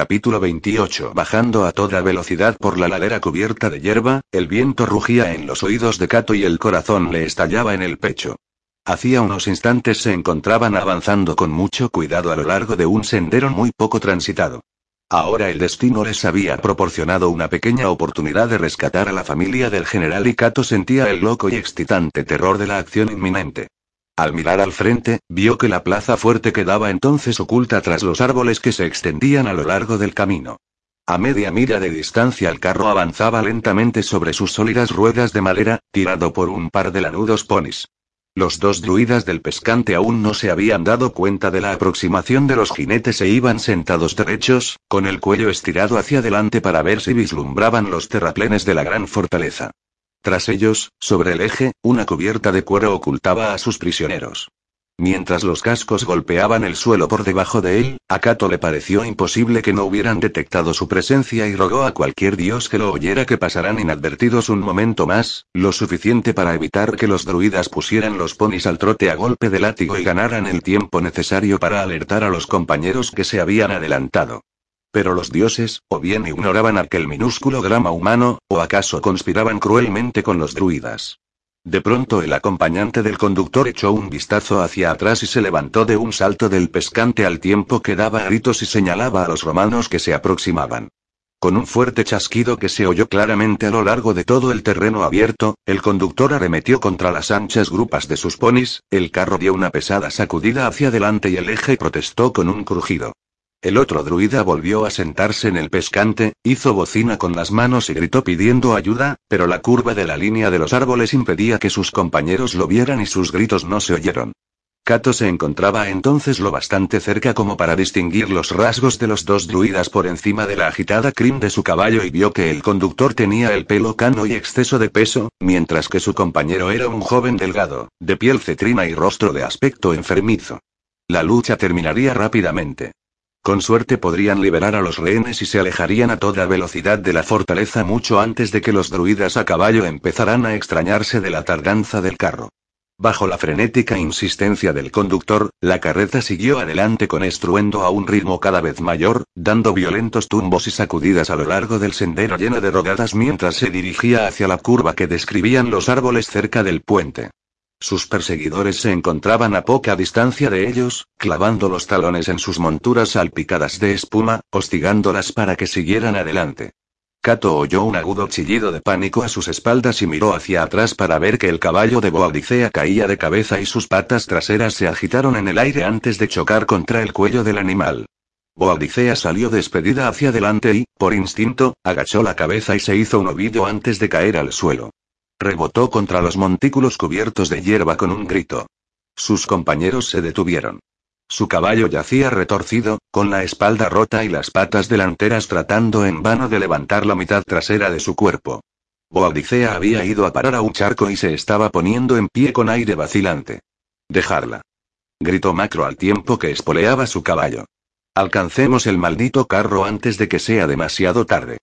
Capítulo 28 Bajando a toda velocidad por la ladera cubierta de hierba, el viento rugía en los oídos de Cato y el corazón le estallaba en el pecho. Hacía unos instantes se encontraban avanzando con mucho cuidado a lo largo de un sendero muy poco transitado. Ahora el destino les había proporcionado una pequeña oportunidad de rescatar a la familia del general y Cato sentía el loco y excitante terror de la acción inminente. Al mirar al frente, vio que la plaza fuerte quedaba entonces oculta tras los árboles que se extendían a lo largo del camino. A media milla de distancia el carro avanzaba lentamente sobre sus sólidas ruedas de madera, tirado por un par de lanudos ponis. Los dos druidas del pescante aún no se habían dado cuenta de la aproximación de los jinetes e iban sentados derechos, con el cuello estirado hacia adelante para ver si vislumbraban los terraplenes de la gran fortaleza. Tras ellos, sobre el eje, una cubierta de cuero ocultaba a sus prisioneros. Mientras los cascos golpeaban el suelo por debajo de él, a le pareció imposible que no hubieran detectado su presencia y rogó a cualquier dios que lo oyera que pasaran inadvertidos un momento más, lo suficiente para evitar que los druidas pusieran los ponis al trote a golpe de látigo y ganaran el tiempo necesario para alertar a los compañeros que se habían adelantado. Pero los dioses, o bien ignoraban aquel minúsculo grama humano, o acaso conspiraban cruelmente con los druidas. De pronto el acompañante del conductor echó un vistazo hacia atrás y se levantó de un salto del pescante al tiempo que daba gritos y señalaba a los romanos que se aproximaban. Con un fuerte chasquido que se oyó claramente a lo largo de todo el terreno abierto, el conductor arremetió contra las anchas grupas de sus ponis, el carro dio una pesada sacudida hacia adelante y el eje protestó con un crujido. El otro druida volvió a sentarse en el pescante, hizo bocina con las manos y gritó pidiendo ayuda, pero la curva de la línea de los árboles impedía que sus compañeros lo vieran y sus gritos no se oyeron. Cato se encontraba entonces lo bastante cerca como para distinguir los rasgos de los dos druidas por encima de la agitada crin de su caballo y vio que el conductor tenía el pelo cano y exceso de peso, mientras que su compañero era un joven delgado, de piel cetrina y rostro de aspecto enfermizo. La lucha terminaría rápidamente. Con suerte podrían liberar a los rehenes y se alejarían a toda velocidad de la fortaleza mucho antes de que los druidas a caballo empezaran a extrañarse de la tardanza del carro. Bajo la frenética insistencia del conductor, la carreta siguió adelante con estruendo a un ritmo cada vez mayor, dando violentos tumbos y sacudidas a lo largo del sendero lleno de rodadas mientras se dirigía hacia la curva que describían los árboles cerca del puente. Sus perseguidores se encontraban a poca distancia de ellos, clavando los talones en sus monturas salpicadas de espuma, hostigándolas para que siguieran adelante. Cato oyó un agudo chillido de pánico a sus espaldas y miró hacia atrás para ver que el caballo de Boadicea caía de cabeza y sus patas traseras se agitaron en el aire antes de chocar contra el cuello del animal. Boadicea salió despedida hacia adelante y, por instinto, agachó la cabeza y se hizo un ovillo antes de caer al suelo. Rebotó contra los montículos cubiertos de hierba con un grito. Sus compañeros se detuvieron. Su caballo yacía retorcido, con la espalda rota y las patas delanteras tratando en vano de levantar la mitad trasera de su cuerpo. Boadicea había ido a parar a un charco y se estaba poniendo en pie con aire vacilante. Dejarla. Gritó Macro al tiempo que espoleaba su caballo. Alcancemos el maldito carro antes de que sea demasiado tarde.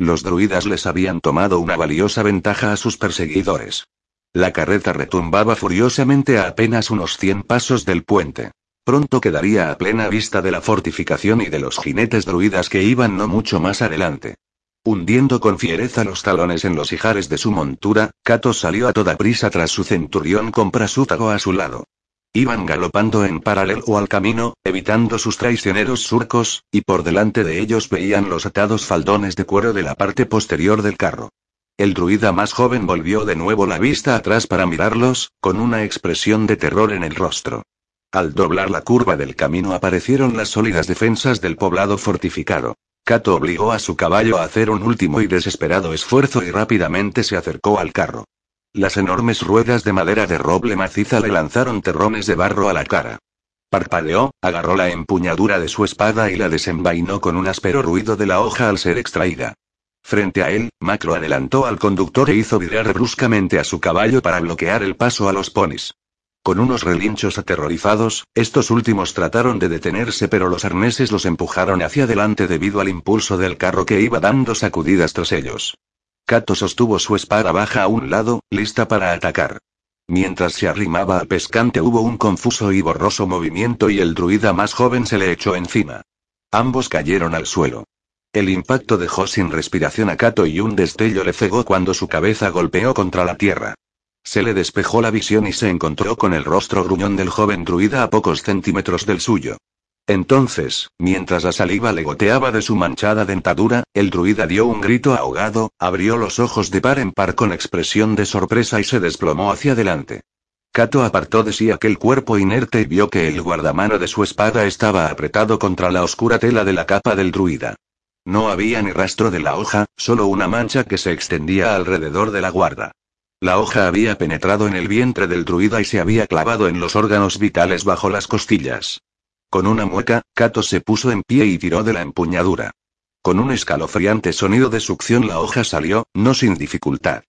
Los druidas les habían tomado una valiosa ventaja a sus perseguidores. La carreta retumbaba furiosamente a apenas unos cien pasos del puente. Pronto quedaría a plena vista de la fortificación y de los jinetes druidas que iban no mucho más adelante. Hundiendo con fiereza los talones en los ijares de su montura, Cato salió a toda prisa tras su centurión con Prasútago a su lado. Iban galopando en paralelo al camino, evitando sus traicioneros surcos, y por delante de ellos veían los atados faldones de cuero de la parte posterior del carro. El druida más joven volvió de nuevo la vista atrás para mirarlos, con una expresión de terror en el rostro. Al doblar la curva del camino aparecieron las sólidas defensas del poblado fortificado. Cato obligó a su caballo a hacer un último y desesperado esfuerzo y rápidamente se acercó al carro. Las enormes ruedas de madera de roble maciza le lanzaron terrones de barro a la cara. Parpadeó, agarró la empuñadura de su espada y la desenvainó con un áspero ruido de la hoja al ser extraída. Frente a él, Macro adelantó al conductor e hizo virar bruscamente a su caballo para bloquear el paso a los ponis. Con unos relinchos aterrorizados, estos últimos trataron de detenerse pero los arneses los empujaron hacia adelante debido al impulso del carro que iba dando sacudidas tras ellos. Cato sostuvo su espada baja a un lado, lista para atacar. Mientras se arrimaba al pescante hubo un confuso y borroso movimiento y el druida más joven se le echó encima. Ambos cayeron al suelo. El impacto dejó sin respiración a Kato y un destello le cegó cuando su cabeza golpeó contra la tierra. Se le despejó la visión y se encontró con el rostro gruñón del joven druida a pocos centímetros del suyo. Entonces, mientras la saliva le goteaba de su manchada dentadura, el druida dio un grito ahogado, abrió los ojos de par en par con expresión de sorpresa y se desplomó hacia adelante. Kato apartó de sí aquel cuerpo inerte y vio que el guardamano de su espada estaba apretado contra la oscura tela de la capa del druida. No había ni rastro de la hoja, solo una mancha que se extendía alrededor de la guarda. La hoja había penetrado en el vientre del druida y se había clavado en los órganos vitales bajo las costillas. Con una mueca, Kato se puso en pie y tiró de la empuñadura. Con un escalofriante sonido de succión la hoja salió, no sin dificultad.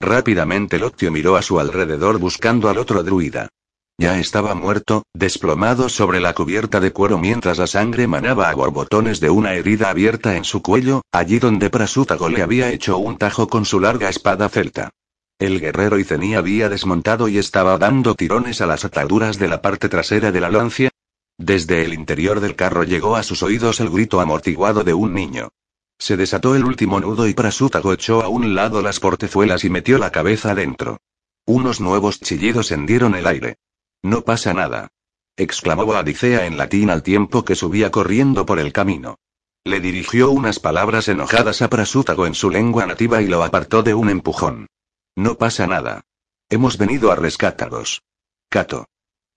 Rápidamente Lotio miró a su alrededor buscando al otro druida. Ya estaba muerto, desplomado sobre la cubierta de cuero mientras la sangre manaba a borbotones de una herida abierta en su cuello, allí donde Prasútago le había hecho un tajo con su larga espada celta. El guerrero Icení había desmontado y estaba dando tirones a las ataduras de la parte trasera de la lancia. Desde el interior del carro llegó a sus oídos el grito amortiguado de un niño. Se desató el último nudo y Prasútago echó a un lado las portezuelas y metió la cabeza adentro. Unos nuevos chillidos hendieron el aire. No pasa nada. exclamó Odisea en latín al tiempo que subía corriendo por el camino. Le dirigió unas palabras enojadas a Prasútago en su lengua nativa y lo apartó de un empujón. No pasa nada. Hemos venido a rescataros. Cato.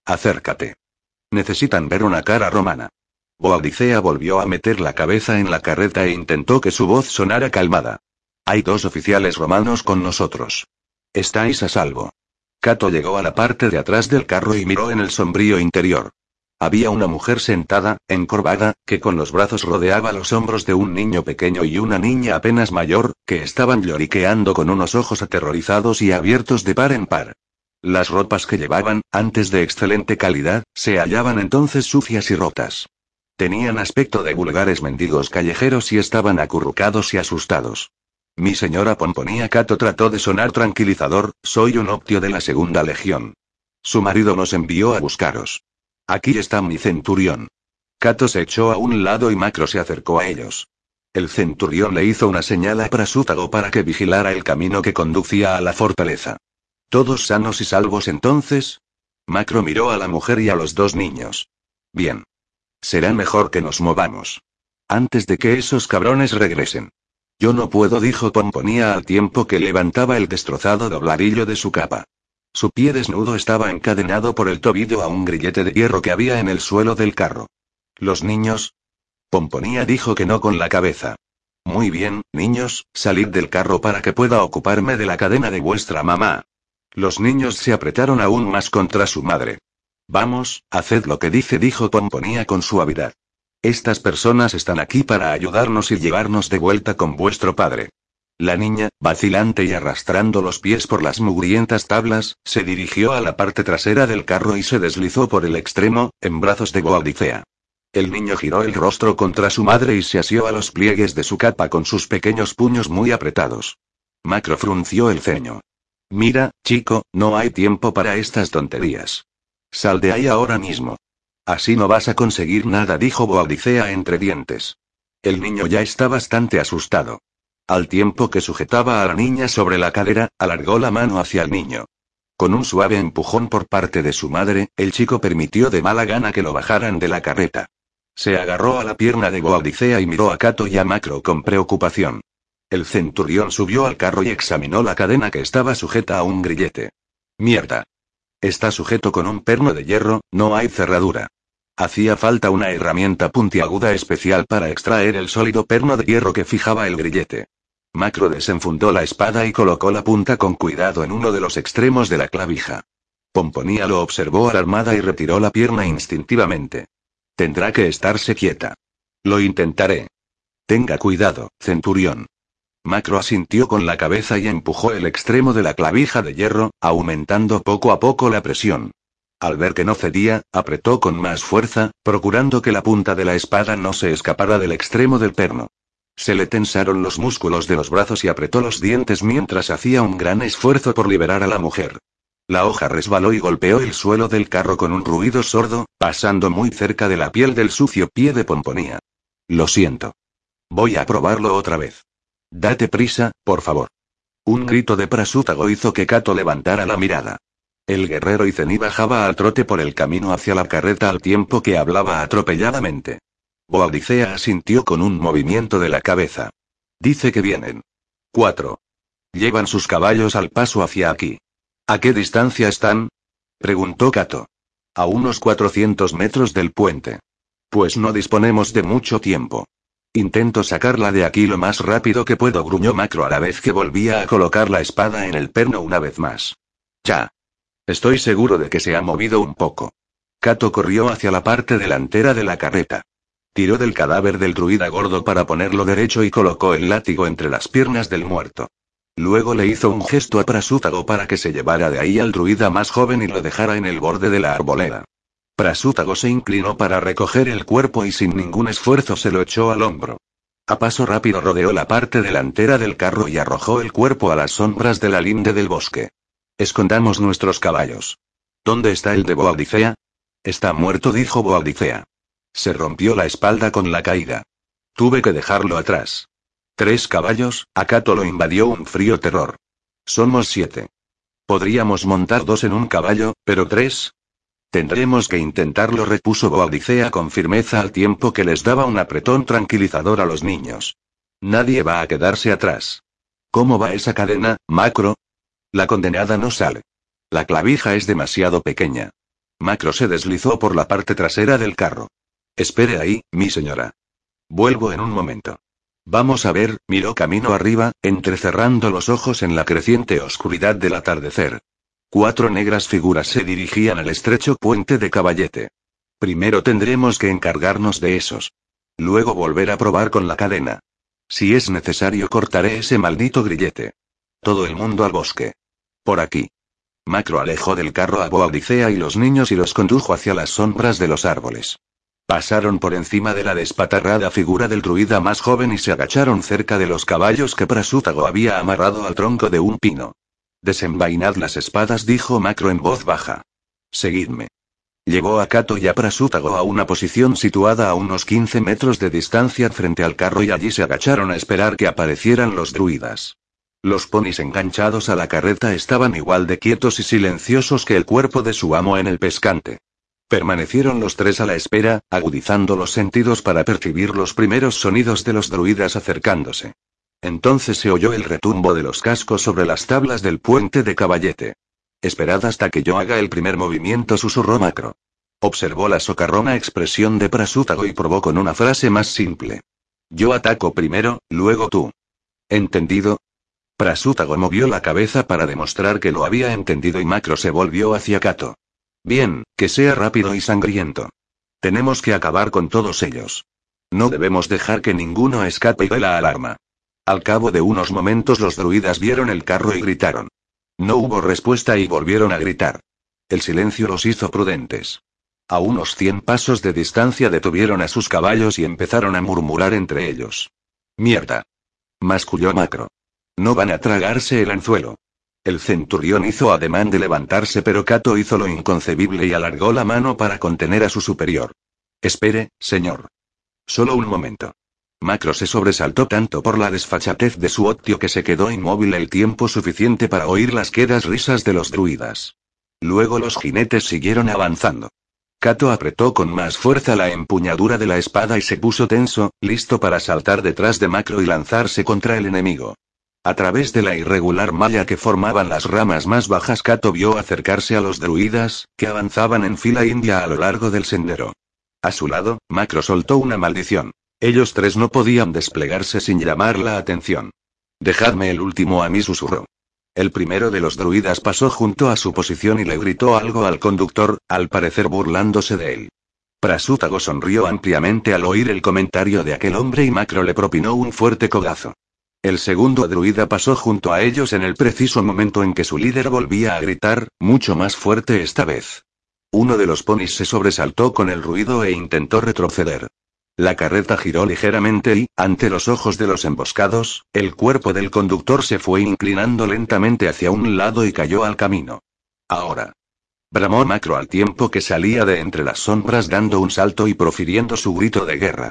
Acércate. Necesitan ver una cara romana. Boadicea volvió a meter la cabeza en la carreta e intentó que su voz sonara calmada. Hay dos oficiales romanos con nosotros. Estáis a salvo. Cato llegó a la parte de atrás del carro y miró en el sombrío interior. Había una mujer sentada, encorvada, que con los brazos rodeaba los hombros de un niño pequeño y una niña apenas mayor, que estaban lloriqueando con unos ojos aterrorizados y abiertos de par en par. Las ropas que llevaban, antes de excelente calidad, se hallaban entonces sucias y rotas. Tenían aspecto de vulgares mendigos callejeros y estaban acurrucados y asustados. Mi señora Pomponía Cato trató de sonar tranquilizador, soy un optio de la segunda legión. Su marido nos envió a buscaros. Aquí está mi centurión. Cato se echó a un lado y Macro se acercó a ellos. El centurión le hizo una señal a Prasútago para que vigilara el camino que conducía a la fortaleza. ¿Todos sanos y salvos entonces? Macro miró a la mujer y a los dos niños. Bien. Será mejor que nos movamos. Antes de que esos cabrones regresen. Yo no puedo, dijo Pomponía al tiempo que levantaba el destrozado dobladillo de su capa. Su pie desnudo estaba encadenado por el tobillo a un grillete de hierro que había en el suelo del carro. ¿Los niños? Pomponía dijo que no con la cabeza. Muy bien, niños, salid del carro para que pueda ocuparme de la cadena de vuestra mamá. Los niños se apretaron aún más contra su madre. Vamos, haced lo que dice, dijo Pomponía con suavidad. Estas personas están aquí para ayudarnos y llevarnos de vuelta con vuestro padre. La niña, vacilante y arrastrando los pies por las mugrientas tablas, se dirigió a la parte trasera del carro y se deslizó por el extremo, en brazos de Boadicea. El niño giró el rostro contra su madre y se asió a los pliegues de su capa con sus pequeños puños muy apretados. Macro frunció el ceño. Mira, chico, no hay tiempo para estas tonterías. Sal de ahí ahora mismo. Así no vas a conseguir nada, dijo Boadicea entre dientes. El niño ya está bastante asustado. Al tiempo que sujetaba a la niña sobre la cadera, alargó la mano hacia el niño. Con un suave empujón por parte de su madre, el chico permitió de mala gana que lo bajaran de la carreta. Se agarró a la pierna de Boadicea y miró a Cato y a Macro con preocupación. El centurión subió al carro y examinó la cadena que estaba sujeta a un grillete. Mierda. Está sujeto con un perno de hierro, no hay cerradura. Hacía falta una herramienta puntiaguda especial para extraer el sólido perno de hierro que fijaba el grillete. Macro desenfundó la espada y colocó la punta con cuidado en uno de los extremos de la clavija. Pomponía lo observó alarmada y retiró la pierna instintivamente. Tendrá que estarse quieta. Lo intentaré. Tenga cuidado, centurión. Macro asintió con la cabeza y empujó el extremo de la clavija de hierro, aumentando poco a poco la presión. Al ver que no cedía, apretó con más fuerza, procurando que la punta de la espada no se escapara del extremo del perno. Se le tensaron los músculos de los brazos y apretó los dientes mientras hacía un gran esfuerzo por liberar a la mujer. La hoja resbaló y golpeó el suelo del carro con un ruido sordo, pasando muy cerca de la piel del sucio pie de Pomponía. Lo siento. Voy a probarlo otra vez. Date prisa, por favor. Un grito de Prasútago hizo que Kato levantara la mirada. El guerrero Izení bajaba al trote por el camino hacia la carreta al tiempo que hablaba atropelladamente. Boadicea asintió con un movimiento de la cabeza. Dice que vienen. 4. Llevan sus caballos al paso hacia aquí. ¿A qué distancia están? preguntó Kato. A unos 400 metros del puente. Pues no disponemos de mucho tiempo. Intento sacarla de aquí lo más rápido que puedo, gruñó Macro a la vez que volvía a colocar la espada en el perno una vez más. Ya. Estoy seguro de que se ha movido un poco. Kato corrió hacia la parte delantera de la carreta. Tiró del cadáver del druida gordo para ponerlo derecho y colocó el látigo entre las piernas del muerto. Luego le hizo un gesto a Prasútago para que se llevara de ahí al druida más joven y lo dejara en el borde de la arboleda. Prasútago se inclinó para recoger el cuerpo y sin ningún esfuerzo se lo echó al hombro. A paso rápido rodeó la parte delantera del carro y arrojó el cuerpo a las sombras de la linde del bosque. Escondamos nuestros caballos. ¿Dónde está el de Boadicea? Está muerto, dijo Boadicea. Se rompió la espalda con la caída. Tuve que dejarlo atrás. Tres caballos, Akato lo invadió un frío terror. Somos siete. Podríamos montar dos en un caballo, pero tres. Tendremos que intentarlo, repuso Boadicea con firmeza al tiempo que les daba un apretón tranquilizador a los niños. Nadie va a quedarse atrás. ¿Cómo va esa cadena, Macro? La condenada no sale. La clavija es demasiado pequeña. Macro se deslizó por la parte trasera del carro. Espere ahí, mi señora. Vuelvo en un momento. Vamos a ver, miró camino arriba, entrecerrando los ojos en la creciente oscuridad del atardecer. Cuatro negras figuras se dirigían al estrecho puente de caballete. Primero tendremos que encargarnos de esos. Luego volver a probar con la cadena. Si es necesario cortaré ese maldito grillete. Todo el mundo al bosque. Por aquí. Macro alejó del carro a Boadicea y los niños y los condujo hacia las sombras de los árboles. Pasaron por encima de la despatarrada figura del druida más joven y se agacharon cerca de los caballos que Prasútago había amarrado al tronco de un pino. Desenvainad las espadas, dijo Macro en voz baja. Seguidme. Llevó a Kato y a Prasútago a una posición situada a unos 15 metros de distancia frente al carro y allí se agacharon a esperar que aparecieran los druidas. Los ponis enganchados a la carreta estaban igual de quietos y silenciosos que el cuerpo de su amo en el pescante. Permanecieron los tres a la espera, agudizando los sentidos para percibir los primeros sonidos de los druidas acercándose. Entonces se oyó el retumbo de los cascos sobre las tablas del puente de caballete. Esperad hasta que yo haga el primer movimiento, susurró Macro. Observó la socarrona expresión de Prasútago y probó con una frase más simple. Yo ataco primero, luego tú. ¿Entendido? Prasútago movió la cabeza para demostrar que lo había entendido y Macro se volvió hacia Kato. Bien, que sea rápido y sangriento. Tenemos que acabar con todos ellos. No debemos dejar que ninguno escape dé la alarma. Al cabo de unos momentos los druidas vieron el carro y gritaron. No hubo respuesta y volvieron a gritar. El silencio los hizo prudentes. A unos cien pasos de distancia detuvieron a sus caballos y empezaron a murmurar entre ellos. Mierda. Masculló Macro. No van a tragarse el anzuelo. El centurión hizo ademán de levantarse, pero Cato hizo lo inconcebible y alargó la mano para contener a su superior. Espere, señor. Solo un momento. Macro se sobresaltó tanto por la desfachatez de su otio que se quedó inmóvil el tiempo suficiente para oír las quedas risas de los druidas. Luego los jinetes siguieron avanzando. Cato apretó con más fuerza la empuñadura de la espada y se puso tenso, listo para saltar detrás de Macro y lanzarse contra el enemigo. A través de la irregular malla que formaban las ramas más bajas, Kato vio acercarse a los druidas, que avanzaban en fila india a lo largo del sendero. A su lado, Macro soltó una maldición. Ellos tres no podían desplegarse sin llamar la atención. Dejadme el último a mí, susurró. El primero de los druidas pasó junto a su posición y le gritó algo al conductor, al parecer burlándose de él. Prasútago sonrió ampliamente al oír el comentario de aquel hombre y Macro le propinó un fuerte codazo. El segundo druida pasó junto a ellos en el preciso momento en que su líder volvía a gritar, mucho más fuerte esta vez. Uno de los ponis se sobresaltó con el ruido e intentó retroceder. La carreta giró ligeramente y, ante los ojos de los emboscados, el cuerpo del conductor se fue inclinando lentamente hacia un lado y cayó al camino. Ahora. Bramó Macro al tiempo que salía de entre las sombras dando un salto y profiriendo su grito de guerra.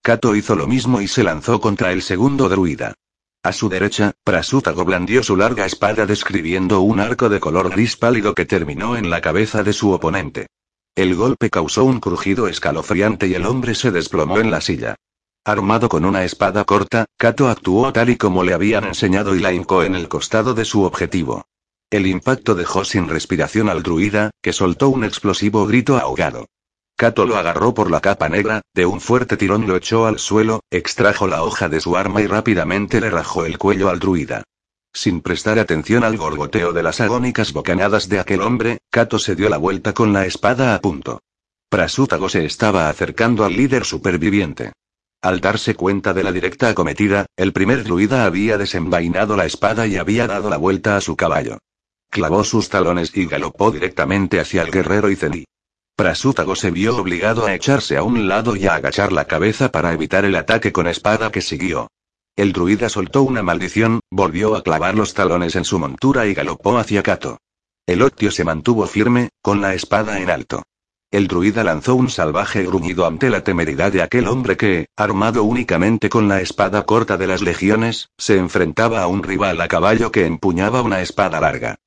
Kato hizo lo mismo y se lanzó contra el segundo druida. A su derecha, Prasútago blandió su larga espada describiendo un arco de color gris pálido que terminó en la cabeza de su oponente. El golpe causó un crujido escalofriante y el hombre se desplomó en la silla. Armado con una espada corta, Kato actuó tal y como le habían enseñado y la hincó en el costado de su objetivo. El impacto dejó sin respiración al druida, que soltó un explosivo grito ahogado. Kato lo agarró por la capa negra, de un fuerte tirón lo echó al suelo, extrajo la hoja de su arma y rápidamente le rajó el cuello al druida. Sin prestar atención al gorgoteo de las agónicas bocanadas de aquel hombre, Kato se dio la vuelta con la espada a punto. Prasútago se estaba acercando al líder superviviente. Al darse cuenta de la directa acometida, el primer druida había desenvainado la espada y había dado la vuelta a su caballo. Clavó sus talones y galopó directamente hacia el guerrero Izení. Prasútago se vio obligado a echarse a un lado y a agachar la cabeza para evitar el ataque con espada que siguió. El druida soltó una maldición, volvió a clavar los talones en su montura y galopó hacia Kato. El Octio se mantuvo firme, con la espada en alto. El druida lanzó un salvaje gruñido ante la temeridad de aquel hombre que, armado únicamente con la espada corta de las legiones, se enfrentaba a un rival a caballo que empuñaba una espada larga.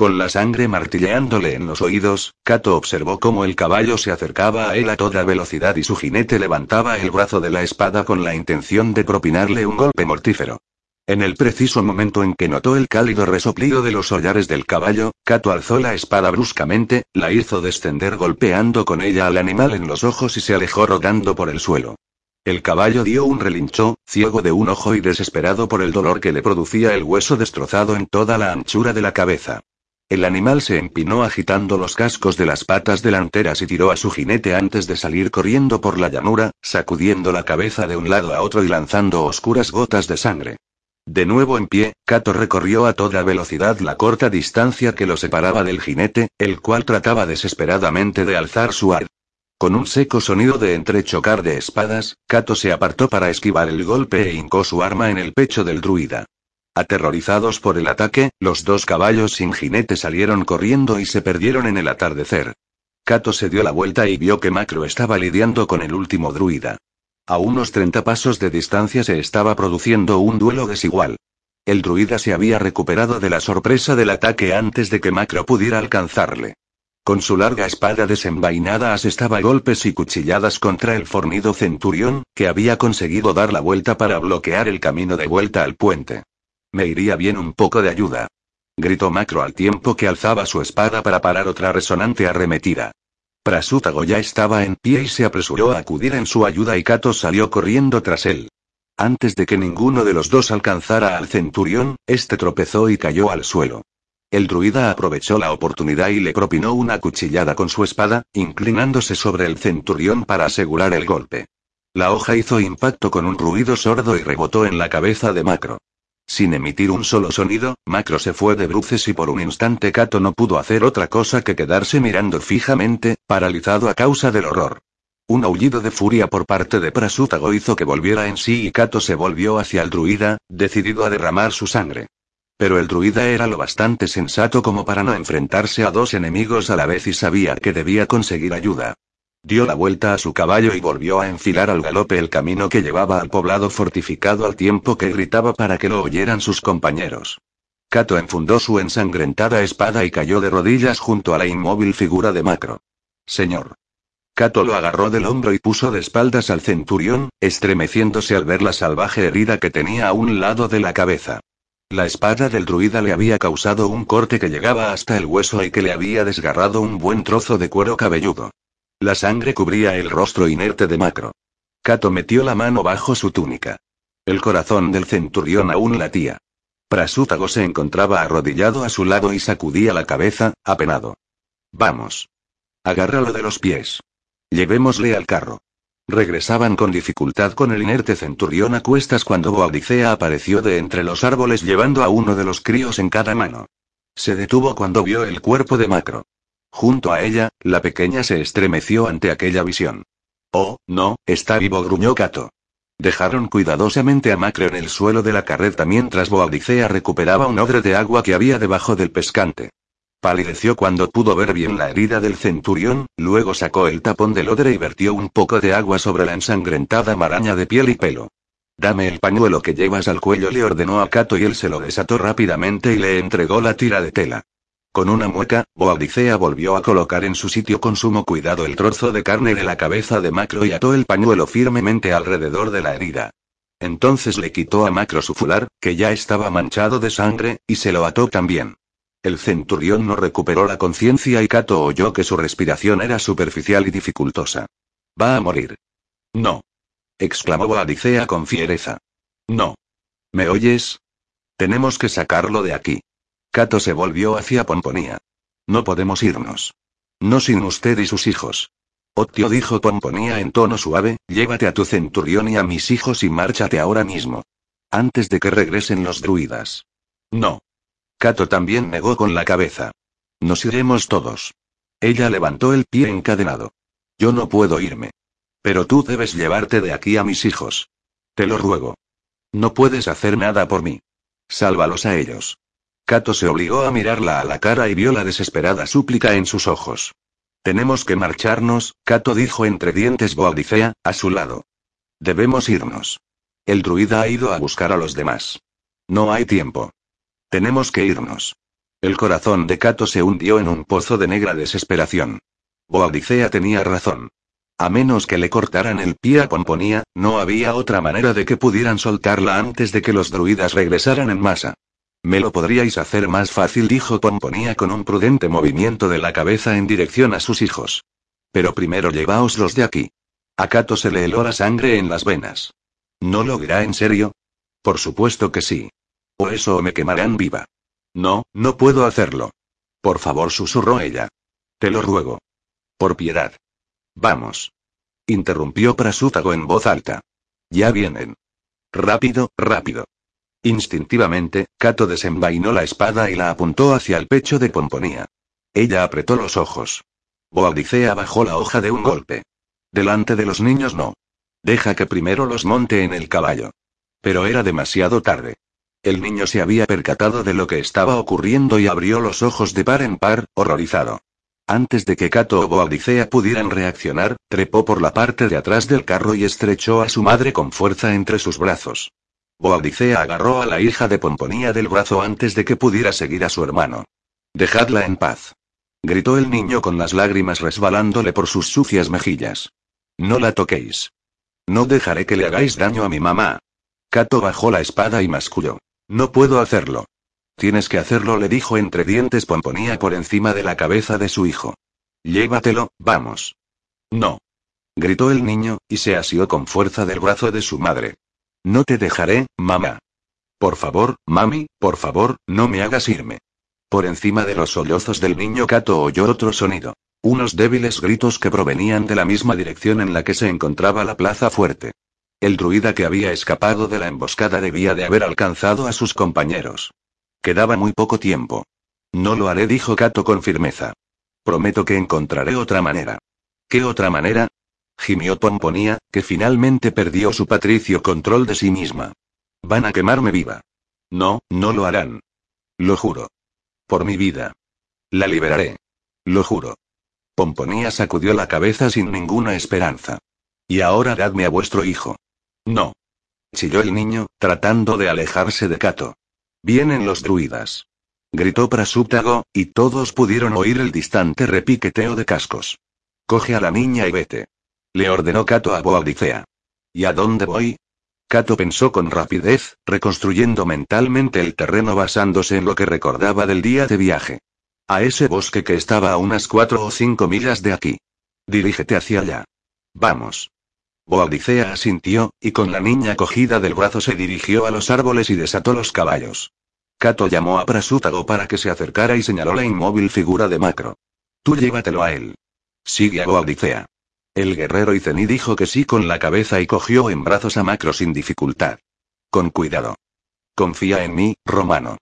Con la sangre martilleándole en los oídos, Kato observó cómo el caballo se acercaba a él a toda velocidad y su jinete levantaba el brazo de la espada con la intención de propinarle un golpe mortífero. En el preciso momento en que notó el cálido resoplido de los hollares del caballo, Kato alzó la espada bruscamente, la hizo descender golpeando con ella al animal en los ojos y se alejó rodando por el suelo. El caballo dio un relincho, ciego de un ojo y desesperado por el dolor que le producía el hueso destrozado en toda la anchura de la cabeza. El animal se empinó agitando los cascos de las patas delanteras y tiró a su jinete antes de salir corriendo por la llanura, sacudiendo la cabeza de un lado a otro y lanzando oscuras gotas de sangre. De nuevo en pie, Kato recorrió a toda velocidad la corta distancia que lo separaba del jinete, el cual trataba desesperadamente de alzar su ar. Con un seco sonido de entrechocar de espadas, Kato se apartó para esquivar el golpe e hincó su arma en el pecho del druida. Aterrorizados por el ataque, los dos caballos sin jinete salieron corriendo y se perdieron en el atardecer. Kato se dio la vuelta y vio que Macro estaba lidiando con el último druida. A unos 30 pasos de distancia se estaba produciendo un duelo desigual. El druida se había recuperado de la sorpresa del ataque antes de que Macro pudiera alcanzarle. Con su larga espada desenvainada asestaba golpes y cuchilladas contra el fornido centurión, que había conseguido dar la vuelta para bloquear el camino de vuelta al puente. Me iría bien un poco de ayuda. Gritó Macro al tiempo que alzaba su espada para parar otra resonante arremetida. Prasútago ya estaba en pie y se apresuró a acudir en su ayuda y Kato salió corriendo tras él. Antes de que ninguno de los dos alcanzara al centurión, este tropezó y cayó al suelo. El druida aprovechó la oportunidad y le propinó una cuchillada con su espada, inclinándose sobre el centurión para asegurar el golpe. La hoja hizo impacto con un ruido sordo y rebotó en la cabeza de Macro. Sin emitir un solo sonido, Macro se fue de bruces y por un instante Kato no pudo hacer otra cosa que quedarse mirando fijamente, paralizado a causa del horror. Un aullido de furia por parte de Prasútago hizo que volviera en sí y Kato se volvió hacia el druida, decidido a derramar su sangre. Pero el druida era lo bastante sensato como para no enfrentarse a dos enemigos a la vez y sabía que debía conseguir ayuda. Dio la vuelta a su caballo y volvió a enfilar al galope el camino que llevaba al poblado fortificado al tiempo que gritaba para que lo oyeran sus compañeros. Kato enfundó su ensangrentada espada y cayó de rodillas junto a la inmóvil figura de Macro. Señor. Kato lo agarró del hombro y puso de espaldas al centurión, estremeciéndose al ver la salvaje herida que tenía a un lado de la cabeza. La espada del druida le había causado un corte que llegaba hasta el hueso y que le había desgarrado un buen trozo de cuero cabelludo. La sangre cubría el rostro inerte de Macro. Cato metió la mano bajo su túnica. El corazón del centurión aún latía. Prasútago se encontraba arrodillado a su lado y sacudía la cabeza, apenado. Vamos. Agárralo de los pies. Llevémosle al carro. Regresaban con dificultad con el inerte centurión a cuestas cuando Boadicea apareció de entre los árboles llevando a uno de los críos en cada mano. Se detuvo cuando vio el cuerpo de Macro. Junto a ella, la pequeña se estremeció ante aquella visión. Oh, no, está vivo, gruñó Cato. Dejaron cuidadosamente a Macro en el suelo de la carreta mientras Boadicea recuperaba un odre de agua que había debajo del pescante. Palideció cuando pudo ver bien la herida del centurión, luego sacó el tapón del odre y vertió un poco de agua sobre la ensangrentada maraña de piel y pelo. Dame el pañuelo que llevas al cuello, le ordenó a Cato y él se lo desató rápidamente y le entregó la tira de tela. Con una mueca, Boadicea volvió a colocar en su sitio con sumo cuidado el trozo de carne de la cabeza de Macro y ató el pañuelo firmemente alrededor de la herida. Entonces le quitó a Macro su fular, que ya estaba manchado de sangre, y se lo ató también. El centurión no recuperó la conciencia y Cato oyó que su respiración era superficial y dificultosa. Va a morir. No. exclamó Boadicea con fiereza. No. ¿Me oyes? Tenemos que sacarlo de aquí. Cato se volvió hacia Pomponía. No podemos irnos. No sin usted y sus hijos. Otio dijo Pomponía en tono suave, llévate a tu centurión y a mis hijos y márchate ahora mismo. Antes de que regresen los druidas. No. Cato también negó con la cabeza. Nos iremos todos. Ella levantó el pie encadenado. Yo no puedo irme. Pero tú debes llevarte de aquí a mis hijos. Te lo ruego. No puedes hacer nada por mí. Sálvalos a ellos. Cato se obligó a mirarla a la cara y vio la desesperada súplica en sus ojos. Tenemos que marcharnos, Cato dijo entre dientes Boadicea, a su lado. Debemos irnos. El druida ha ido a buscar a los demás. No hay tiempo. Tenemos que irnos. El corazón de Cato se hundió en un pozo de negra desesperación. Boadicea tenía razón. A menos que le cortaran el pie a Pomponía, no había otra manera de que pudieran soltarla antes de que los druidas regresaran en masa. Me lo podríais hacer más fácil, dijo Pomponía con un prudente movimiento de la cabeza en dirección a sus hijos. Pero primero llevaoslos de aquí. A Cato se le heló la sangre en las venas. ¿No lo dirá en serio? Por supuesto que sí. O eso o me quemarán viva. No, no puedo hacerlo. Por favor, susurró ella. Te lo ruego. Por piedad. Vamos. Interrumpió Prasútago en voz alta. Ya vienen. Rápido, rápido. Instintivamente, Cato desenvainó la espada y la apuntó hacia el pecho de Pomponía. Ella apretó los ojos. Boadicea bajó la hoja de un golpe. Delante de los niños no. Deja que primero los monte en el caballo. Pero era demasiado tarde. El niño se había percatado de lo que estaba ocurriendo y abrió los ojos de par en par, horrorizado. Antes de que Cato o Boadicea pudieran reaccionar, trepó por la parte de atrás del carro y estrechó a su madre con fuerza entre sus brazos. Boadicea agarró a la hija de Pomponía del brazo antes de que pudiera seguir a su hermano. Dejadla en paz. Gritó el niño con las lágrimas resbalándole por sus sucias mejillas. No la toquéis. No dejaré que le hagáis daño a mi mamá. Cato bajó la espada y masculló. No puedo hacerlo. Tienes que hacerlo, le dijo entre dientes Pomponía por encima de la cabeza de su hijo. Llévatelo, vamos. No. Gritó el niño, y se asió con fuerza del brazo de su madre. No te dejaré, mamá. Por favor, mami, por favor, no me hagas irme. Por encima de los sollozos del niño Cato oyó otro sonido. Unos débiles gritos que provenían de la misma dirección en la que se encontraba la plaza fuerte. El druida que había escapado de la emboscada debía de haber alcanzado a sus compañeros. Quedaba muy poco tiempo. No lo haré, dijo Cato con firmeza. Prometo que encontraré otra manera. ¿Qué otra manera? Gimió Pomponía, que finalmente perdió su patricio control de sí misma. Van a quemarme viva. No, no lo harán. Lo juro. Por mi vida. La liberaré. Lo juro. Pomponía sacudió la cabeza sin ninguna esperanza. Y ahora dadme a vuestro hijo. No. Chilló el niño, tratando de alejarse de Cato. Vienen los druidas. Gritó Prasúptago, y todos pudieron oír el distante repiqueteo de cascos. Coge a la niña y vete. Le ordenó Cato a Boadicea. ¿Y a dónde voy? Cato pensó con rapidez, reconstruyendo mentalmente el terreno basándose en lo que recordaba del día de viaje. A ese bosque que estaba a unas cuatro o cinco millas de aquí. Dirígete hacia allá. Vamos. Boadicea asintió, y con la niña cogida del brazo se dirigió a los árboles y desató los caballos. Cato llamó a Prasútago para que se acercara y señaló la inmóvil figura de Macro. Tú llévatelo a él. Sigue a Boadicea. El guerrero Iceni dijo que sí con la cabeza y cogió en brazos a Macro sin dificultad. Con cuidado. Confía en mí, Romano.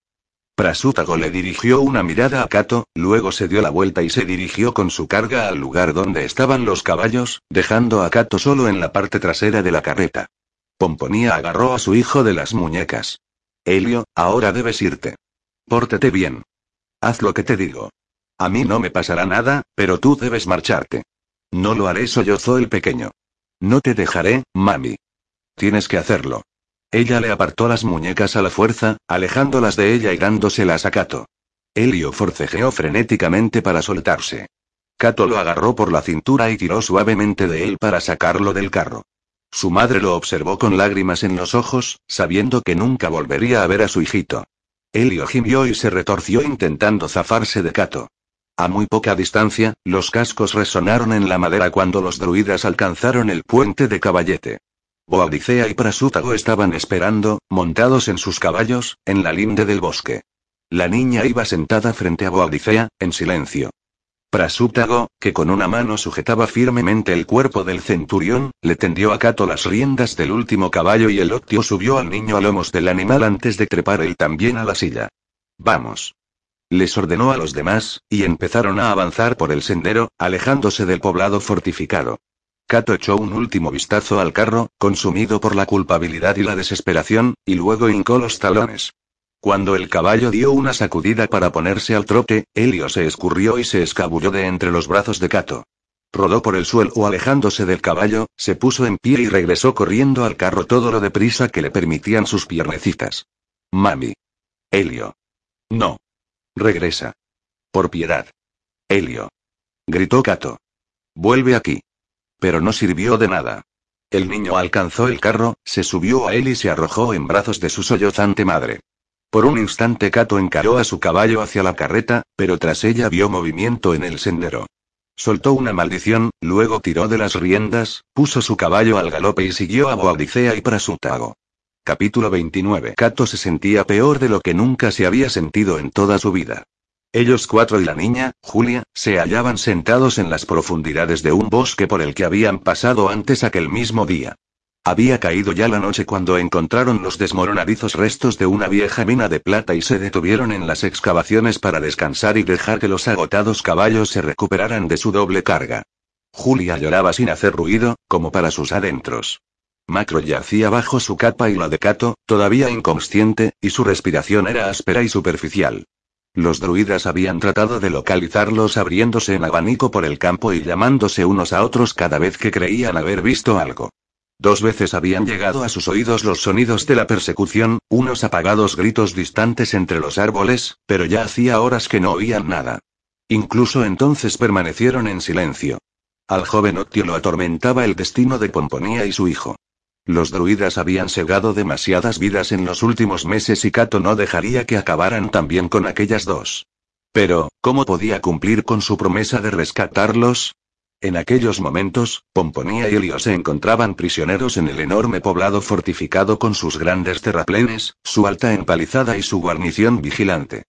Prasútago le dirigió una mirada a Cato, luego se dio la vuelta y se dirigió con su carga al lugar donde estaban los caballos, dejando a Cato solo en la parte trasera de la carreta. Pomponía agarró a su hijo de las muñecas. Helio, ahora debes irte. Pórtete bien. Haz lo que te digo. A mí no me pasará nada, pero tú debes marcharte. No lo haré, sollozó el pequeño. No te dejaré, mami. Tienes que hacerlo. Ella le apartó las muñecas a la fuerza, alejándolas de ella y dándoselas a Kato. Helio forcejeó frenéticamente para soltarse. Kato lo agarró por la cintura y tiró suavemente de él para sacarlo del carro. Su madre lo observó con lágrimas en los ojos, sabiendo que nunca volvería a ver a su hijito. Helio gimió y se retorció intentando zafarse de Kato. A muy poca distancia, los cascos resonaron en la madera cuando los druidas alcanzaron el puente de caballete. Boadicea y Prasútago estaban esperando, montados en sus caballos, en la linde del bosque. La niña iba sentada frente a Boadicea, en silencio. Prasútago, que con una mano sujetaba firmemente el cuerpo del centurión, le tendió a Cato las riendas del último caballo y el octio subió al niño a lomos del animal antes de trepar él también a la silla. Vamos. Les ordenó a los demás, y empezaron a avanzar por el sendero, alejándose del poblado fortificado. Cato echó un último vistazo al carro, consumido por la culpabilidad y la desesperación, y luego hincó los talones. Cuando el caballo dio una sacudida para ponerse al trote, Helio se escurrió y se escabulló de entre los brazos de Cato. Rodó por el suelo alejándose del caballo, se puso en pie y regresó corriendo al carro todo lo deprisa que le permitían sus piernecitas. Mami. Helio. No. Regresa. Por piedad. Helio. Gritó Cato. Vuelve aquí. Pero no sirvió de nada. El niño alcanzó el carro, se subió a él y se arrojó en brazos de su sollozante madre. Por un instante Cato encaró a su caballo hacia la carreta, pero tras ella vio movimiento en el sendero. Soltó una maldición, luego tiró de las riendas, puso su caballo al galope y siguió a Boadicea y Prasutago. Capítulo 29. Cato se sentía peor de lo que nunca se había sentido en toda su vida. Ellos cuatro y la niña, Julia, se hallaban sentados en las profundidades de un bosque por el que habían pasado antes aquel mismo día. Había caído ya la noche cuando encontraron los desmoronadizos restos de una vieja mina de plata y se detuvieron en las excavaciones para descansar y dejar que los agotados caballos se recuperaran de su doble carga. Julia lloraba sin hacer ruido, como para sus adentros. Macro yacía bajo su capa y la de Cato, todavía inconsciente, y su respiración era áspera y superficial. Los druidas habían tratado de localizarlos abriéndose en abanico por el campo y llamándose unos a otros cada vez que creían haber visto algo. Dos veces habían llegado a sus oídos los sonidos de la persecución, unos apagados gritos distantes entre los árboles, pero ya hacía horas que no oían nada. Incluso entonces permanecieron en silencio. Al joven Octio lo atormentaba el destino de Pomponía y su hijo. Los druidas habían segado demasiadas vidas en los últimos meses y Cato no dejaría que acabaran también con aquellas dos. Pero, ¿cómo podía cumplir con su promesa de rescatarlos? En aquellos momentos, Pomponía y Helio se encontraban prisioneros en el enorme poblado fortificado con sus grandes terraplenes, su alta empalizada y su guarnición vigilante.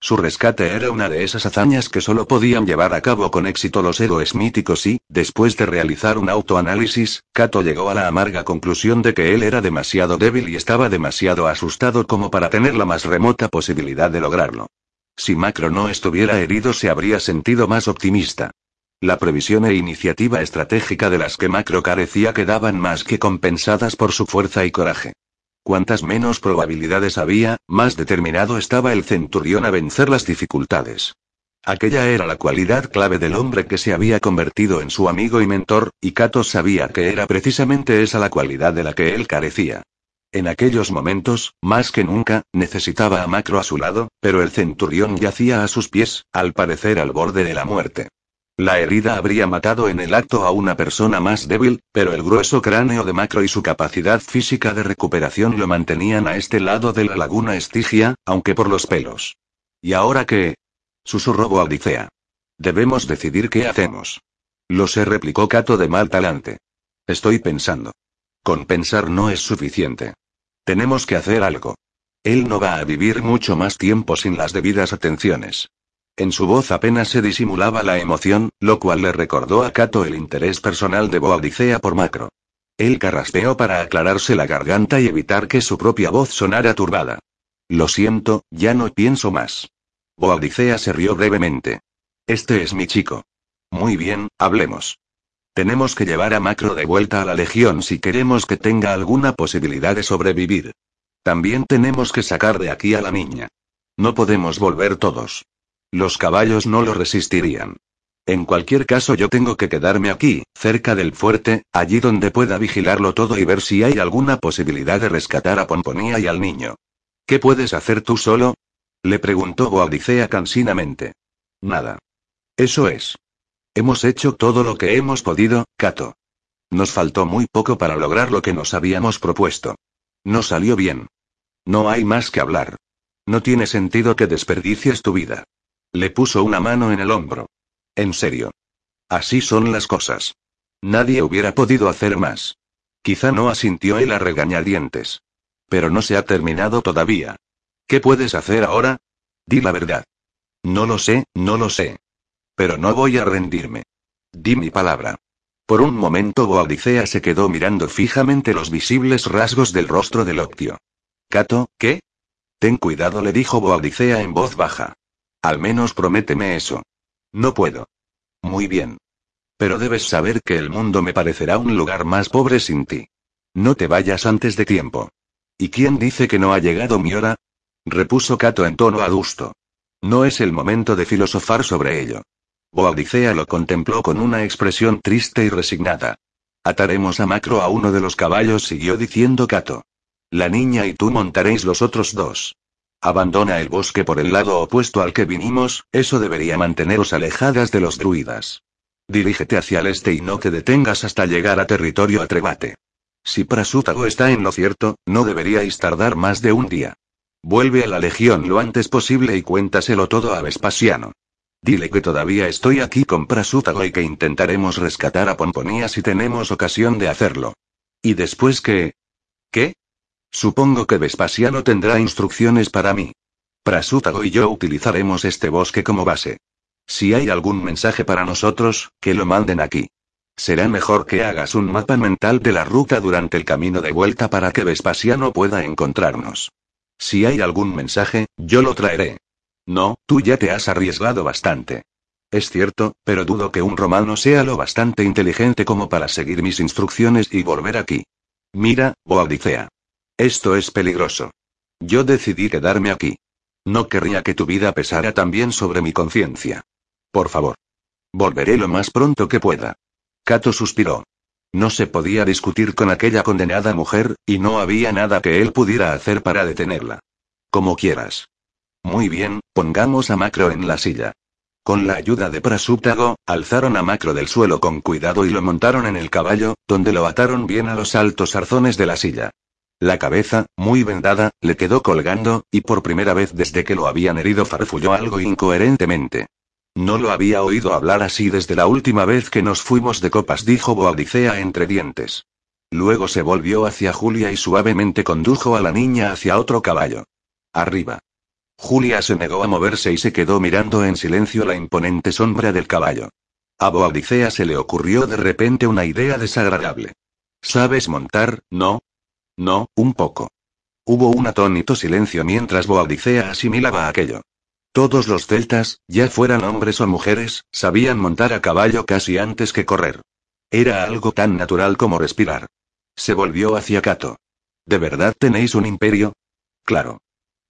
Su rescate era una de esas hazañas que solo podían llevar a cabo con éxito los héroes míticos y, después de realizar un autoanálisis, Cato llegó a la amarga conclusión de que él era demasiado débil y estaba demasiado asustado como para tener la más remota posibilidad de lograrlo. Si Macro no estuviera herido se habría sentido más optimista. La previsión e iniciativa estratégica de las que Macro carecía quedaban más que compensadas por su fuerza y coraje. Cuantas menos probabilidades había, más determinado estaba el centurión a vencer las dificultades. Aquella era la cualidad clave del hombre que se había convertido en su amigo y mentor, y Cato sabía que era precisamente esa la cualidad de la que él carecía. En aquellos momentos, más que nunca, necesitaba a Macro a su lado, pero el centurión yacía a sus pies, al parecer al borde de la muerte. La herida habría matado en el acto a una persona más débil, pero el grueso cráneo de Macro y su capacidad física de recuperación lo mantenían a este lado de la laguna Estigia, aunque por los pelos. ¿Y ahora qué? susurró Boadicea. Debemos decidir qué hacemos. Lo se replicó Cato de mal talante. Estoy pensando. Con pensar no es suficiente. Tenemos que hacer algo. Él no va a vivir mucho más tiempo sin las debidas atenciones. En su voz apenas se disimulaba la emoción, lo cual le recordó a Cato el interés personal de Boadicea por Macro. Él carraspeó para aclararse la garganta y evitar que su propia voz sonara turbada. Lo siento, ya no pienso más. Boadicea se rió brevemente. Este es mi chico. Muy bien, hablemos. Tenemos que llevar a Macro de vuelta a la Legión si queremos que tenga alguna posibilidad de sobrevivir. También tenemos que sacar de aquí a la niña. No podemos volver todos. Los caballos no lo resistirían. En cualquier caso yo tengo que quedarme aquí, cerca del fuerte, allí donde pueda vigilarlo todo y ver si hay alguna posibilidad de rescatar a Pomponía y al niño. ¿Qué puedes hacer tú solo? Le preguntó Boadicea cansinamente. Nada. Eso es. Hemos hecho todo lo que hemos podido, Cato. Nos faltó muy poco para lograr lo que nos habíamos propuesto. No salió bien. No hay más que hablar. No tiene sentido que desperdicies tu vida. Le puso una mano en el hombro. En serio. Así son las cosas. Nadie hubiera podido hacer más. Quizá no asintió él a regañadientes. Pero no se ha terminado todavía. ¿Qué puedes hacer ahora? Di la verdad. No lo sé, no lo sé. Pero no voy a rendirme. Di mi palabra. Por un momento Boadicea se quedó mirando fijamente los visibles rasgos del rostro del Octio. Cato, ¿qué? Ten cuidado, le dijo Boadicea en voz baja. Al menos prométeme eso. No puedo. Muy bien. Pero debes saber que el mundo me parecerá un lugar más pobre sin ti. No te vayas antes de tiempo. ¿Y quién dice que no ha llegado mi hora? repuso Cato en tono adusto. No es el momento de filosofar sobre ello. Boadicea lo contempló con una expresión triste y resignada. Ataremos a Macro a uno de los caballos, siguió diciendo Cato. La niña y tú montaréis los otros dos. Abandona el bosque por el lado opuesto al que vinimos, eso debería manteneros alejadas de los druidas. Dirígete hacia el este y no te detengas hasta llegar a territorio Atrebate. Si Prasútago está en lo cierto, no deberíais tardar más de un día. Vuelve a la Legión lo antes posible y cuéntaselo todo a Vespasiano. Dile que todavía estoy aquí con Prasútago y que intentaremos rescatar a Pomponía si tenemos ocasión de hacerlo. ¿Y después qué? ¿Qué? Supongo que Vespasiano tendrá instrucciones para mí. Prasútago y yo utilizaremos este bosque como base. Si hay algún mensaje para nosotros, que lo manden aquí. Será mejor que hagas un mapa mental de la ruta durante el camino de vuelta para que Vespasiano pueda encontrarnos. Si hay algún mensaje, yo lo traeré. No, tú ya te has arriesgado bastante. Es cierto, pero dudo que un romano sea lo bastante inteligente como para seguir mis instrucciones y volver aquí. Mira, Boadicea. Esto es peligroso. Yo decidí quedarme aquí. No querría que tu vida pesara también sobre mi conciencia. Por favor. Volveré lo más pronto que pueda. Cato suspiró. No se podía discutir con aquella condenada mujer, y no había nada que él pudiera hacer para detenerla. Como quieras. Muy bien, pongamos a Macro en la silla. Con la ayuda de Prasúptago, alzaron a Macro del suelo con cuidado y lo montaron en el caballo, donde lo ataron bien a los altos arzones de la silla. La cabeza, muy vendada, le quedó colgando, y por primera vez desde que lo habían herido farfulló algo incoherentemente. No lo había oído hablar así desde la última vez que nos fuimos de copas, dijo Boadicea entre dientes. Luego se volvió hacia Julia y suavemente condujo a la niña hacia otro caballo. Arriba. Julia se negó a moverse y se quedó mirando en silencio la imponente sombra del caballo. A Boadicea se le ocurrió de repente una idea desagradable. ¿Sabes montar, no? No, un poco. Hubo un atónito silencio mientras Boadicea asimilaba aquello. Todos los celtas, ya fueran hombres o mujeres, sabían montar a caballo casi antes que correr. Era algo tan natural como respirar. Se volvió hacia Cato. ¿De verdad tenéis un imperio? Claro.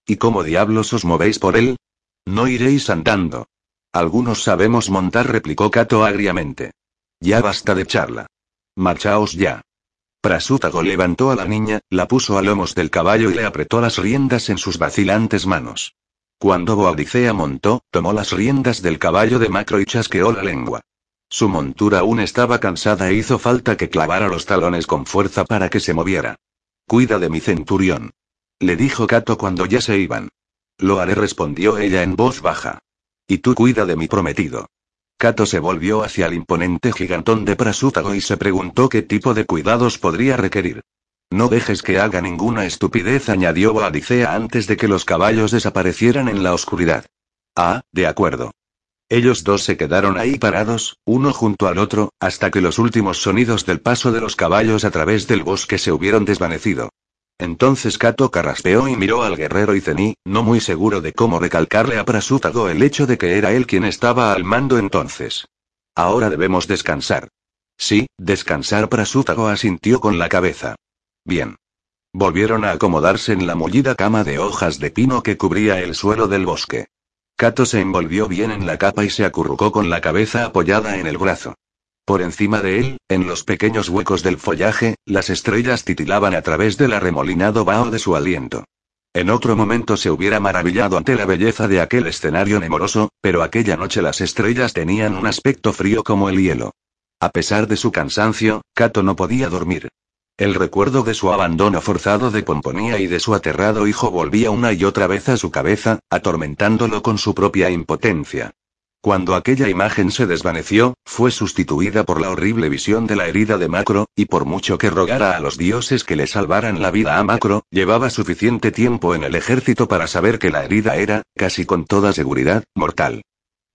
¿Y cómo diablos os movéis por él? No iréis andando. Algunos sabemos montar, replicó Cato agriamente. Ya basta de charla. Marchaos ya. Prasútago levantó a la niña, la puso a lomos del caballo y le apretó las riendas en sus vacilantes manos. Cuando Boadicea montó, tomó las riendas del caballo de Macro y chasqueó la lengua. Su montura aún estaba cansada e hizo falta que clavara los talones con fuerza para que se moviera. Cuida de mi centurión. Le dijo Cato cuando ya se iban. Lo haré, respondió ella en voz baja. Y tú cuida de mi prometido. Kato se volvió hacia el imponente gigantón de Prasútago y se preguntó qué tipo de cuidados podría requerir. No dejes que haga ninguna estupidez, añadió Boadicea antes de que los caballos desaparecieran en la oscuridad. Ah, de acuerdo. Ellos dos se quedaron ahí parados, uno junto al otro, hasta que los últimos sonidos del paso de los caballos a través del bosque se hubieron desvanecido. Entonces Kato carraspeó y miró al guerrero Izení, no muy seguro de cómo recalcarle a Prasútago el hecho de que era él quien estaba al mando entonces. Ahora debemos descansar. Sí, descansar Prasútago asintió con la cabeza. Bien. Volvieron a acomodarse en la mullida cama de hojas de pino que cubría el suelo del bosque. Kato se envolvió bien en la capa y se acurrucó con la cabeza apoyada en el brazo. Por encima de él, en los pequeños huecos del follaje, las estrellas titilaban a través del arremolinado vaho de su aliento. En otro momento se hubiera maravillado ante la belleza de aquel escenario nemoroso, pero aquella noche las estrellas tenían un aspecto frío como el hielo. A pesar de su cansancio, Kato no podía dormir. El recuerdo de su abandono forzado de Pomponía y de su aterrado hijo volvía una y otra vez a su cabeza, atormentándolo con su propia impotencia. Cuando aquella imagen se desvaneció, fue sustituida por la horrible visión de la herida de Macro, y por mucho que rogara a los dioses que le salvaran la vida a Macro, llevaba suficiente tiempo en el ejército para saber que la herida era, casi con toda seguridad, mortal.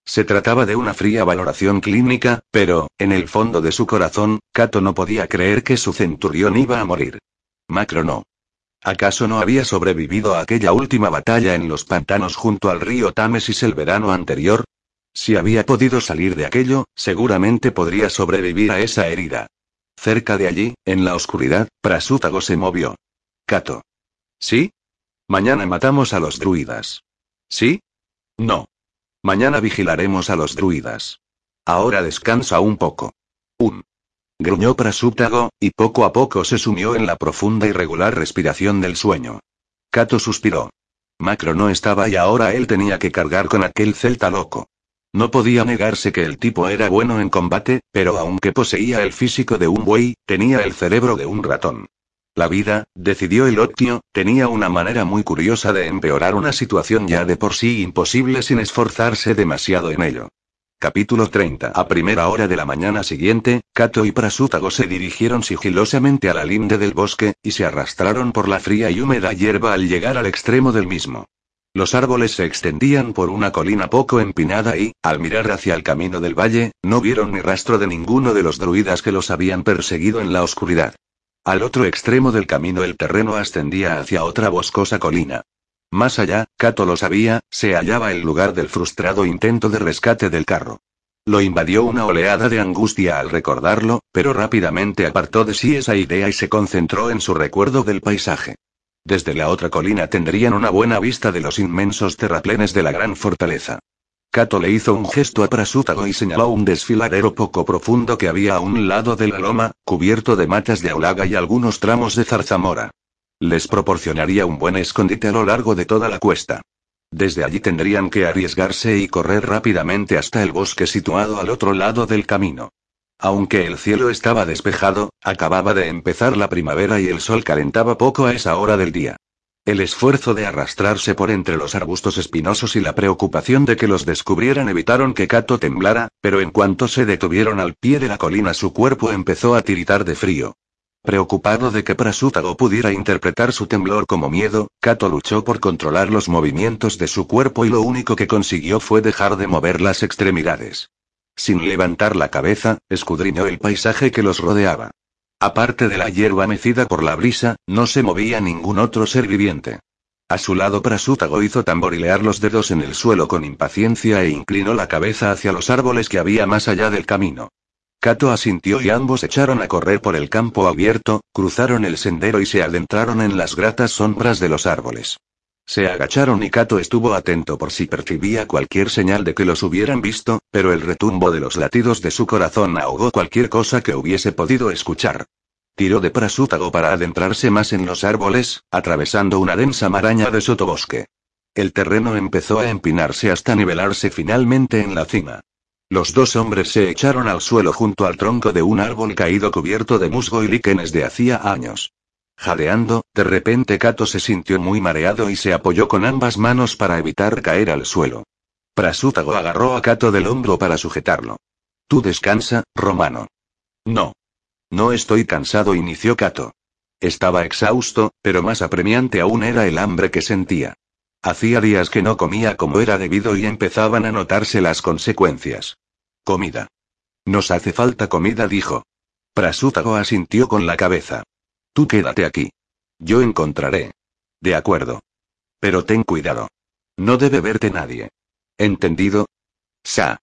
Se trataba de una fría valoración clínica, pero, en el fondo de su corazón, Kato no podía creer que su centurión iba a morir. Macro no. ¿Acaso no había sobrevivido a aquella última batalla en los pantanos junto al río Támesis el verano anterior? Si había podido salir de aquello, seguramente podría sobrevivir a esa herida. Cerca de allí, en la oscuridad, Prasútago se movió. Kato. ¿Sí? Mañana matamos a los druidas. ¿Sí? No. Mañana vigilaremos a los druidas. Ahora descansa un poco. Un. Gruñó Prasúptago, y poco a poco se sumió en la profunda y regular respiración del sueño. Kato suspiró. Macro no estaba y ahora él tenía que cargar con aquel celta loco. No podía negarse que el tipo era bueno en combate, pero aunque poseía el físico de un buey, tenía el cerebro de un ratón. La vida, decidió el Octio, tenía una manera muy curiosa de empeorar una situación ya de por sí imposible sin esforzarse demasiado en ello. Capítulo 30. A primera hora de la mañana siguiente, Kato y Prasútago se dirigieron sigilosamente a la linde del bosque, y se arrastraron por la fría y húmeda hierba al llegar al extremo del mismo. Los árboles se extendían por una colina poco empinada y, al mirar hacia el camino del valle, no vieron ni rastro de ninguno de los druidas que los habían perseguido en la oscuridad. Al otro extremo del camino el terreno ascendía hacia otra boscosa colina. Más allá, Cato lo sabía, se hallaba el lugar del frustrado intento de rescate del carro. Lo invadió una oleada de angustia al recordarlo, pero rápidamente apartó de sí esa idea y se concentró en su recuerdo del paisaje. Desde la otra colina tendrían una buena vista de los inmensos terraplenes de la gran fortaleza. Cato le hizo un gesto a Prasútago y señaló un desfiladero poco profundo que había a un lado de la loma, cubierto de matas de aulaga y algunos tramos de zarzamora. Les proporcionaría un buen escondite a lo largo de toda la cuesta. Desde allí tendrían que arriesgarse y correr rápidamente hasta el bosque situado al otro lado del camino. Aunque el cielo estaba despejado, acababa de empezar la primavera y el sol calentaba poco a esa hora del día. El esfuerzo de arrastrarse por entre los arbustos espinosos y la preocupación de que los descubrieran evitaron que Cato temblara, pero en cuanto se detuvieron al pie de la colina su cuerpo empezó a tiritar de frío. Preocupado de que Prasútago pudiera interpretar su temblor como miedo, Cato luchó por controlar los movimientos de su cuerpo y lo único que consiguió fue dejar de mover las extremidades. Sin levantar la cabeza, escudriñó el paisaje que los rodeaba. Aparte de la hierba mecida por la brisa, no se movía ningún otro ser viviente. A su lado Prasútago hizo tamborilear los dedos en el suelo con impaciencia e inclinó la cabeza hacia los árboles que había más allá del camino. Kato asintió y ambos echaron a correr por el campo abierto, cruzaron el sendero y se adentraron en las gratas sombras de los árboles. Se agacharon y Kato estuvo atento por si percibía cualquier señal de que los hubieran visto, pero el retumbo de los latidos de su corazón ahogó cualquier cosa que hubiese podido escuchar. Tiró de prasútago para adentrarse más en los árboles, atravesando una densa maraña de sotobosque. El terreno empezó a empinarse hasta nivelarse finalmente en la cima. Los dos hombres se echaron al suelo junto al tronco de un árbol caído cubierto de musgo y líquenes de hacía años. Jadeando, de repente Kato se sintió muy mareado y se apoyó con ambas manos para evitar caer al suelo. Prasútago agarró a Kato del hombro para sujetarlo. Tú descansa, Romano. No. No estoy cansado, inició Kato. Estaba exhausto, pero más apremiante aún era el hambre que sentía. Hacía días que no comía como era debido y empezaban a notarse las consecuencias. Comida. Nos hace falta comida, dijo. Prasútago asintió con la cabeza. Tú quédate aquí. Yo encontraré. De acuerdo. Pero ten cuidado. No debe verte nadie. ¿Entendido? Sa.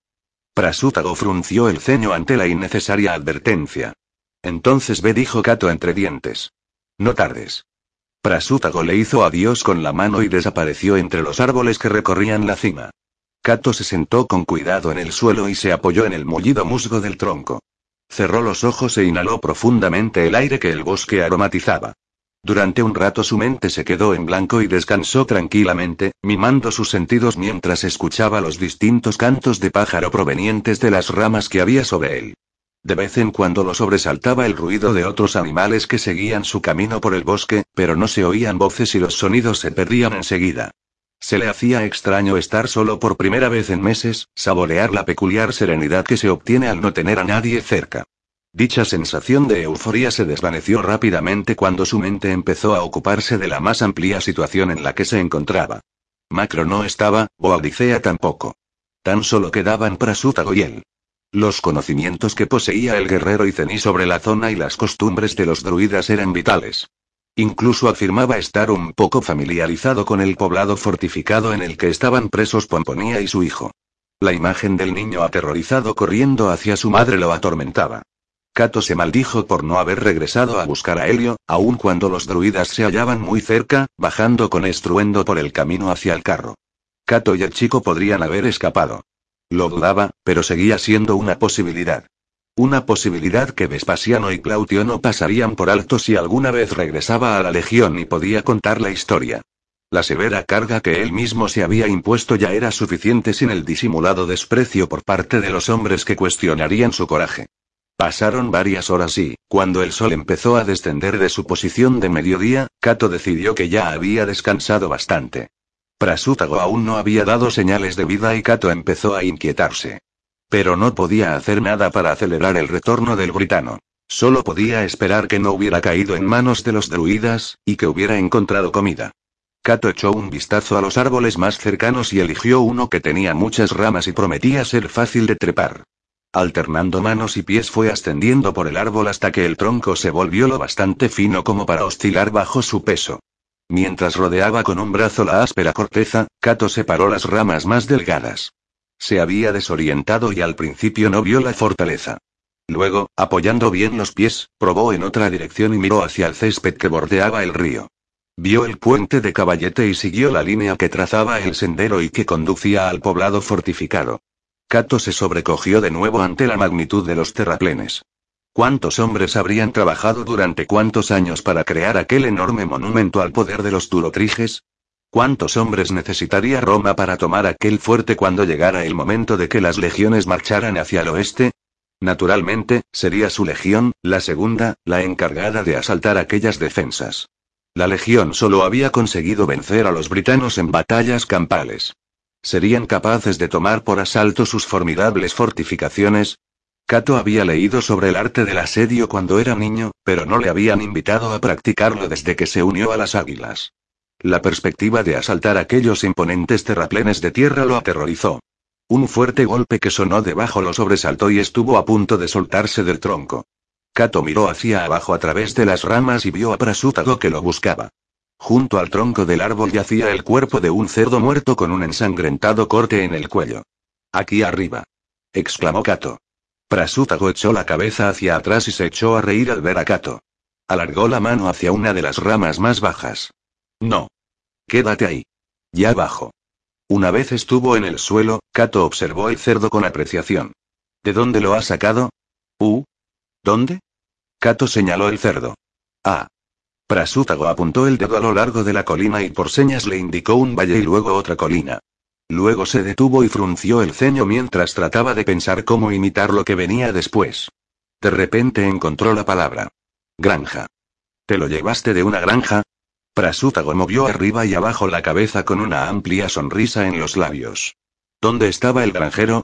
Prasútago frunció el ceño ante la innecesaria advertencia. Entonces ve, dijo Cato entre dientes. No tardes. Prasútago le hizo adiós con la mano y desapareció entre los árboles que recorrían la cima. Kato se sentó con cuidado en el suelo y se apoyó en el mullido musgo del tronco. Cerró los ojos e inhaló profundamente el aire que el bosque aromatizaba. Durante un rato su mente se quedó en blanco y descansó tranquilamente, mimando sus sentidos mientras escuchaba los distintos cantos de pájaro provenientes de las ramas que había sobre él. De vez en cuando lo sobresaltaba el ruido de otros animales que seguían su camino por el bosque, pero no se oían voces y los sonidos se perdían enseguida. Se le hacía extraño estar solo por primera vez en meses, saborear la peculiar serenidad que se obtiene al no tener a nadie cerca. Dicha sensación de euforía se desvaneció rápidamente cuando su mente empezó a ocuparse de la más amplia situación en la que se encontraba. Macro no estaba, Boadicea tampoco. Tan solo quedaban Prasútago y él. Los conocimientos que poseía el guerrero Iceni sobre la zona y las costumbres de los druidas eran vitales. Incluso afirmaba estar un poco familiarizado con el poblado fortificado en el que estaban presos Pomponía y su hijo. La imagen del niño aterrorizado corriendo hacia su madre lo atormentaba. Kato se maldijo por no haber regresado a buscar a Helio, aun cuando los druidas se hallaban muy cerca, bajando con estruendo por el camino hacia el carro. Kato y el chico podrían haber escapado. Lo dudaba, pero seguía siendo una posibilidad. Una posibilidad que Vespasiano y Claudio no pasarían por alto si alguna vez regresaba a la legión y podía contar la historia. La severa carga que él mismo se había impuesto ya era suficiente sin el disimulado desprecio por parte de los hombres que cuestionarían su coraje. Pasaron varias horas y, cuando el sol empezó a descender de su posición de mediodía, Kato decidió que ya había descansado bastante. Prasútago aún no había dado señales de vida y Kato empezó a inquietarse. Pero no podía hacer nada para acelerar el retorno del britano. Solo podía esperar que no hubiera caído en manos de los druidas, y que hubiera encontrado comida. Kato echó un vistazo a los árboles más cercanos y eligió uno que tenía muchas ramas y prometía ser fácil de trepar. Alternando manos y pies fue ascendiendo por el árbol hasta que el tronco se volvió lo bastante fino como para oscilar bajo su peso. Mientras rodeaba con un brazo la áspera corteza, Kato separó las ramas más delgadas. Se había desorientado y al principio no vio la fortaleza. Luego, apoyando bien los pies, probó en otra dirección y miró hacia el césped que bordeaba el río. Vio el puente de caballete y siguió la línea que trazaba el sendero y que conducía al poblado fortificado. Kato se sobrecogió de nuevo ante la magnitud de los terraplenes. ¿Cuántos hombres habrían trabajado durante cuántos años para crear aquel enorme monumento al poder de los durotriges? ¿Cuántos hombres necesitaría Roma para tomar aquel fuerte cuando llegara el momento de que las legiones marcharan hacia el oeste? Naturalmente, sería su legión, la segunda, la encargada de asaltar aquellas defensas. La legión solo había conseguido vencer a los britanos en batallas campales. ¿Serían capaces de tomar por asalto sus formidables fortificaciones? Cato había leído sobre el arte del asedio cuando era niño, pero no le habían invitado a practicarlo desde que se unió a las águilas. La perspectiva de asaltar aquellos imponentes terraplenes de tierra lo aterrorizó. Un fuerte golpe que sonó debajo lo sobresaltó y estuvo a punto de soltarse del tronco. Cato miró hacia abajo a través de las ramas y vio a Prasútago que lo buscaba. Junto al tronco del árbol yacía el cuerpo de un cerdo muerto con un ensangrentado corte en el cuello. Aquí arriba. exclamó Kato. Prasútago echó la cabeza hacia atrás y se echó a reír al ver a Kato. Alargó la mano hacia una de las ramas más bajas. No. Quédate ahí. Ya abajo. Una vez estuvo en el suelo, Kato observó el cerdo con apreciación. ¿De dónde lo ha sacado? ¿Uh? ¿Dónde? Kato señaló el cerdo. Ah. Prasútago apuntó el dedo a lo largo de la colina y por señas le indicó un valle y luego otra colina. Luego se detuvo y frunció el ceño mientras trataba de pensar cómo imitar lo que venía después. De repente encontró la palabra. Granja. ¿Te lo llevaste de una granja? Prasútago movió arriba y abajo la cabeza con una amplia sonrisa en los labios. ¿Dónde estaba el granjero?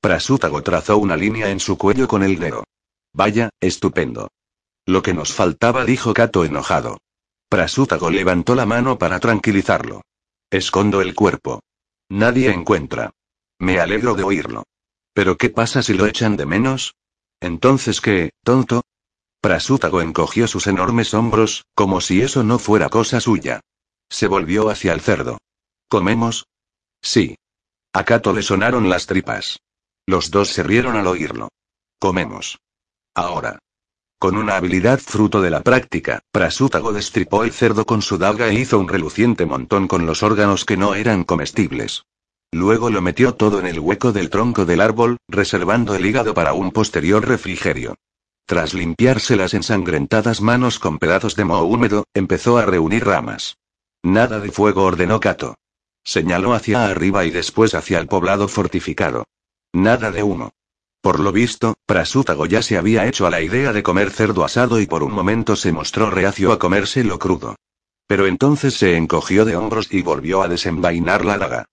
Prasútago trazó una línea en su cuello con el dedo. Vaya, estupendo. Lo que nos faltaba, dijo Kato enojado. Prasútago levantó la mano para tranquilizarlo. Escondo el cuerpo. Nadie encuentra. Me alegro de oírlo. Pero ¿qué pasa si lo echan de menos? Entonces qué, tonto? Prasútago encogió sus enormes hombros, como si eso no fuera cosa suya. Se volvió hacia el cerdo. ¿Comemos? Sí. A Kato le sonaron las tripas. Los dos se rieron al oírlo. Comemos. Ahora. Con una habilidad fruto de la práctica, Prasútago destripó el cerdo con su daga e hizo un reluciente montón con los órganos que no eran comestibles. Luego lo metió todo en el hueco del tronco del árbol, reservando el hígado para un posterior refrigerio. Tras limpiarse las ensangrentadas manos con pedazos de moho húmedo, empezó a reunir ramas. Nada de fuego ordenó Cato. Señaló hacia arriba y después hacia el poblado fortificado. Nada de humo. Por lo visto, Prasútago ya se había hecho a la idea de comer cerdo asado y por un momento se mostró reacio a comérselo crudo. Pero entonces se encogió de hombros y volvió a desenvainar la daga.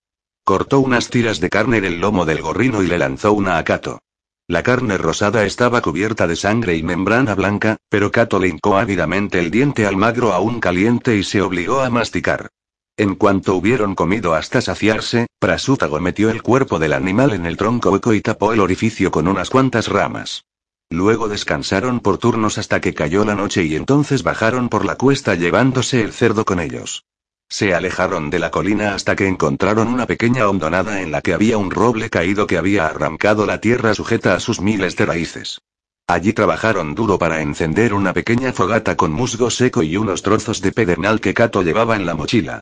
Cortó unas tiras de carne del lomo del gorrino y le lanzó una a Cato. La carne rosada estaba cubierta de sangre y membrana blanca, pero Cato le ávidamente el diente al magro aún caliente y se obligó a masticar. En cuanto hubieron comido hasta saciarse, Prasútago metió el cuerpo del animal en el tronco hueco y tapó el orificio con unas cuantas ramas. Luego descansaron por turnos hasta que cayó la noche y entonces bajaron por la cuesta llevándose el cerdo con ellos. Se alejaron de la colina hasta que encontraron una pequeña hondonada en la que había un roble caído que había arrancado la tierra sujeta a sus miles de raíces. Allí trabajaron duro para encender una pequeña fogata con musgo seco y unos trozos de pedernal que Cato llevaba en la mochila.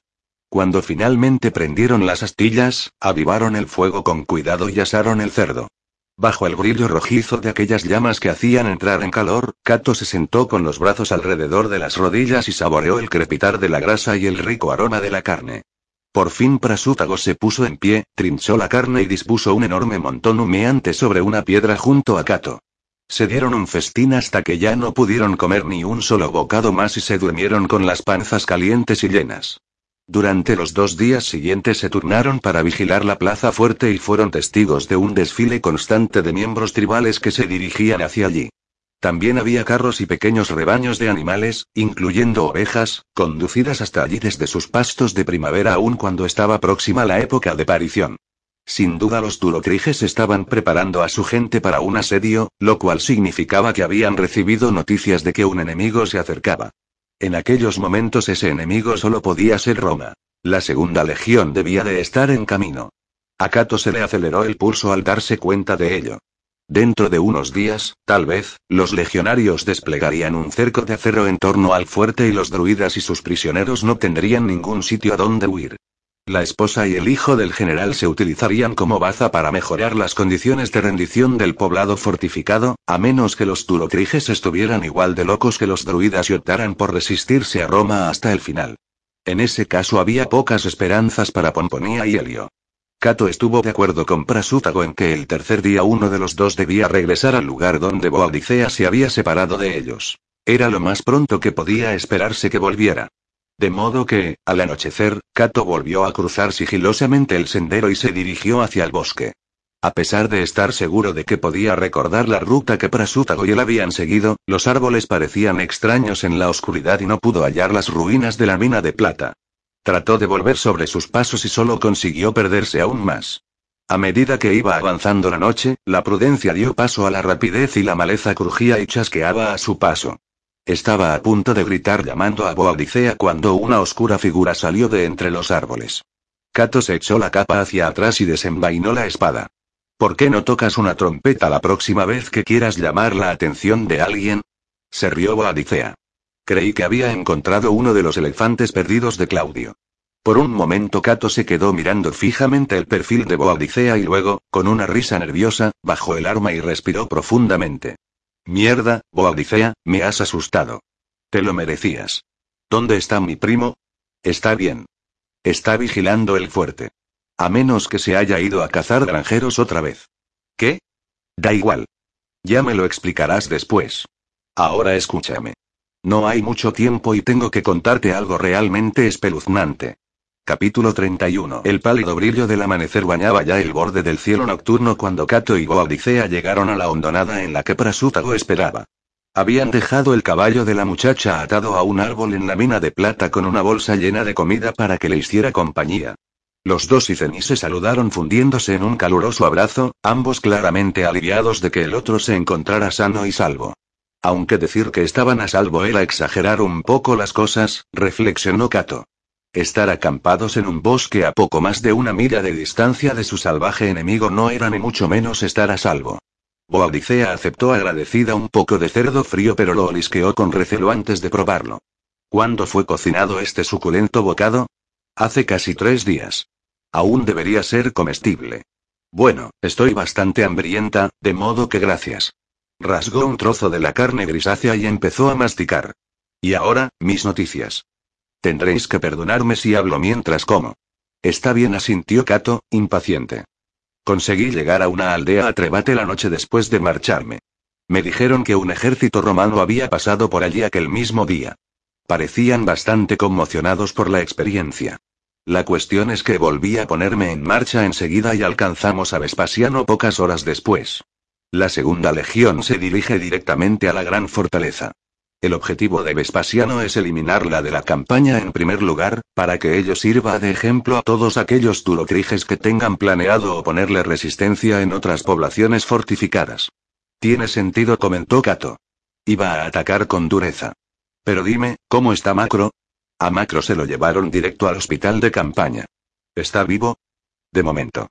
Cuando finalmente prendieron las astillas, avivaron el fuego con cuidado y asaron el cerdo. Bajo el brillo rojizo de aquellas llamas que hacían entrar en calor, Cato se sentó con los brazos alrededor de las rodillas y saboreó el crepitar de la grasa y el rico aroma de la carne. Por fin Prasútago se puso en pie, trinchó la carne y dispuso un enorme montón humeante sobre una piedra junto a Cato. Se dieron un festín hasta que ya no pudieron comer ni un solo bocado más y se durmieron con las panzas calientes y llenas. Durante los dos días siguientes se turnaron para vigilar la plaza fuerte y fueron testigos de un desfile constante de miembros tribales que se dirigían hacia allí. También había carros y pequeños rebaños de animales, incluyendo ovejas, conducidas hasta allí desde sus pastos de primavera aun cuando estaba próxima la época de parición. Sin duda los turocriges estaban preparando a su gente para un asedio, lo cual significaba que habían recibido noticias de que un enemigo se acercaba. En aquellos momentos ese enemigo solo podía ser Roma. La segunda legión debía de estar en camino. A se le aceleró el pulso al darse cuenta de ello. Dentro de unos días, tal vez, los legionarios desplegarían un cerco de acero en torno al fuerte y los druidas y sus prisioneros no tendrían ningún sitio a donde huir. La esposa y el hijo del general se utilizarían como baza para mejorar las condiciones de rendición del poblado fortificado, a menos que los turocriges estuvieran igual de locos que los druidas y optaran por resistirse a Roma hasta el final. En ese caso había pocas esperanzas para Pomponía y Helio. Cato estuvo de acuerdo con Prasútago en que el tercer día uno de los dos debía regresar al lugar donde Boadicea se había separado de ellos. Era lo más pronto que podía esperarse que volviera. De modo que, al anochecer, Kato volvió a cruzar sigilosamente el sendero y se dirigió hacia el bosque. A pesar de estar seguro de que podía recordar la ruta que Prasútago y él habían seguido, los árboles parecían extraños en la oscuridad y no pudo hallar las ruinas de la mina de plata. Trató de volver sobre sus pasos y solo consiguió perderse aún más. A medida que iba avanzando la noche, la prudencia dio paso a la rapidez y la maleza crujía y chasqueaba a su paso. Estaba a punto de gritar llamando a Boadicea cuando una oscura figura salió de entre los árboles. Cato se echó la capa hacia atrás y desenvainó la espada. ¿Por qué no tocas una trompeta la próxima vez que quieras llamar la atención de alguien? Se rió Boadicea. Creí que había encontrado uno de los elefantes perdidos de Claudio. Por un momento Cato se quedó mirando fijamente el perfil de Boadicea y luego, con una risa nerviosa, bajó el arma y respiró profundamente. Mierda, Boadicea, me has asustado. Te lo merecías. ¿Dónde está mi primo? Está bien. Está vigilando el fuerte. A menos que se haya ido a cazar granjeros otra vez. ¿Qué? Da igual. Ya me lo explicarás después. Ahora escúchame. No hay mucho tiempo y tengo que contarte algo realmente espeluznante. Capítulo 31. El pálido brillo del amanecer bañaba ya el borde del cielo nocturno cuando Cato y Boadicea llegaron a la hondonada en la que Prasútago esperaba. Habían dejado el caballo de la muchacha atado a un árbol en la mina de plata con una bolsa llena de comida para que le hiciera compañía. Los dos y se saludaron fundiéndose en un caluroso abrazo, ambos claramente aliviados de que el otro se encontrara sano y salvo. Aunque decir que estaban a salvo era exagerar un poco las cosas, reflexionó Cato. Estar acampados en un bosque a poco más de una milla de distancia de su salvaje enemigo no era ni mucho menos estar a salvo. Boadicea aceptó agradecida un poco de cerdo frío pero lo olisqueó con recelo antes de probarlo. ¿Cuándo fue cocinado este suculento bocado? Hace casi tres días. Aún debería ser comestible. Bueno, estoy bastante hambrienta, de modo que gracias. Rasgó un trozo de la carne grisácea y empezó a masticar. Y ahora, mis noticias. Tendréis que perdonarme si hablo mientras como. Está bien, asintió Cato, impaciente. Conseguí llegar a una aldea a Trebate la noche después de marcharme. Me dijeron que un ejército romano había pasado por allí aquel mismo día. Parecían bastante conmocionados por la experiencia. La cuestión es que volví a ponerme en marcha enseguida y alcanzamos a Vespasiano pocas horas después. La segunda legión se dirige directamente a la gran fortaleza. El objetivo de Vespasiano es eliminarla de la campaña en primer lugar, para que ello sirva de ejemplo a todos aquellos tulotriges que tengan planeado oponerle resistencia en otras poblaciones fortificadas. Tiene sentido, comentó Cato. Iba a atacar con dureza. Pero dime, ¿cómo está Macro? A Macro se lo llevaron directo al hospital de campaña. ¿Está vivo? De momento.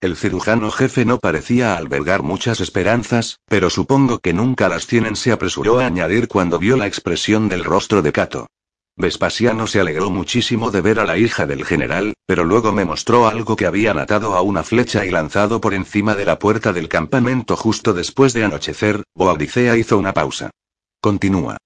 El cirujano jefe no parecía albergar muchas esperanzas, pero supongo que nunca las tienen, se apresuró a añadir cuando vio la expresión del rostro de Cato. Vespasiano se alegró muchísimo de ver a la hija del general, pero luego me mostró algo que habían atado a una flecha y lanzado por encima de la puerta del campamento justo después de anochecer. Boadicea hizo una pausa. Continúa.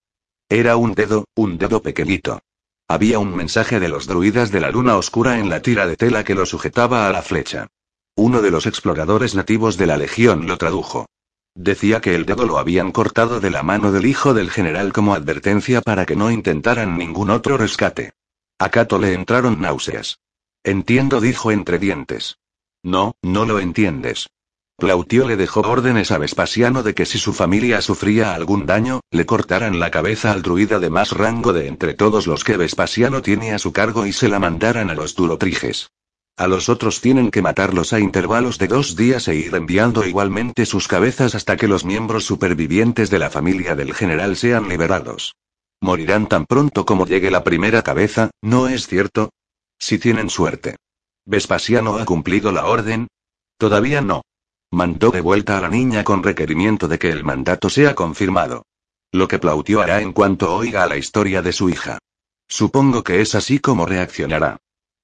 Era un dedo, un dedo pequeñito. Había un mensaje de los druidas de la luna oscura en la tira de tela que lo sujetaba a la flecha. Uno de los exploradores nativos de la Legión lo tradujo. Decía que el dedo lo habían cortado de la mano del hijo del general como advertencia para que no intentaran ningún otro rescate. A Cato le entraron náuseas. Entiendo, dijo entre dientes. No, no lo entiendes. Plautio le dejó órdenes a Vespasiano de que si su familia sufría algún daño, le cortaran la cabeza al druida de más rango de entre todos los que Vespasiano tiene a su cargo y se la mandaran a los durotriges. A los otros tienen que matarlos a intervalos de dos días e ir enviando igualmente sus cabezas hasta que los miembros supervivientes de la familia del general sean liberados. Morirán tan pronto como llegue la primera cabeza, ¿no es cierto? Si tienen suerte. ¿Vespasiano ha cumplido la orden? Todavía no. Mandó de vuelta a la niña con requerimiento de que el mandato sea confirmado. Lo que Plautio hará en cuanto oiga la historia de su hija. Supongo que es así como reaccionará.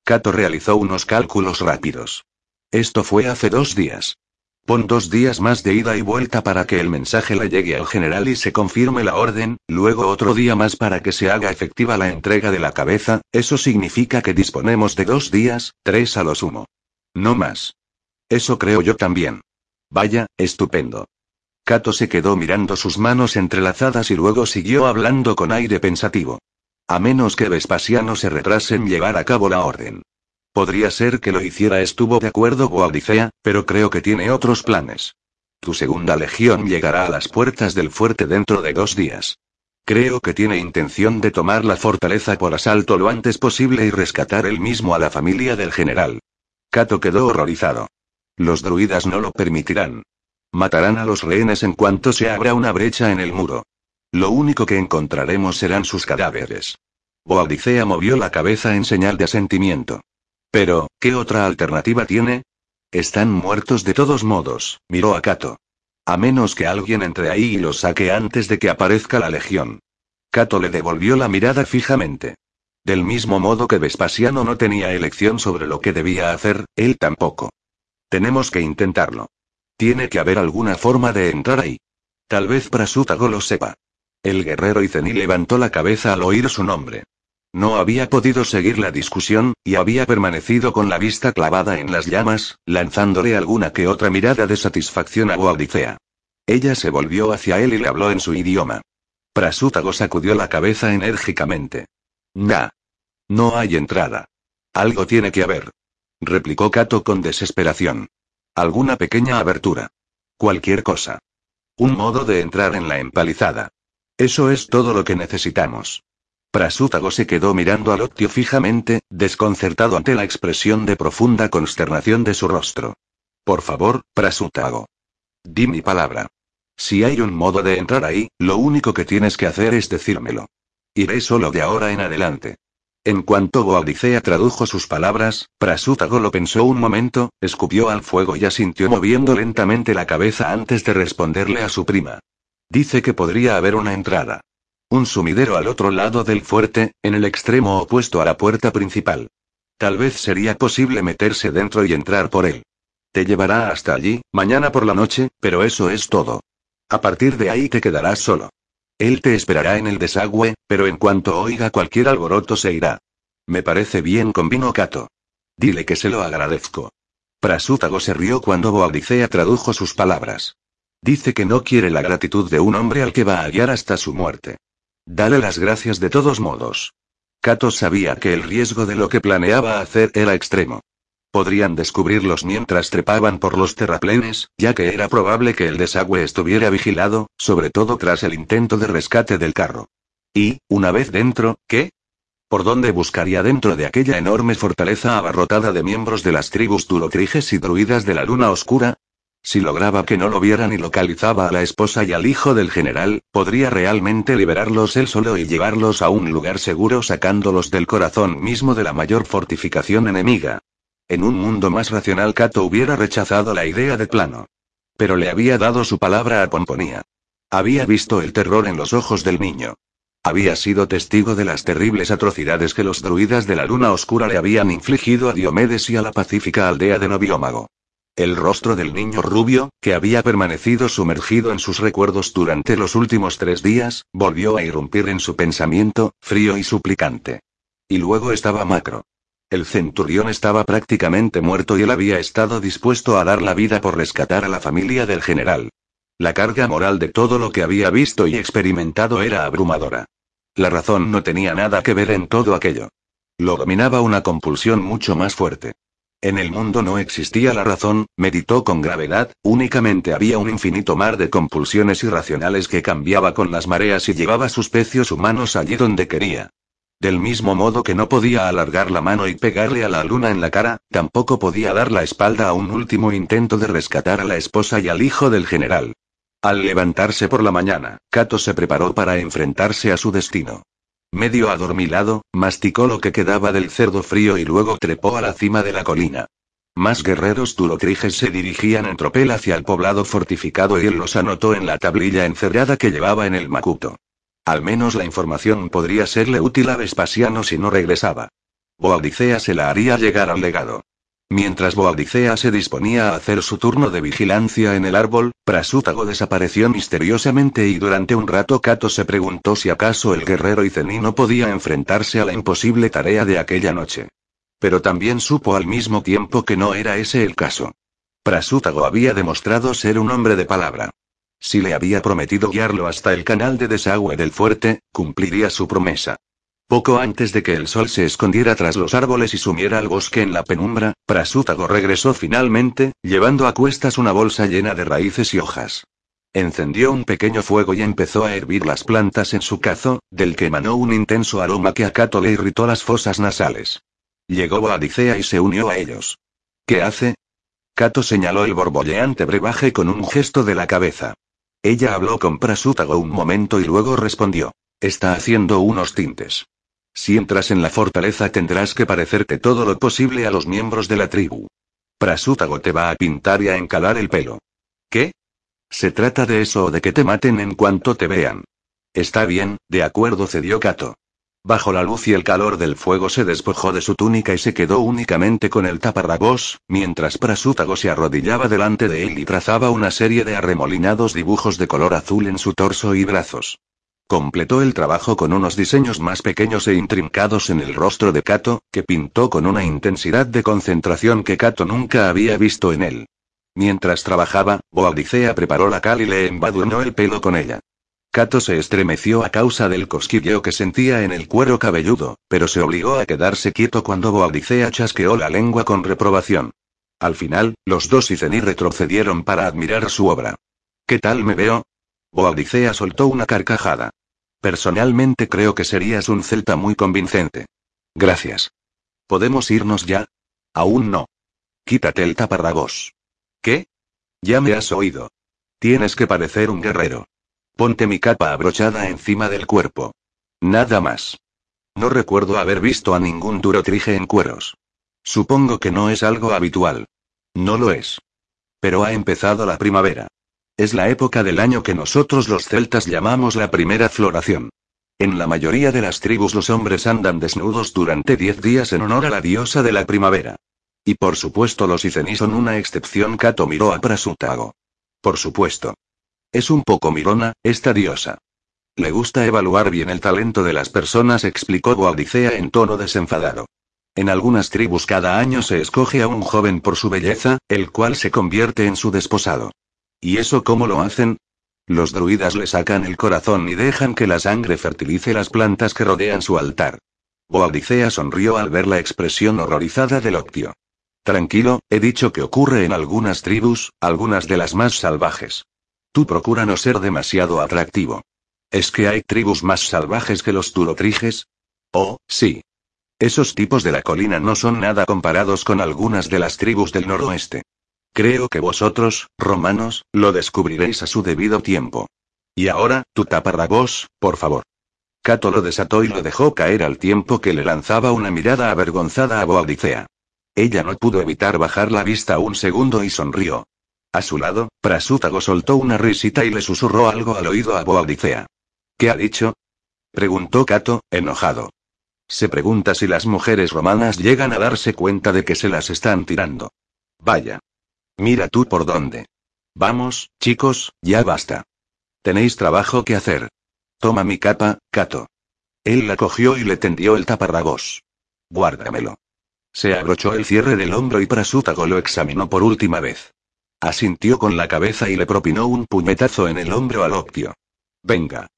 Cato realizó unos cálculos rápidos. Esto fue hace dos días. Pon dos días más de ida y vuelta para que el mensaje le llegue al general y se confirme la orden, luego otro día más para que se haga efectiva la entrega de la cabeza, eso significa que disponemos de dos días, tres a lo sumo. No más. Eso creo yo también. Vaya, estupendo. Cato se quedó mirando sus manos entrelazadas y luego siguió hablando con aire pensativo. A menos que Vespasiano se retrase en llevar a cabo la orden. Podría ser que lo hiciera, estuvo de acuerdo Boadicea, pero creo que tiene otros planes. Tu segunda legión llegará a las puertas del fuerte dentro de dos días. Creo que tiene intención de tomar la fortaleza por asalto lo antes posible y rescatar él mismo a la familia del general. Cato quedó horrorizado. Los druidas no lo permitirán. Matarán a los rehenes en cuanto se abra una brecha en el muro. Lo único que encontraremos serán sus cadáveres. Boadicea movió la cabeza en señal de asentimiento. Pero, ¿qué otra alternativa tiene? Están muertos de todos modos, miró a Cato. A menos que alguien entre ahí y los saque antes de que aparezca la legión. Cato le devolvió la mirada fijamente. Del mismo modo que Vespasiano no tenía elección sobre lo que debía hacer, él tampoco. Tenemos que intentarlo. Tiene que haber alguna forma de entrar ahí. Tal vez Prasútago lo sepa. El guerrero Izení levantó la cabeza al oír su nombre. No había podido seguir la discusión, y había permanecido con la vista clavada en las llamas, lanzándole alguna que otra mirada de satisfacción a Boadicea. Ella se volvió hacia él y le habló en su idioma. Prasútago sacudió la cabeza enérgicamente. Nah. No hay entrada. Algo tiene que haber. Replicó Cato con desesperación. Alguna pequeña abertura. Cualquier cosa. Un modo de entrar en la empalizada. Eso es todo lo que necesitamos. Prasútago se quedó mirando a Loctio fijamente, desconcertado ante la expresión de profunda consternación de su rostro. Por favor, Prasútago. Di mi palabra. Si hay un modo de entrar ahí, lo único que tienes que hacer es decírmelo. Iré solo de ahora en adelante. En cuanto Boadicea tradujo sus palabras, Prasútago lo pensó un momento, escupió al fuego y asintió moviendo lentamente la cabeza antes de responderle a su prima. Dice que podría haber una entrada. Un sumidero al otro lado del fuerte, en el extremo opuesto a la puerta principal. Tal vez sería posible meterse dentro y entrar por él. Te llevará hasta allí, mañana por la noche, pero eso es todo. A partir de ahí te quedarás solo. Él te esperará en el desagüe, pero en cuanto oiga cualquier alboroto se irá. Me parece bien, convino Cato. Dile que se lo agradezco. Prasútago se rió cuando Boadicea tradujo sus palabras. Dice que no quiere la gratitud de un hombre al que va a guiar hasta su muerte. Dale las gracias de todos modos. Cato sabía que el riesgo de lo que planeaba hacer era extremo. Podrían descubrirlos mientras trepaban por los terraplenes, ya que era probable que el desagüe estuviera vigilado, sobre todo tras el intento de rescate del carro. Y, una vez dentro, ¿qué? ¿Por dónde buscaría dentro de aquella enorme fortaleza abarrotada de miembros de las tribus dulotriges y druidas de la luna oscura? Si lograba que no lo vieran y localizaba a la esposa y al hijo del general, podría realmente liberarlos él solo y llevarlos a un lugar seguro sacándolos del corazón mismo de la mayor fortificación enemiga. En un mundo más racional Cato hubiera rechazado la idea de plano. Pero le había dado su palabra a Pomponía. Había visto el terror en los ojos del niño. Había sido testigo de las terribles atrocidades que los druidas de la luna oscura le habían infligido a Diomedes y a la pacífica aldea de Noviómago. El rostro del niño rubio, que había permanecido sumergido en sus recuerdos durante los últimos tres días, volvió a irrumpir en su pensamiento, frío y suplicante. Y luego estaba Macro. El centurión estaba prácticamente muerto y él había estado dispuesto a dar la vida por rescatar a la familia del general. La carga moral de todo lo que había visto y experimentado era abrumadora. La razón no tenía nada que ver en todo aquello. Lo dominaba una compulsión mucho más fuerte. En el mundo no existía la razón, meditó con gravedad, únicamente había un infinito mar de compulsiones irracionales que cambiaba con las mareas y llevaba sus pecios humanos allí donde quería. Del mismo modo que no podía alargar la mano y pegarle a la luna en la cara, tampoco podía dar la espalda a un último intento de rescatar a la esposa y al hijo del general. Al levantarse por la mañana, Kato se preparó para enfrentarse a su destino. Medio adormilado, masticó lo que quedaba del cerdo frío y luego trepó a la cima de la colina. Más guerreros tulotriges se dirigían en tropel hacia el poblado fortificado y él los anotó en la tablilla encerrada que llevaba en el macuto. Al menos la información podría serle útil a Vespasiano si no regresaba. Boadicea se la haría llegar al legado. Mientras Boadicea se disponía a hacer su turno de vigilancia en el árbol, Prasútago desapareció misteriosamente y durante un rato Cato se preguntó si acaso el guerrero no podía enfrentarse a la imposible tarea de aquella noche. Pero también supo al mismo tiempo que no era ese el caso. Prasútago había demostrado ser un hombre de palabra. Si le había prometido guiarlo hasta el canal de desagüe del fuerte, cumpliría su promesa. Poco antes de que el sol se escondiera tras los árboles y sumiera al bosque en la penumbra, Prasútago regresó finalmente, llevando a cuestas una bolsa llena de raíces y hojas. Encendió un pequeño fuego y empezó a hervir las plantas en su cazo, del que emanó un intenso aroma que a Cato le irritó las fosas nasales. Llegó a Adicea y se unió a ellos. ¿Qué hace? Cato señaló el borbolleante brebaje con un gesto de la cabeza. Ella habló con Prasútago un momento y luego respondió. Está haciendo unos tintes. Si entras en la fortaleza tendrás que parecerte todo lo posible a los miembros de la tribu. Prasútago te va a pintar y a encalar el pelo. ¿Qué? ¿Se trata de eso o de que te maten en cuanto te vean? Está bien, de acuerdo, cedió Cato. Bajo la luz y el calor del fuego se despojó de su túnica y se quedó únicamente con el taparrabos, mientras Prasútago se arrodillaba delante de él y trazaba una serie de arremolinados dibujos de color azul en su torso y brazos. Completó el trabajo con unos diseños más pequeños e intrincados en el rostro de Kato, que pintó con una intensidad de concentración que Kato nunca había visto en él. Mientras trabajaba, Boadicea preparó la cal y le embadurnó el pelo con ella. Kato se estremeció a causa del cosquilleo que sentía en el cuero cabelludo, pero se obligó a quedarse quieto cuando Boadicea chasqueó la lengua con reprobación. Al final, los dos y Zení retrocedieron para admirar su obra. ¿Qué tal me veo? Boadicea soltó una carcajada. Personalmente creo que serías un celta muy convincente. Gracias. ¿Podemos irnos ya? Aún no. Quítate el taparrabos. ¿Qué? Ya me has oído. Tienes que parecer un guerrero. Ponte mi capa abrochada encima del cuerpo. Nada más. No recuerdo haber visto a ningún durotrige en cueros. Supongo que no es algo habitual. No lo es. Pero ha empezado la primavera. Es la época del año que nosotros los celtas llamamos la primera floración. En la mayoría de las tribus los hombres andan desnudos durante diez días en honor a la diosa de la primavera. Y por supuesto los Iceni son una excepción. Kato miró a Prasutago. Por supuesto. Es un poco mirona, esta diosa. Le gusta evaluar bien el talento de las personas, explicó Boadicea en tono desenfadado. En algunas tribus cada año se escoge a un joven por su belleza, el cual se convierte en su desposado. ¿Y eso cómo lo hacen? Los druidas le sacan el corazón y dejan que la sangre fertilice las plantas que rodean su altar. Boadicea sonrió al ver la expresión horrorizada del Octio. Tranquilo, he dicho que ocurre en algunas tribus, algunas de las más salvajes. Tú procura no ser demasiado atractivo. ¿Es que hay tribus más salvajes que los turotriges? Oh, sí. Esos tipos de la colina no son nada comparados con algunas de las tribus del noroeste. Creo que vosotros, romanos, lo descubriréis a su debido tiempo. Y ahora, tu taparrabos, por favor. Cato lo desató y lo dejó caer al tiempo que le lanzaba una mirada avergonzada a Boadicea. Ella no pudo evitar bajar la vista un segundo y sonrió. A su lado, Prasútago soltó una risita y le susurró algo al oído a Boadicea. ¿Qué ha dicho? preguntó Cato, enojado. Se pregunta si las mujeres romanas llegan a darse cuenta de que se las están tirando. Vaya. Mira tú por dónde. Vamos, chicos, ya basta. Tenéis trabajo que hacer. Toma mi capa, Cato. Él la cogió y le tendió el taparrabos. Guárdamelo. Se abrochó el cierre del hombro y Prasútago lo examinó por última vez. Asintió con la cabeza y le propinó un puñetazo en el hombro al Optio. Venga.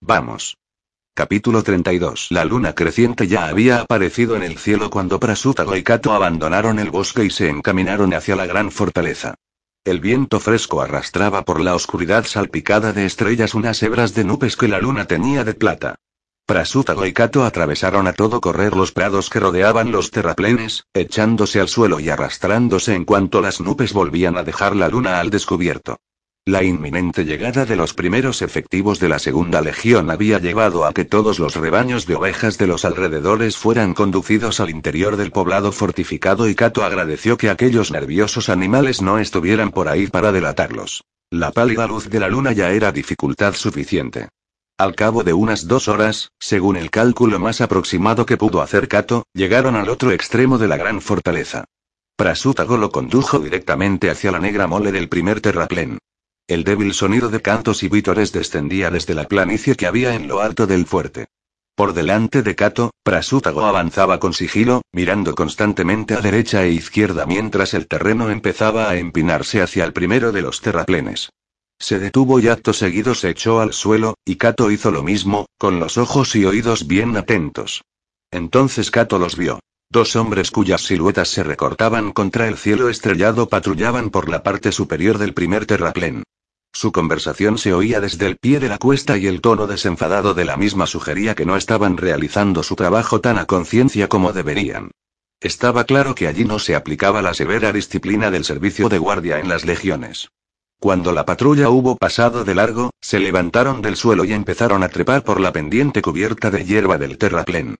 Vamos. Capítulo 32. La luna creciente ya había aparecido en el cielo cuando Prasútago y Kato abandonaron el bosque y se encaminaron hacia la gran fortaleza. El viento fresco arrastraba por la oscuridad salpicada de estrellas unas hebras de nubes que la luna tenía de plata. Prasútago y Kato atravesaron a todo correr los prados que rodeaban los terraplenes, echándose al suelo y arrastrándose en cuanto las nubes volvían a dejar la luna al descubierto. La inminente llegada de los primeros efectivos de la Segunda Legión había llevado a que todos los rebaños de ovejas de los alrededores fueran conducidos al interior del poblado fortificado y Cato agradeció que aquellos nerviosos animales no estuvieran por ahí para delatarlos. La pálida luz de la luna ya era dificultad suficiente. Al cabo de unas dos horas, según el cálculo más aproximado que pudo hacer Cato, llegaron al otro extremo de la gran fortaleza. Prasútago lo condujo directamente hacia la negra mole del primer terraplén. El débil sonido de cantos y vítores descendía desde la planicie que había en lo alto del fuerte. Por delante de Cato, Prasútago avanzaba con sigilo, mirando constantemente a derecha e izquierda mientras el terreno empezaba a empinarse hacia el primero de los terraplenes. Se detuvo y acto seguido se echó al suelo, y Cato hizo lo mismo, con los ojos y oídos bien atentos. Entonces Cato los vio. Dos hombres cuyas siluetas se recortaban contra el cielo estrellado patrullaban por la parte superior del primer terraplén. Su conversación se oía desde el pie de la cuesta y el tono desenfadado de la misma sugería que no estaban realizando su trabajo tan a conciencia como deberían. Estaba claro que allí no se aplicaba la severa disciplina del servicio de guardia en las legiones. Cuando la patrulla hubo pasado de largo, se levantaron del suelo y empezaron a trepar por la pendiente cubierta de hierba del terraplén.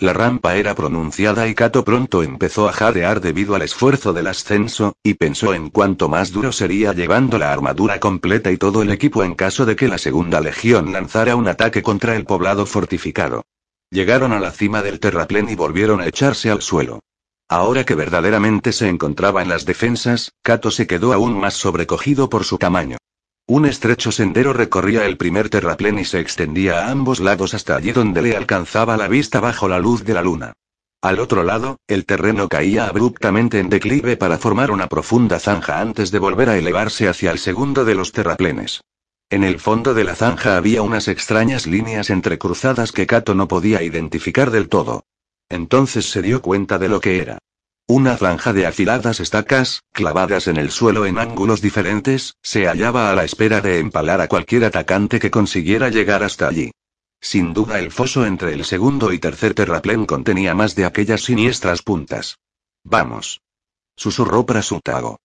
La rampa era pronunciada y Cato pronto empezó a jadear debido al esfuerzo del ascenso, y pensó en cuánto más duro sería llevando la armadura completa y todo el equipo en caso de que la segunda legión lanzara un ataque contra el poblado fortificado. Llegaron a la cima del terraplén y volvieron a echarse al suelo. Ahora que verdaderamente se encontraba en las defensas, Kato se quedó aún más sobrecogido por su tamaño. Un estrecho sendero recorría el primer terraplén y se extendía a ambos lados hasta allí donde le alcanzaba la vista bajo la luz de la luna. Al otro lado, el terreno caía abruptamente en declive para formar una profunda zanja antes de volver a elevarse hacia el segundo de los terraplenes. En el fondo de la zanja había unas extrañas líneas entrecruzadas que Kato no podía identificar del todo. Entonces se dio cuenta de lo que era. Una franja de afiladas estacas, clavadas en el suelo en ángulos diferentes, se hallaba a la espera de empalar a cualquier atacante que consiguiera llegar hasta allí. Sin duda el foso entre el segundo y tercer terraplén contenía más de aquellas siniestras puntas. Vamos. Susurró Prasutago.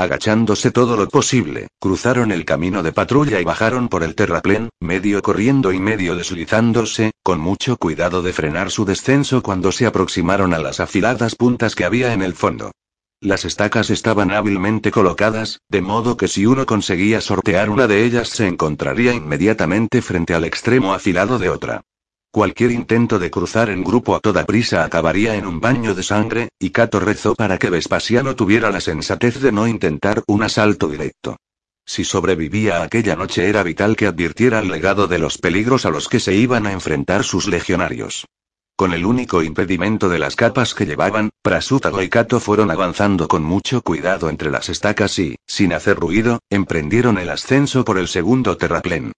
Agachándose todo lo posible, cruzaron el camino de patrulla y bajaron por el terraplén, medio corriendo y medio deslizándose, con mucho cuidado de frenar su descenso cuando se aproximaron a las afiladas puntas que había en el fondo. Las estacas estaban hábilmente colocadas, de modo que si uno conseguía sortear una de ellas se encontraría inmediatamente frente al extremo afilado de otra. Cualquier intento de cruzar en grupo a toda prisa acabaría en un baño de sangre, y Cato rezó para que Vespasiano tuviera la sensatez de no intentar un asalto directo. Si sobrevivía aquella noche era vital que advirtiera al legado de los peligros a los que se iban a enfrentar sus legionarios. Con el único impedimento de las capas que llevaban, Prasútago y Cato fueron avanzando con mucho cuidado entre las estacas y, sin hacer ruido, emprendieron el ascenso por el segundo terraplén.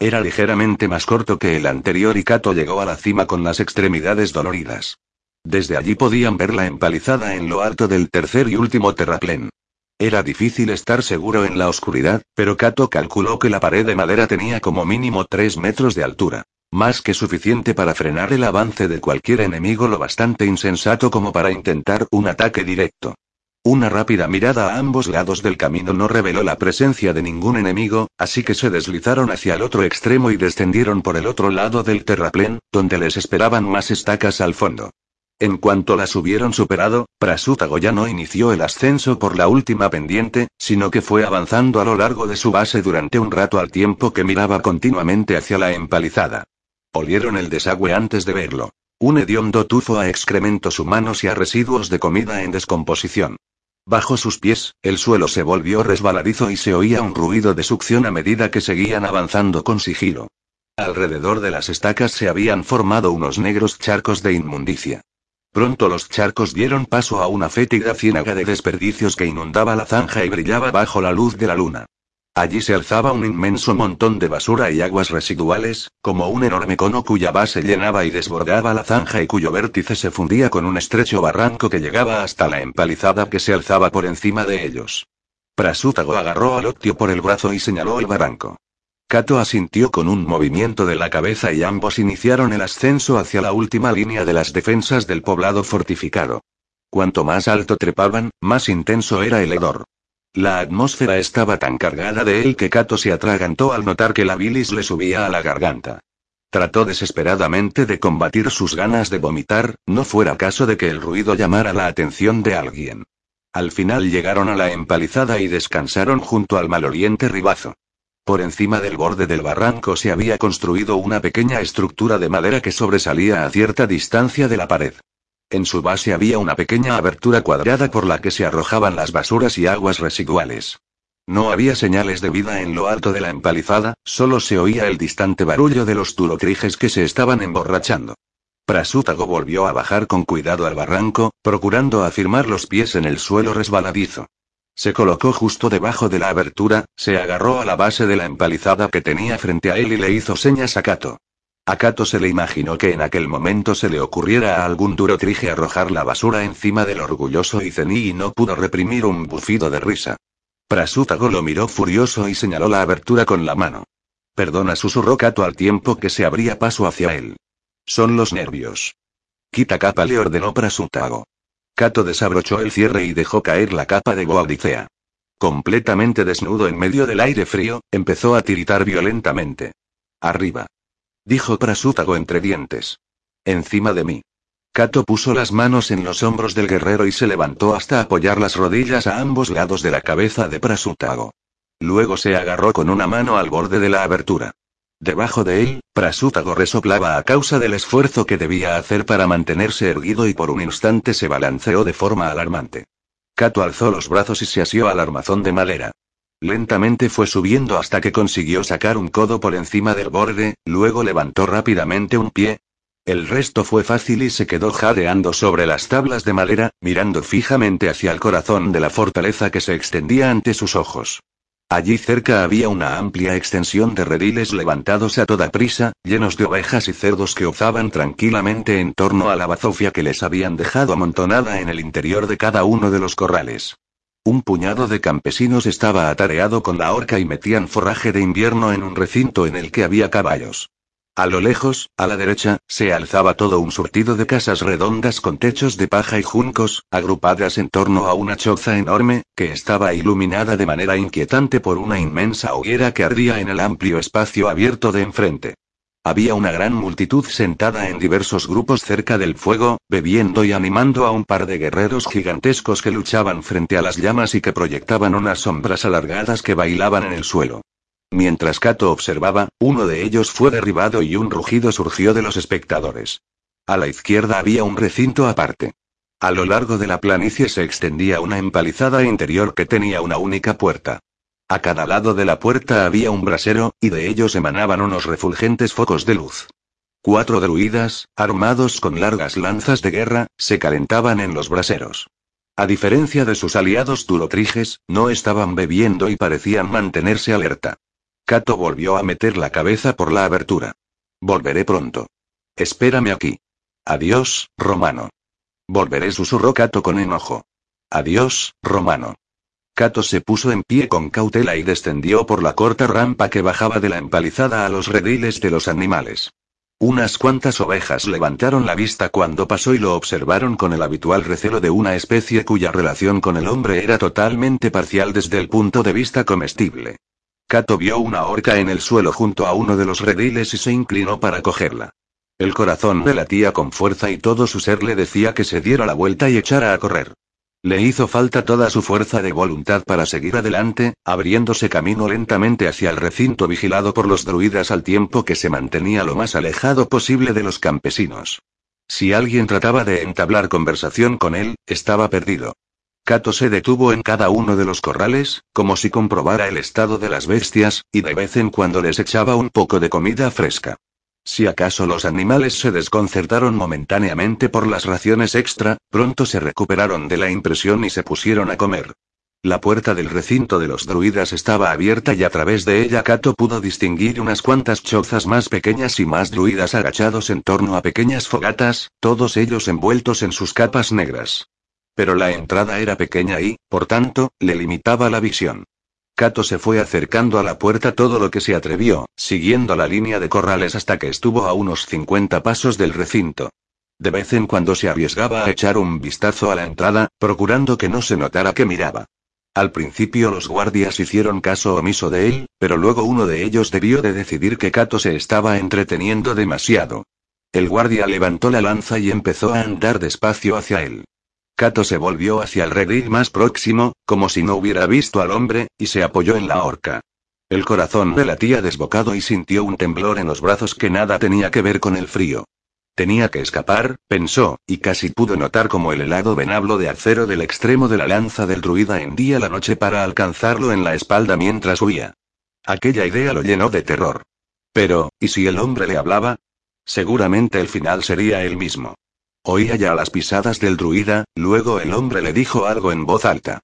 Era ligeramente más corto que el anterior y Cato llegó a la cima con las extremidades doloridas. Desde allí podían ver la empalizada en lo alto del tercer y último terraplén. Era difícil estar seguro en la oscuridad, pero Cato calculó que la pared de madera tenía como mínimo tres metros de altura. Más que suficiente para frenar el avance de cualquier enemigo lo bastante insensato como para intentar un ataque directo. Una rápida mirada a ambos lados del camino no reveló la presencia de ningún enemigo, así que se deslizaron hacia el otro extremo y descendieron por el otro lado del terraplén, donde les esperaban más estacas al fondo. En cuanto las hubieron superado, Prasútago ya no inició el ascenso por la última pendiente, sino que fue avanzando a lo largo de su base durante un rato al tiempo que miraba continuamente hacia la empalizada. Olieron el desagüe antes de verlo. Un hediondo tufo a excrementos humanos y a residuos de comida en descomposición. Bajo sus pies, el suelo se volvió resbaladizo y se oía un ruido de succión a medida que seguían avanzando con sigilo. Alrededor de las estacas se habían formado unos negros charcos de inmundicia. Pronto los charcos dieron paso a una fétida ciénaga de desperdicios que inundaba la zanja y brillaba bajo la luz de la luna. Allí se alzaba un inmenso montón de basura y aguas residuales, como un enorme cono cuya base llenaba y desbordaba la zanja y cuyo vértice se fundía con un estrecho barranco que llegaba hasta la empalizada que se alzaba por encima de ellos. Prasútago agarró a Loctio por el brazo y señaló el barranco. Cato asintió con un movimiento de la cabeza y ambos iniciaron el ascenso hacia la última línea de las defensas del poblado fortificado. Cuanto más alto trepaban, más intenso era el hedor. La atmósfera estaba tan cargada de él que Cato se atragantó al notar que la bilis le subía a la garganta. Trató desesperadamente de combatir sus ganas de vomitar, no fuera caso de que el ruido llamara la atención de alguien. Al final llegaron a la empalizada y descansaron junto al maloliente ribazo. Por encima del borde del barranco se había construido una pequeña estructura de madera que sobresalía a cierta distancia de la pared. En su base había una pequeña abertura cuadrada por la que se arrojaban las basuras y aguas residuales. No había señales de vida en lo alto de la empalizada, solo se oía el distante barullo de los turocriges que se estaban emborrachando. Prasútago volvió a bajar con cuidado al barranco, procurando afirmar los pies en el suelo resbaladizo. Se colocó justo debajo de la abertura, se agarró a la base de la empalizada que tenía frente a él y le hizo señas a Cato. A Cato se le imaginó que en aquel momento se le ocurriera a algún duro trige arrojar la basura encima del orgulloso Izení y no pudo reprimir un bufido de risa. Prasútago lo miró furioso y señaló la abertura con la mano. Perdona, susurró Cato al tiempo que se abría paso hacia él. Son los nervios. Quita capa, le ordenó Prasútago. Cato desabrochó el cierre y dejó caer la capa de Boadicea. Completamente desnudo en medio del aire frío, empezó a tiritar violentamente. Arriba. Dijo Prasútago entre dientes. Encima de mí. Cato puso las manos en los hombros del guerrero y se levantó hasta apoyar las rodillas a ambos lados de la cabeza de Prasútago. Luego se agarró con una mano al borde de la abertura. Debajo de él, Prasútago resoplaba a causa del esfuerzo que debía hacer para mantenerse erguido y por un instante se balanceó de forma alarmante. Cato alzó los brazos y se asió al armazón de madera. Lentamente fue subiendo hasta que consiguió sacar un codo por encima del borde, luego levantó rápidamente un pie. El resto fue fácil y se quedó jadeando sobre las tablas de madera, mirando fijamente hacia el corazón de la fortaleza que se extendía ante sus ojos. Allí cerca había una amplia extensión de rediles levantados a toda prisa, llenos de ovejas y cerdos que ozaban tranquilamente en torno a la bazofia que les habían dejado amontonada en el interior de cada uno de los corrales. Un puñado de campesinos estaba atareado con la horca y metían forraje de invierno en un recinto en el que había caballos. A lo lejos, a la derecha, se alzaba todo un surtido de casas redondas con techos de paja y juncos, agrupadas en torno a una choza enorme, que estaba iluminada de manera inquietante por una inmensa hoguera que ardía en el amplio espacio abierto de enfrente. Había una gran multitud sentada en diversos grupos cerca del fuego, bebiendo y animando a un par de guerreros gigantescos que luchaban frente a las llamas y que proyectaban unas sombras alargadas que bailaban en el suelo. Mientras Kato observaba, uno de ellos fue derribado y un rugido surgió de los espectadores. A la izquierda había un recinto aparte. A lo largo de la planicie se extendía una empalizada interior que tenía una única puerta. A cada lado de la puerta había un brasero, y de ellos emanaban unos refulgentes focos de luz. Cuatro druidas, armados con largas lanzas de guerra, se calentaban en los braseros. A diferencia de sus aliados durotriges, no estaban bebiendo y parecían mantenerse alerta. Kato volvió a meter la cabeza por la abertura. Volveré pronto. Espérame aquí. Adiós, Romano. Volveré, susurró Kato con enojo. Adiós, Romano. Kato se puso en pie con cautela y descendió por la corta rampa que bajaba de la empalizada a los rediles de los animales. Unas cuantas ovejas levantaron la vista cuando pasó y lo observaron con el habitual recelo de una especie cuya relación con el hombre era totalmente parcial desde el punto de vista comestible. Kato vio una horca en el suelo junto a uno de los rediles y se inclinó para cogerla. El corazón le latía con fuerza y todo su ser le decía que se diera la vuelta y echara a correr. Le hizo falta toda su fuerza de voluntad para seguir adelante, abriéndose camino lentamente hacia el recinto vigilado por los druidas al tiempo que se mantenía lo más alejado posible de los campesinos. Si alguien trataba de entablar conversación con él, estaba perdido. Kato se detuvo en cada uno de los corrales, como si comprobara el estado de las bestias, y de vez en cuando les echaba un poco de comida fresca. Si acaso los animales se desconcertaron momentáneamente por las raciones extra, pronto se recuperaron de la impresión y se pusieron a comer. La puerta del recinto de los druidas estaba abierta y a través de ella Kato pudo distinguir unas cuantas chozas más pequeñas y más druidas agachados en torno a pequeñas fogatas, todos ellos envueltos en sus capas negras. Pero la entrada era pequeña y, por tanto, le limitaba la visión. Kato se fue acercando a la puerta todo lo que se atrevió, siguiendo la línea de corrales hasta que estuvo a unos 50 pasos del recinto. De vez en cuando se arriesgaba a echar un vistazo a la entrada, procurando que no se notara que miraba. Al principio los guardias hicieron caso omiso de él, pero luego uno de ellos debió de decidir que Kato se estaba entreteniendo demasiado. El guardia levantó la lanza y empezó a andar despacio hacia él. Kato se volvió hacia el redil más próximo, como si no hubiera visto al hombre, y se apoyó en la horca. El corazón le latía desbocado y sintió un temblor en los brazos que nada tenía que ver con el frío. Tenía que escapar, pensó, y casi pudo notar como el helado venablo de acero del extremo de la lanza del druida hendía la noche para alcanzarlo en la espalda mientras huía. Aquella idea lo llenó de terror. Pero, ¿y si el hombre le hablaba? Seguramente el final sería el mismo. Oía ya las pisadas del druida, luego el hombre le dijo algo en voz alta.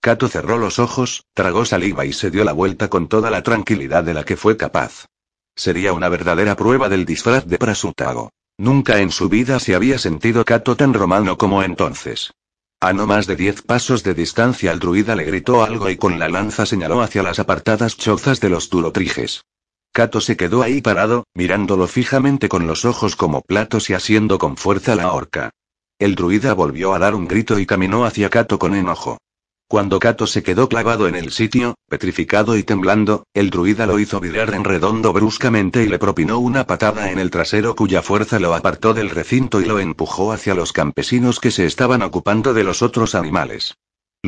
Kato cerró los ojos, tragó saliva y se dio la vuelta con toda la tranquilidad de la que fue capaz. Sería una verdadera prueba del disfraz de Prasutago. Nunca en su vida se había sentido Kato tan romano como entonces. A no más de diez pasos de distancia el druida le gritó algo y con la lanza señaló hacia las apartadas chozas de los turotriges. Kato se quedó ahí parado, mirándolo fijamente con los ojos como platos y asiendo con fuerza la horca. El druida volvió a dar un grito y caminó hacia Kato con enojo. Cuando Kato se quedó clavado en el sitio, petrificado y temblando, el druida lo hizo virar en redondo bruscamente y le propinó una patada en el trasero cuya fuerza lo apartó del recinto y lo empujó hacia los campesinos que se estaban ocupando de los otros animales.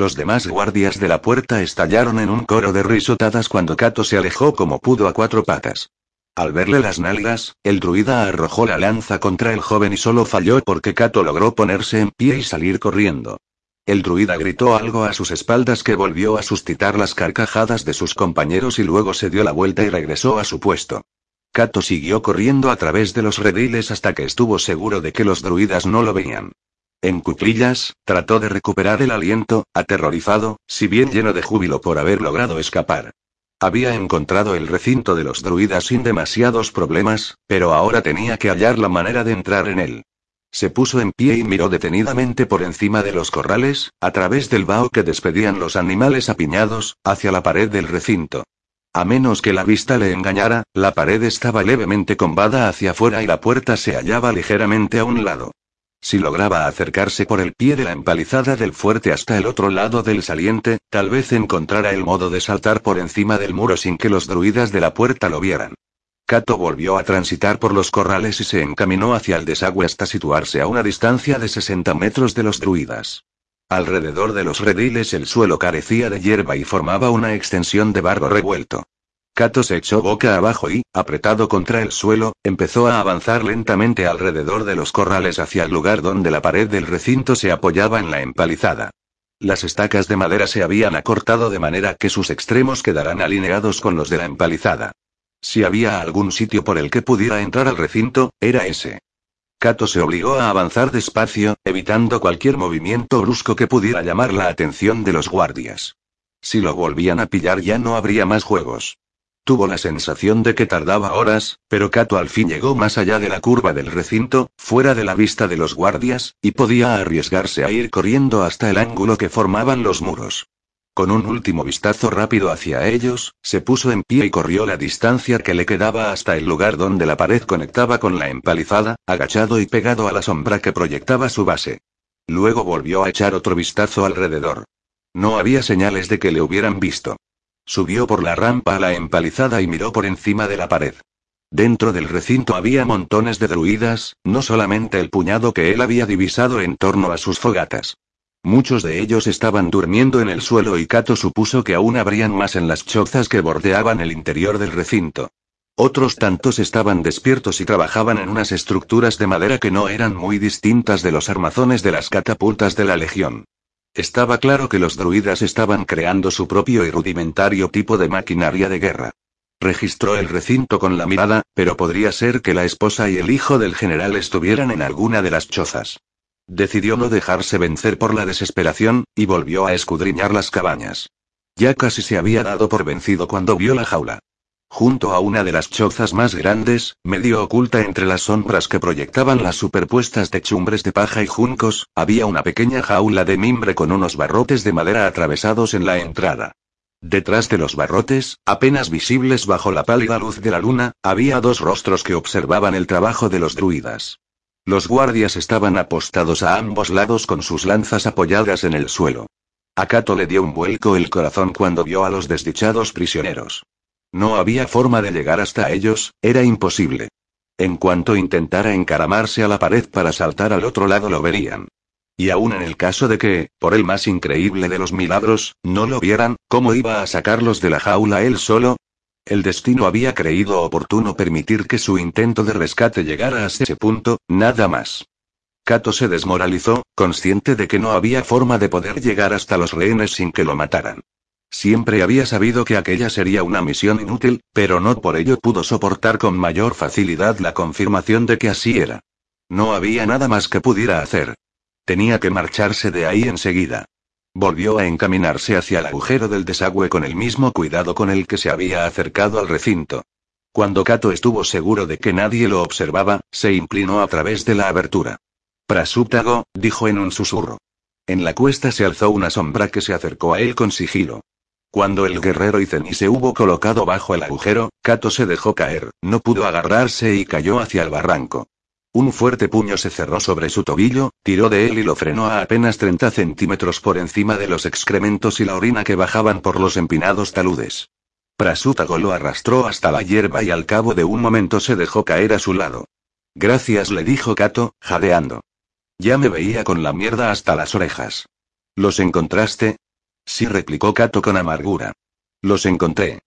Los demás guardias de la puerta estallaron en un coro de risotadas cuando Kato se alejó como pudo a cuatro patas. Al verle las nalgas, el druida arrojó la lanza contra el joven y solo falló porque Kato logró ponerse en pie y salir corriendo. El druida gritó algo a sus espaldas que volvió a suscitar las carcajadas de sus compañeros y luego se dio la vuelta y regresó a su puesto. Kato siguió corriendo a través de los rediles hasta que estuvo seguro de que los druidas no lo veían. En cuclillas, trató de recuperar el aliento, aterrorizado, si bien lleno de júbilo por haber logrado escapar. Había encontrado el recinto de los druidas sin demasiados problemas, pero ahora tenía que hallar la manera de entrar en él. Se puso en pie y miró detenidamente por encima de los corrales, a través del vaho que despedían los animales apiñados, hacia la pared del recinto. A menos que la vista le engañara, la pared estaba levemente combada hacia afuera y la puerta se hallaba ligeramente a un lado. Si lograba acercarse por el pie de la empalizada del fuerte hasta el otro lado del saliente, tal vez encontrara el modo de saltar por encima del muro sin que los druidas de la puerta lo vieran. Kato volvió a transitar por los corrales y se encaminó hacia el desagüe hasta situarse a una distancia de 60 metros de los druidas. Alrededor de los rediles el suelo carecía de hierba y formaba una extensión de barro revuelto. Kato se echó boca abajo y, apretado contra el suelo, empezó a avanzar lentamente alrededor de los corrales hacia el lugar donde la pared del recinto se apoyaba en la empalizada. Las estacas de madera se habían acortado de manera que sus extremos quedarán alineados con los de la empalizada. Si había algún sitio por el que pudiera entrar al recinto, era ese. Kato se obligó a avanzar despacio, evitando cualquier movimiento brusco que pudiera llamar la atención de los guardias. Si lo volvían a pillar ya no habría más juegos. Tuvo la sensación de que tardaba horas, pero Kato al fin llegó más allá de la curva del recinto, fuera de la vista de los guardias, y podía arriesgarse a ir corriendo hasta el ángulo que formaban los muros. Con un último vistazo rápido hacia ellos, se puso en pie y corrió la distancia que le quedaba hasta el lugar donde la pared conectaba con la empalizada, agachado y pegado a la sombra que proyectaba su base. Luego volvió a echar otro vistazo alrededor. No había señales de que le hubieran visto. Subió por la rampa a la empalizada y miró por encima de la pared. Dentro del recinto había montones de druidas, no solamente el puñado que él había divisado en torno a sus fogatas. Muchos de ellos estaban durmiendo en el suelo y Kato supuso que aún habrían más en las chozas que bordeaban el interior del recinto. Otros tantos estaban despiertos y trabajaban en unas estructuras de madera que no eran muy distintas de los armazones de las catapultas de la Legión. Estaba claro que los druidas estaban creando su propio y rudimentario tipo de maquinaria de guerra. Registró el recinto con la mirada, pero podría ser que la esposa y el hijo del general estuvieran en alguna de las chozas. Decidió no dejarse vencer por la desesperación, y volvió a escudriñar las cabañas. Ya casi se había dado por vencido cuando vio la jaula. Junto a una de las chozas más grandes, medio oculta entre las sombras que proyectaban las superpuestas techumbres de paja y juncos, había una pequeña jaula de mimbre con unos barrotes de madera atravesados en la entrada. Detrás de los barrotes, apenas visibles bajo la pálida luz de la luna, había dos rostros que observaban el trabajo de los druidas. Los guardias estaban apostados a ambos lados con sus lanzas apoyadas en el suelo. A le dio un vuelco el corazón cuando vio a los desdichados prisioneros. No había forma de llegar hasta ellos, era imposible. En cuanto intentara encaramarse a la pared para saltar al otro lado lo verían. Y aún en el caso de que, por el más increíble de los milagros, no lo vieran, ¿cómo iba a sacarlos de la jaula él solo? El destino había creído oportuno permitir que su intento de rescate llegara a ese punto, nada más. Kato se desmoralizó, consciente de que no había forma de poder llegar hasta los rehenes sin que lo mataran. Siempre había sabido que aquella sería una misión inútil, pero no por ello pudo soportar con mayor facilidad la confirmación de que así era. No había nada más que pudiera hacer. Tenía que marcharse de ahí enseguida. Volvió a encaminarse hacia el agujero del desagüe con el mismo cuidado con el que se había acercado al recinto. Cuando Kato estuvo seguro de que nadie lo observaba, se inclinó a través de la abertura. Prasútago, dijo en un susurro. En la cuesta se alzó una sombra que se acercó a él con sigilo. Cuando el guerrero Izeni se hubo colocado bajo el agujero, Kato se dejó caer, no pudo agarrarse y cayó hacia el barranco. Un fuerte puño se cerró sobre su tobillo, tiró de él y lo frenó a apenas 30 centímetros por encima de los excrementos y la orina que bajaban por los empinados taludes. Prasútago lo arrastró hasta la hierba y al cabo de un momento se dejó caer a su lado. Gracias, le dijo Kato, jadeando. Ya me veía con la mierda hasta las orejas. ¿Los encontraste? Sí, replicó Kato con amargura. Los encontré.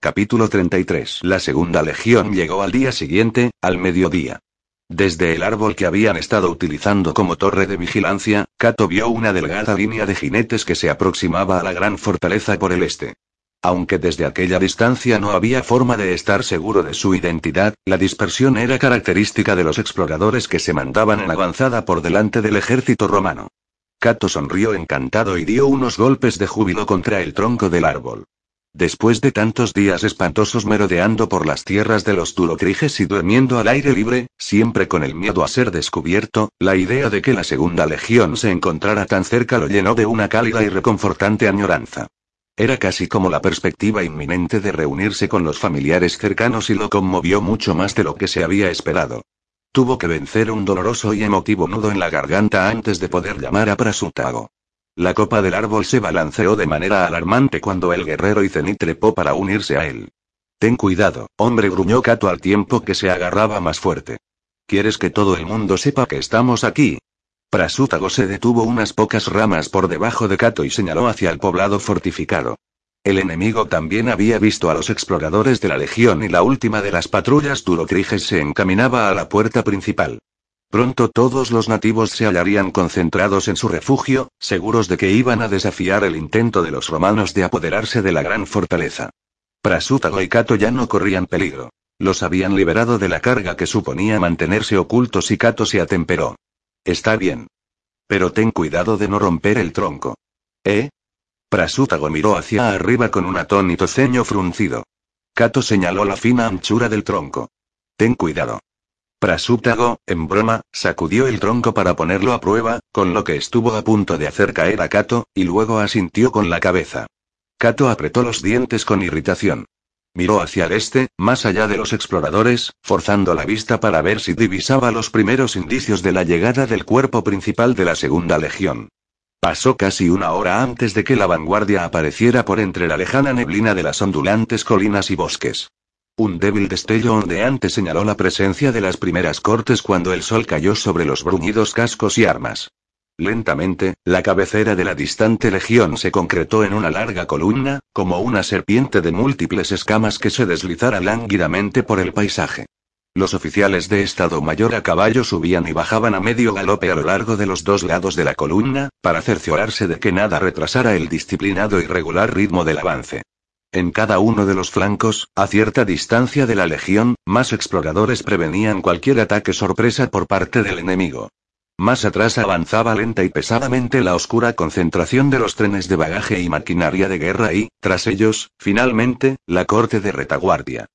Capítulo 33. La segunda legión llegó al día siguiente, al mediodía. Desde el árbol que habían estado utilizando como torre de vigilancia, Kato vio una delgada línea de jinetes que se aproximaba a la gran fortaleza por el este. Aunque desde aquella distancia no había forma de estar seguro de su identidad, la dispersión era característica de los exploradores que se mandaban en avanzada por delante del ejército romano. Kato sonrió encantado y dio unos golpes de júbilo contra el tronco del árbol. Después de tantos días espantosos merodeando por las tierras de los Tulocriges y durmiendo al aire libre, siempre con el miedo a ser descubierto, la idea de que la segunda legión se encontrara tan cerca lo llenó de una cálida y reconfortante añoranza. Era casi como la perspectiva inminente de reunirse con los familiares cercanos y lo conmovió mucho más de lo que se había esperado. Tuvo que vencer un doloroso y emotivo nudo en la garganta antes de poder llamar a Prasutago. La copa del árbol se balanceó de manera alarmante cuando el guerrero Izeni trepó para unirse a él. Ten cuidado, hombre, gruñó Kato al tiempo que se agarraba más fuerte. ¿Quieres que todo el mundo sepa que estamos aquí? Prasútago se detuvo unas pocas ramas por debajo de Kato y señaló hacia el poblado fortificado. El enemigo también había visto a los exploradores de la Legión y la última de las patrullas durocriges se encaminaba a la puerta principal. Pronto todos los nativos se hallarían concentrados en su refugio, seguros de que iban a desafiar el intento de los romanos de apoderarse de la gran fortaleza. Prasútago y Cato ya no corrían peligro. Los habían liberado de la carga que suponía mantenerse ocultos y Cato se atemperó. Está bien. Pero ten cuidado de no romper el tronco. ¿Eh? Prasútago miró hacia arriba con un atónito ceño fruncido. Cato señaló la fina anchura del tronco. Ten cuidado. Prasútago, en broma, sacudió el tronco para ponerlo a prueba, con lo que estuvo a punto de hacer caer a Cato, y luego asintió con la cabeza. Cato apretó los dientes con irritación. Miró hacia el este, más allá de los exploradores, forzando la vista para ver si divisaba los primeros indicios de la llegada del cuerpo principal de la Segunda Legión. Pasó casi una hora antes de que la vanguardia apareciera por entre la lejana neblina de las ondulantes colinas y bosques. Un débil destello ondeante señaló la presencia de las primeras cortes cuando el sol cayó sobre los bruñidos cascos y armas. Lentamente, la cabecera de la distante legión se concretó en una larga columna, como una serpiente de múltiples escamas que se deslizara lánguidamente por el paisaje. Los oficiales de Estado Mayor a caballo subían y bajaban a medio galope a lo largo de los dos lados de la columna, para cerciorarse de que nada retrasara el disciplinado y regular ritmo del avance. En cada uno de los flancos, a cierta distancia de la legión, más exploradores prevenían cualquier ataque sorpresa por parte del enemigo. Más atrás avanzaba lenta y pesadamente la oscura concentración de los trenes de bagaje y maquinaria de guerra y, tras ellos, finalmente, la corte de retaguardia.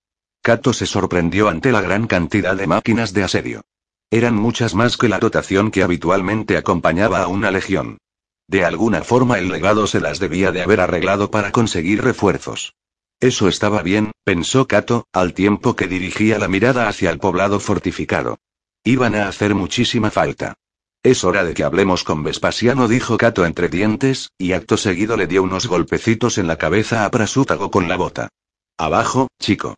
Cato se sorprendió ante la gran cantidad de máquinas de asedio. Eran muchas más que la dotación que habitualmente acompañaba a una legión. De alguna forma el legado se las debía de haber arreglado para conseguir refuerzos. Eso estaba bien, pensó Cato, al tiempo que dirigía la mirada hacia el poblado fortificado. Iban a hacer muchísima falta. Es hora de que hablemos con Vespasiano, dijo Cato entre dientes, y acto seguido le dio unos golpecitos en la cabeza a Prasútago con la bota. Abajo, chico.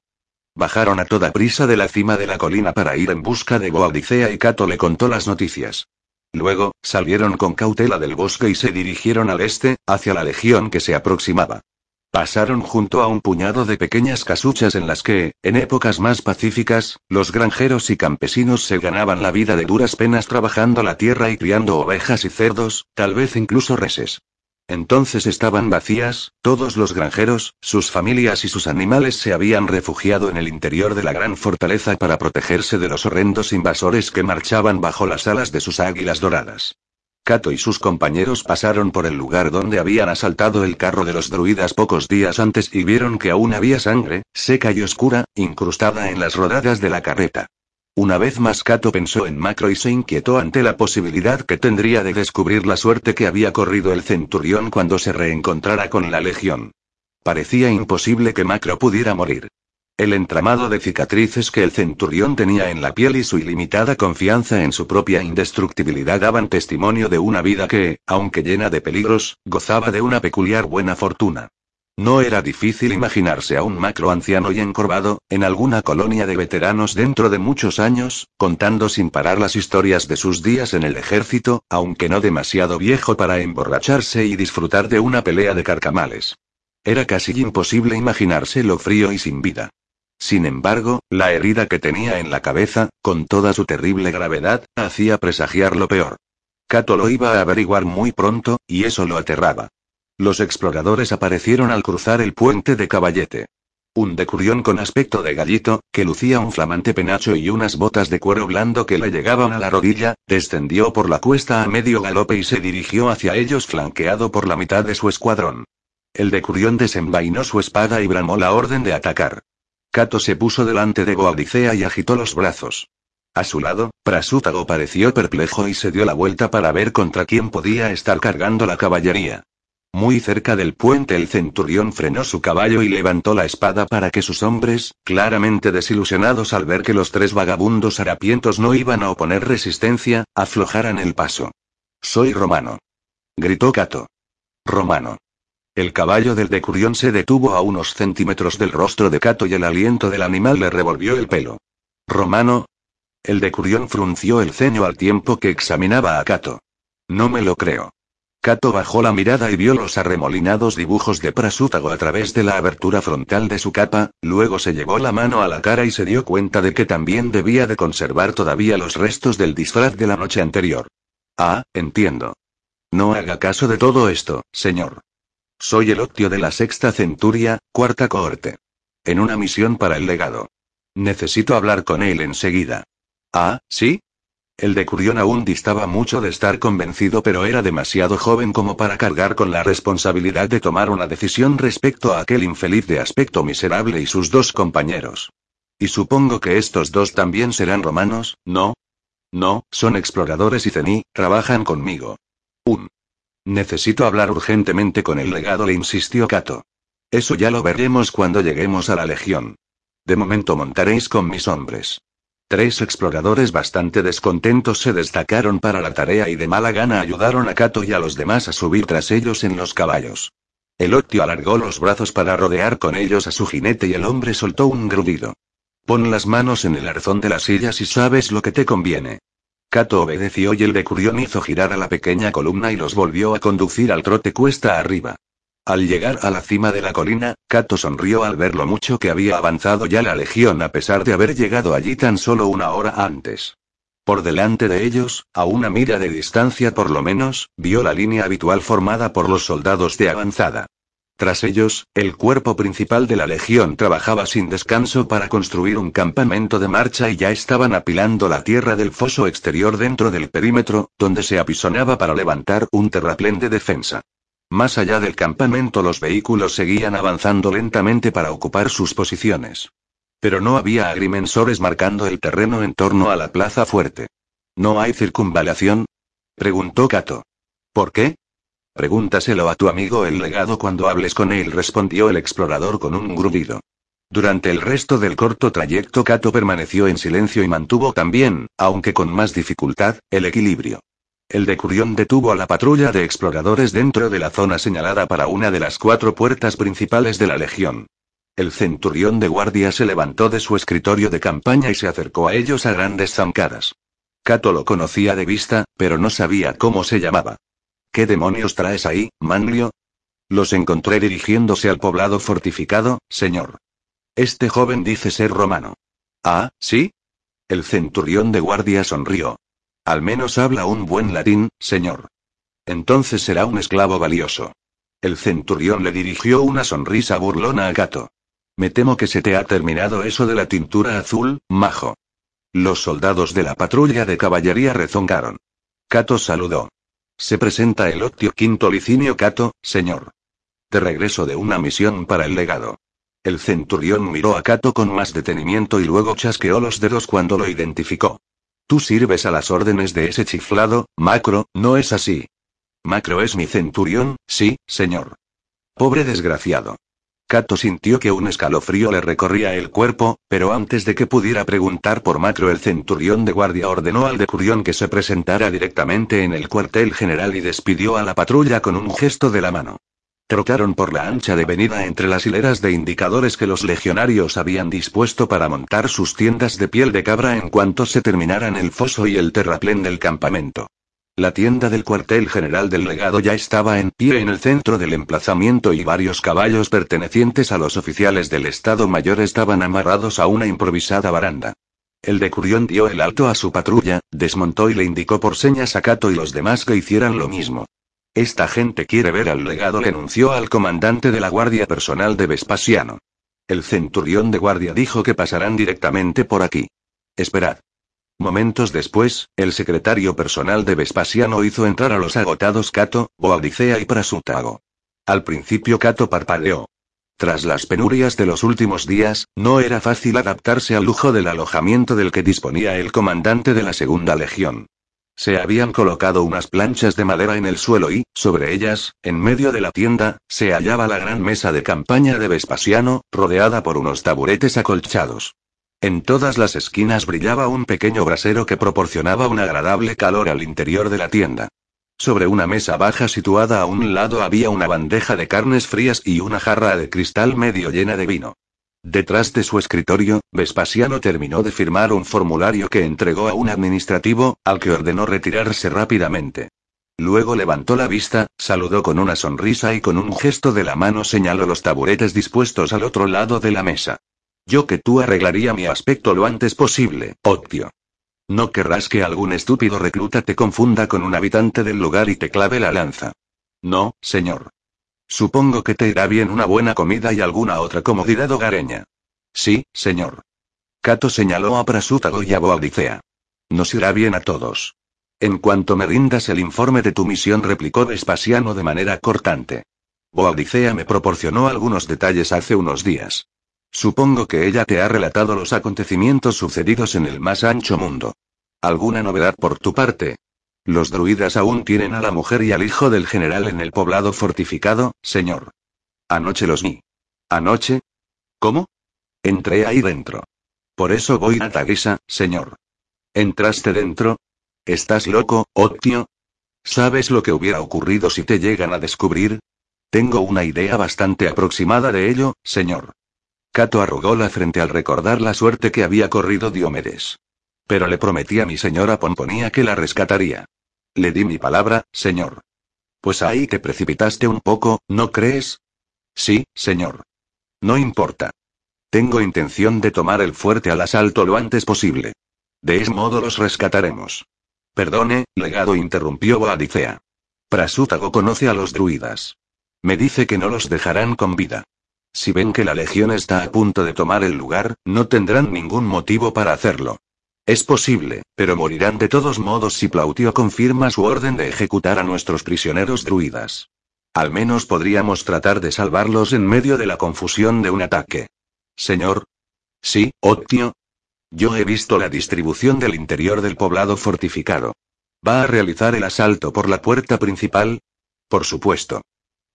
Bajaron a toda prisa de la cima de la colina para ir en busca de Boadicea y Cato le contó las noticias. Luego, salieron con cautela del bosque y se dirigieron al este, hacia la legión que se aproximaba. Pasaron junto a un puñado de pequeñas casuchas en las que, en épocas más pacíficas, los granjeros y campesinos se ganaban la vida de duras penas trabajando la tierra y criando ovejas y cerdos, tal vez incluso reses. Entonces estaban vacías, todos los granjeros, sus familias y sus animales se habían refugiado en el interior de la gran fortaleza para protegerse de los horrendos invasores que marchaban bajo las alas de sus águilas doradas. Cato y sus compañeros pasaron por el lugar donde habían asaltado el carro de los druidas pocos días antes y vieron que aún había sangre, seca y oscura, incrustada en las rodadas de la carreta. Una vez más Cato pensó en Macro y se inquietó ante la posibilidad que tendría de descubrir la suerte que había corrido el centurión cuando se reencontrara con la legión. Parecía imposible que Macro pudiera morir. El entramado de cicatrices que el centurión tenía en la piel y su ilimitada confianza en su propia indestructibilidad daban testimonio de una vida que, aunque llena de peligros, gozaba de una peculiar buena fortuna. No era difícil imaginarse a un macro anciano y encorvado, en alguna colonia de veteranos dentro de muchos años, contando sin parar las historias de sus días en el ejército, aunque no demasiado viejo para emborracharse y disfrutar de una pelea de carcamales. Era casi imposible imaginárselo frío y sin vida. Sin embargo, la herida que tenía en la cabeza, con toda su terrible gravedad, hacía presagiar lo peor. Cato lo iba a averiguar muy pronto, y eso lo aterraba. Los exploradores aparecieron al cruzar el puente de Caballete. Un decurión con aspecto de gallito, que lucía un flamante penacho y unas botas de cuero blando que le llegaban a la rodilla, descendió por la cuesta a medio galope y se dirigió hacia ellos flanqueado por la mitad de su escuadrón. El decurión desenvainó su espada y bramó la orden de atacar. Cato se puso delante de Goadicea y agitó los brazos. A su lado, Prasútago pareció perplejo y se dio la vuelta para ver contra quién podía estar cargando la caballería. Muy cerca del puente el centurión frenó su caballo y levantó la espada para que sus hombres, claramente desilusionados al ver que los tres vagabundos harapientos no iban a oponer resistencia, aflojaran el paso. Soy romano. Gritó Cato. Romano. El caballo del decurión se detuvo a unos centímetros del rostro de Cato y el aliento del animal le revolvió el pelo. Romano. El decurión frunció el ceño al tiempo que examinaba a Cato. No me lo creo. Cato bajó la mirada y vio los arremolinados dibujos de Prasútago a través de la abertura frontal de su capa, luego se llevó la mano a la cara y se dio cuenta de que también debía de conservar todavía los restos del disfraz de la noche anterior. Ah, entiendo. No haga caso de todo esto, señor. Soy el Octio de la Sexta Centuria, cuarta cohorte. En una misión para el legado. Necesito hablar con él enseguida. Ah, ¿sí? El de Curión aún distaba mucho de estar convencido, pero era demasiado joven como para cargar con la responsabilidad de tomar una decisión respecto a aquel infeliz de aspecto miserable y sus dos compañeros. Y supongo que estos dos también serán romanos, ¿no? No, son exploradores y cení, trabajan conmigo. Un. Necesito hablar urgentemente con el legado, le insistió Cato. Eso ya lo veremos cuando lleguemos a la Legión. De momento montaréis con mis hombres. Tres exploradores bastante descontentos se destacaron para la tarea y de mala gana ayudaron a Kato y a los demás a subir tras ellos en los caballos. El Octio alargó los brazos para rodear con ellos a su jinete y el hombre soltó un grudido. Pon las manos en el arzón de la silla si sabes lo que te conviene. Kato obedeció y el de Curión hizo girar a la pequeña columna y los volvió a conducir al trote cuesta arriba. Al llegar a la cima de la colina, Kato sonrió al ver lo mucho que había avanzado ya la legión a pesar de haber llegado allí tan solo una hora antes. Por delante de ellos, a una milla de distancia por lo menos, vio la línea habitual formada por los soldados de avanzada. Tras ellos, el cuerpo principal de la legión trabajaba sin descanso para construir un campamento de marcha y ya estaban apilando la tierra del foso exterior dentro del perímetro, donde se apisonaba para levantar un terraplén de defensa. Más allá del campamento los vehículos seguían avanzando lentamente para ocupar sus posiciones. Pero no había agrimensores marcando el terreno en torno a la plaza fuerte. ¿No hay circunvalación? preguntó Cato. ¿Por qué? Pregúntaselo a tu amigo el legado cuando hables con él, respondió el explorador con un grudido. Durante el resto del corto trayecto Cato permaneció en silencio y mantuvo también, aunque con más dificultad, el equilibrio. El decurión detuvo a la patrulla de exploradores dentro de la zona señalada para una de las cuatro puertas principales de la legión. El centurión de guardia se levantó de su escritorio de campaña y se acercó a ellos a grandes zancadas. Cato lo conocía de vista, pero no sabía cómo se llamaba. ¿Qué demonios traes ahí, Manlio? Los encontré dirigiéndose al poblado fortificado, señor. Este joven dice ser romano. Ah, ¿sí? El centurión de guardia sonrió. Al menos habla un buen latín, señor. Entonces será un esclavo valioso. El centurión le dirigió una sonrisa burlona a Cato. Me temo que se te ha terminado eso de la tintura azul, majo. Los soldados de la patrulla de caballería rezongaron. Cato saludó. Se presenta el Octio Quinto Licinio Cato, señor. De regreso de una misión para el legado. El centurión miró a Cato con más detenimiento y luego chasqueó los dedos cuando lo identificó. Tú sirves a las órdenes de ese chiflado, Macro, ¿no es así? Macro es mi centurión, sí, señor. Pobre desgraciado. Cato sintió que un escalofrío le recorría el cuerpo, pero antes de que pudiera preguntar por Macro el centurión de guardia ordenó al decurión que se presentara directamente en el cuartel general y despidió a la patrulla con un gesto de la mano. Trotaron por la ancha avenida entre las hileras de indicadores que los legionarios habían dispuesto para montar sus tiendas de piel de cabra en cuanto se terminaran el foso y el terraplén del campamento. La tienda del cuartel general del legado ya estaba en pie en el centro del emplazamiento y varios caballos pertenecientes a los oficiales del Estado Mayor estaban amarrados a una improvisada baranda. El decurión dio el alto a su patrulla, desmontó y le indicó por señas a Cato y los demás que hicieran lo mismo. Esta gente quiere ver al legado, le anunció al comandante de la guardia personal de Vespasiano. El centurión de guardia dijo que pasarán directamente por aquí. Esperad. Momentos después, el secretario personal de Vespasiano hizo entrar a los agotados Cato, Boadicea y Prasutago. Al principio Cato parpadeó. Tras las penurias de los últimos días, no era fácil adaptarse al lujo del alojamiento del que disponía el comandante de la Segunda Legión. Se habían colocado unas planchas de madera en el suelo y, sobre ellas, en medio de la tienda, se hallaba la gran mesa de campaña de Vespasiano, rodeada por unos taburetes acolchados. En todas las esquinas brillaba un pequeño brasero que proporcionaba un agradable calor al interior de la tienda. Sobre una mesa baja situada a un lado había una bandeja de carnes frías y una jarra de cristal medio llena de vino. Detrás de su escritorio, Vespasiano terminó de firmar un formulario que entregó a un administrativo, al que ordenó retirarse rápidamente. Luego levantó la vista, saludó con una sonrisa y con un gesto de la mano señaló los taburetes dispuestos al otro lado de la mesa. Yo que tú arreglaría mi aspecto lo antes posible, Octio. No querrás que algún estúpido recluta te confunda con un habitante del lugar y te clave la lanza. No, señor. Supongo que te irá bien una buena comida y alguna otra comodidad hogareña. Sí, señor. Cato señaló a Prasútago y a Boadicea. Nos irá bien a todos. En cuanto me rindas el informe de tu misión, replicó Vespasiano de manera cortante. Boadicea me proporcionó algunos detalles hace unos días. Supongo que ella te ha relatado los acontecimientos sucedidos en el más ancho mundo. ¿Alguna novedad por tu parte? Los druidas aún tienen a la mujer y al hijo del general en el poblado fortificado, señor. Anoche los vi. ¿Anoche? ¿Cómo? Entré ahí dentro. Por eso voy a Tagisa, señor. ¿Entraste dentro? ¿Estás loco, Octio? ¿Sabes lo que hubiera ocurrido si te llegan a descubrir? Tengo una idea bastante aproximada de ello, señor. Cato arrugó la frente al recordar la suerte que había corrido Diomedes. Pero le prometí a mi señora Pomponía que la rescataría. Le di mi palabra, señor. Pues ahí te precipitaste un poco, ¿no crees? Sí, señor. No importa. Tengo intención de tomar el fuerte al asalto lo antes posible. De ese modo los rescataremos. Perdone, legado interrumpió Boadicea. Prasútago conoce a los druidas. Me dice que no los dejarán con vida. Si ven que la legión está a punto de tomar el lugar, no tendrán ningún motivo para hacerlo. Es posible, pero morirán de todos modos si Plautio confirma su orden de ejecutar a nuestros prisioneros druidas. Al menos podríamos tratar de salvarlos en medio de la confusión de un ataque. Señor. Sí, Octio. Yo he visto la distribución del interior del poblado fortificado. ¿Va a realizar el asalto por la puerta principal? Por supuesto.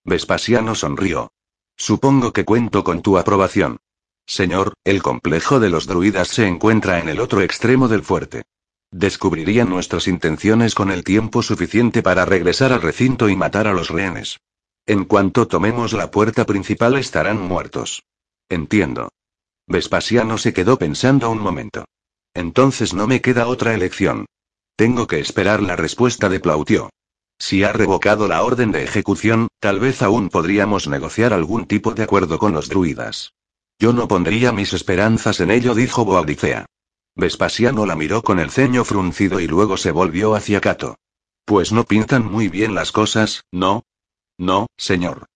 Vespasiano sonrió. Supongo que cuento con tu aprobación. Señor, el complejo de los druidas se encuentra en el otro extremo del fuerte. Descubrirían nuestras intenciones con el tiempo suficiente para regresar al recinto y matar a los rehenes. En cuanto tomemos la puerta principal estarán muertos. Entiendo. Vespasiano se quedó pensando un momento. Entonces no me queda otra elección. Tengo que esperar la respuesta de Plautio. Si ha revocado la orden de ejecución, tal vez aún podríamos negociar algún tipo de acuerdo con los druidas. Yo no pondría mis esperanzas en ello, dijo Boadicea. Vespasiano la miró con el ceño fruncido y luego se volvió hacia Cato. Pues no pintan muy bien las cosas, ¿no? No, señor.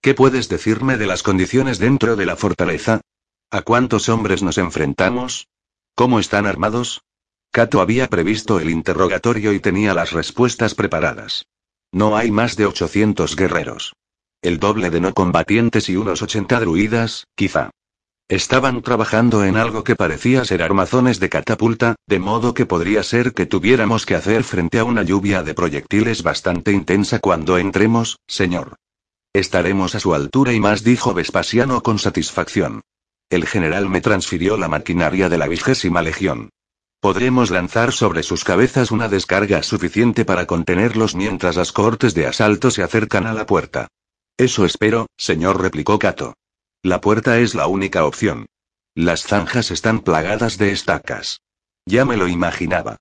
¿Qué puedes decirme de las condiciones dentro de la fortaleza? ¿A cuántos hombres nos enfrentamos? ¿Cómo están armados? Cato había previsto el interrogatorio y tenía las respuestas preparadas. No hay más de 800 guerreros. El doble de no combatientes y unos 80 druidas, quizá. Estaban trabajando en algo que parecía ser armazones de catapulta, de modo que podría ser que tuviéramos que hacer frente a una lluvia de proyectiles bastante intensa cuando entremos, señor. Estaremos a su altura y más, dijo Vespasiano con satisfacción. El general me transfirió la maquinaria de la vigésima legión. Podremos lanzar sobre sus cabezas una descarga suficiente para contenerlos mientras las cohortes de asalto se acercan a la puerta. Eso espero, señor, replicó Cato. La puerta es la única opción. Las zanjas están plagadas de estacas. Ya me lo imaginaba.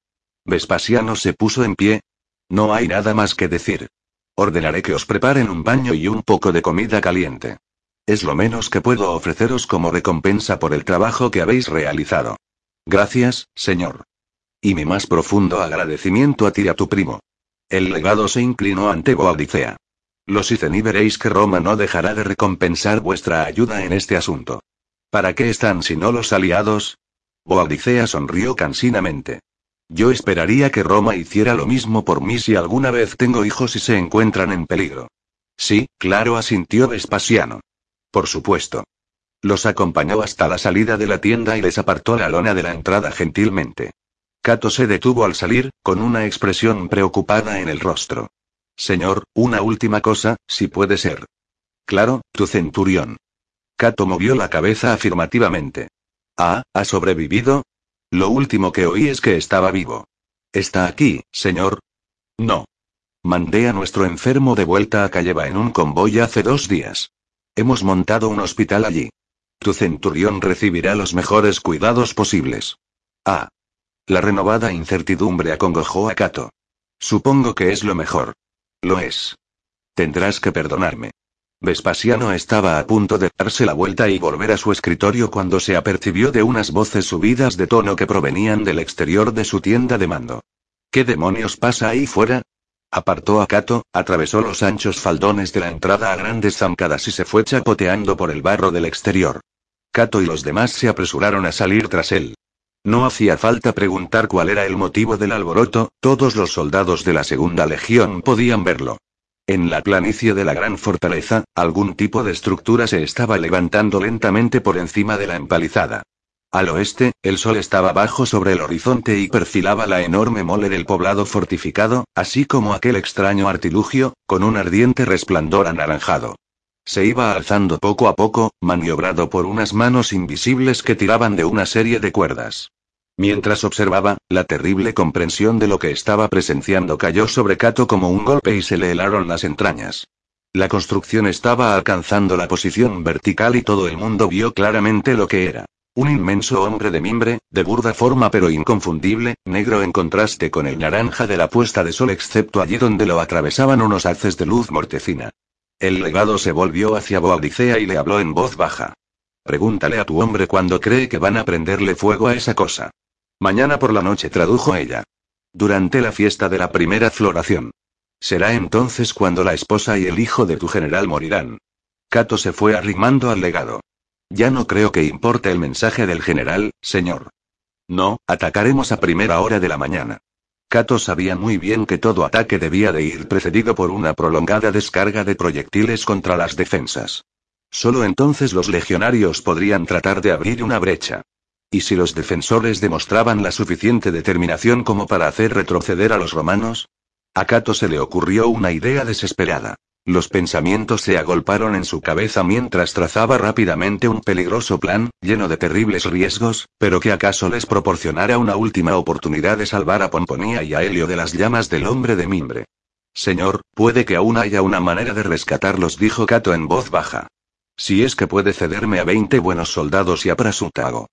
Vespasiano se puso en pie. No hay nada más que decir. Ordenaré que os preparen un baño y un poco de comida caliente. Es lo menos que puedo ofreceros como recompensa por el trabajo que habéis realizado. Gracias, señor. Y mi más profundo agradecimiento a ti y a tu primo. El legado se inclinó ante Boadicea. Lo dicen y veréis que Roma no dejará de recompensar vuestra ayuda en este asunto. ¿Para qué están si no los aliados? Boadicea sonrió cansinamente. Yo esperaría que Roma hiciera lo mismo por mí si alguna vez tengo hijos y se encuentran en peligro. Sí, claro, asintió Vespasiano. Por supuesto. Los acompañó hasta la salida de la tienda y les apartó la lona de la entrada gentilmente. Cato se detuvo al salir, con una expresión preocupada en el rostro. Señor, una última cosa, si puede ser. Claro, tu centurión. Cato movió la cabeza afirmativamente. Ah, ¿ha sobrevivido? Lo último que oí es que estaba vivo. ¿Está aquí, señor? No. Mandé a nuestro enfermo de vuelta a Calleva en un convoy hace dos días. Hemos montado un hospital allí. Tu centurión recibirá los mejores cuidados posibles. Ah. La renovada incertidumbre acongojó a Cato. Supongo que es lo mejor. Lo es. Tendrás que perdonarme. Vespasiano estaba a punto de darse la vuelta y volver a su escritorio cuando se apercibió de unas voces subidas de tono que provenían del exterior de su tienda de mando. ¿Qué demonios pasa ahí fuera? Apartó a Cato, atravesó los anchos faldones de la entrada a grandes zancadas y se fue chapoteando por el barro del exterior. Cato y los demás se apresuraron a salir tras él. No hacía falta preguntar cuál era el motivo del alboroto, todos los soldados de la Segunda Legión podían verlo. En la planicie de la gran fortaleza, algún tipo de estructura se estaba levantando lentamente por encima de la empalizada. Al oeste, el sol estaba bajo sobre el horizonte y perfilaba la enorme mole del poblado fortificado, así como aquel extraño artilugio, con un ardiente resplandor anaranjado. Se iba alzando poco a poco, maniobrado por unas manos invisibles que tiraban de una serie de cuerdas. Mientras observaba, la terrible comprensión de lo que estaba presenciando cayó sobre Cato como un golpe y se le helaron las entrañas. La construcción estaba alcanzando la posición vertical y todo el mundo vio claramente lo que era. Un inmenso hombre de mimbre, de burda forma pero inconfundible, negro en contraste con el naranja de la puesta de sol excepto allí donde lo atravesaban unos haces de luz mortecina. El legado se volvió hacia Boadicea y le habló en voz baja. Pregúntale a tu hombre cuándo cree que van a prenderle fuego a esa cosa. Mañana por la noche, tradujo ella. Durante la fiesta de la primera floración. Será entonces cuando la esposa y el hijo de tu general morirán. Cato se fue arrimando al legado. Ya no creo que importe el mensaje del general, señor. No, atacaremos a primera hora de la mañana. Cato sabía muy bien que todo ataque debía de ir precedido por una prolongada descarga de proyectiles contra las defensas. Solo entonces los legionarios podrían tratar de abrir una brecha. ¿Y si los defensores demostraban la suficiente determinación como para hacer retroceder a los romanos? A Cato se le ocurrió una idea desesperada. Los pensamientos se agolparon en su cabeza mientras trazaba rápidamente un peligroso plan, lleno de terribles riesgos, pero que acaso les proporcionara una última oportunidad de salvar a Pomponía y a Helio de las llamas del hombre de mimbre. Señor, puede que aún haya una manera de rescatarlos, dijo Cato en voz baja. Si es que puede cederme a veinte buenos soldados y a Prasutago.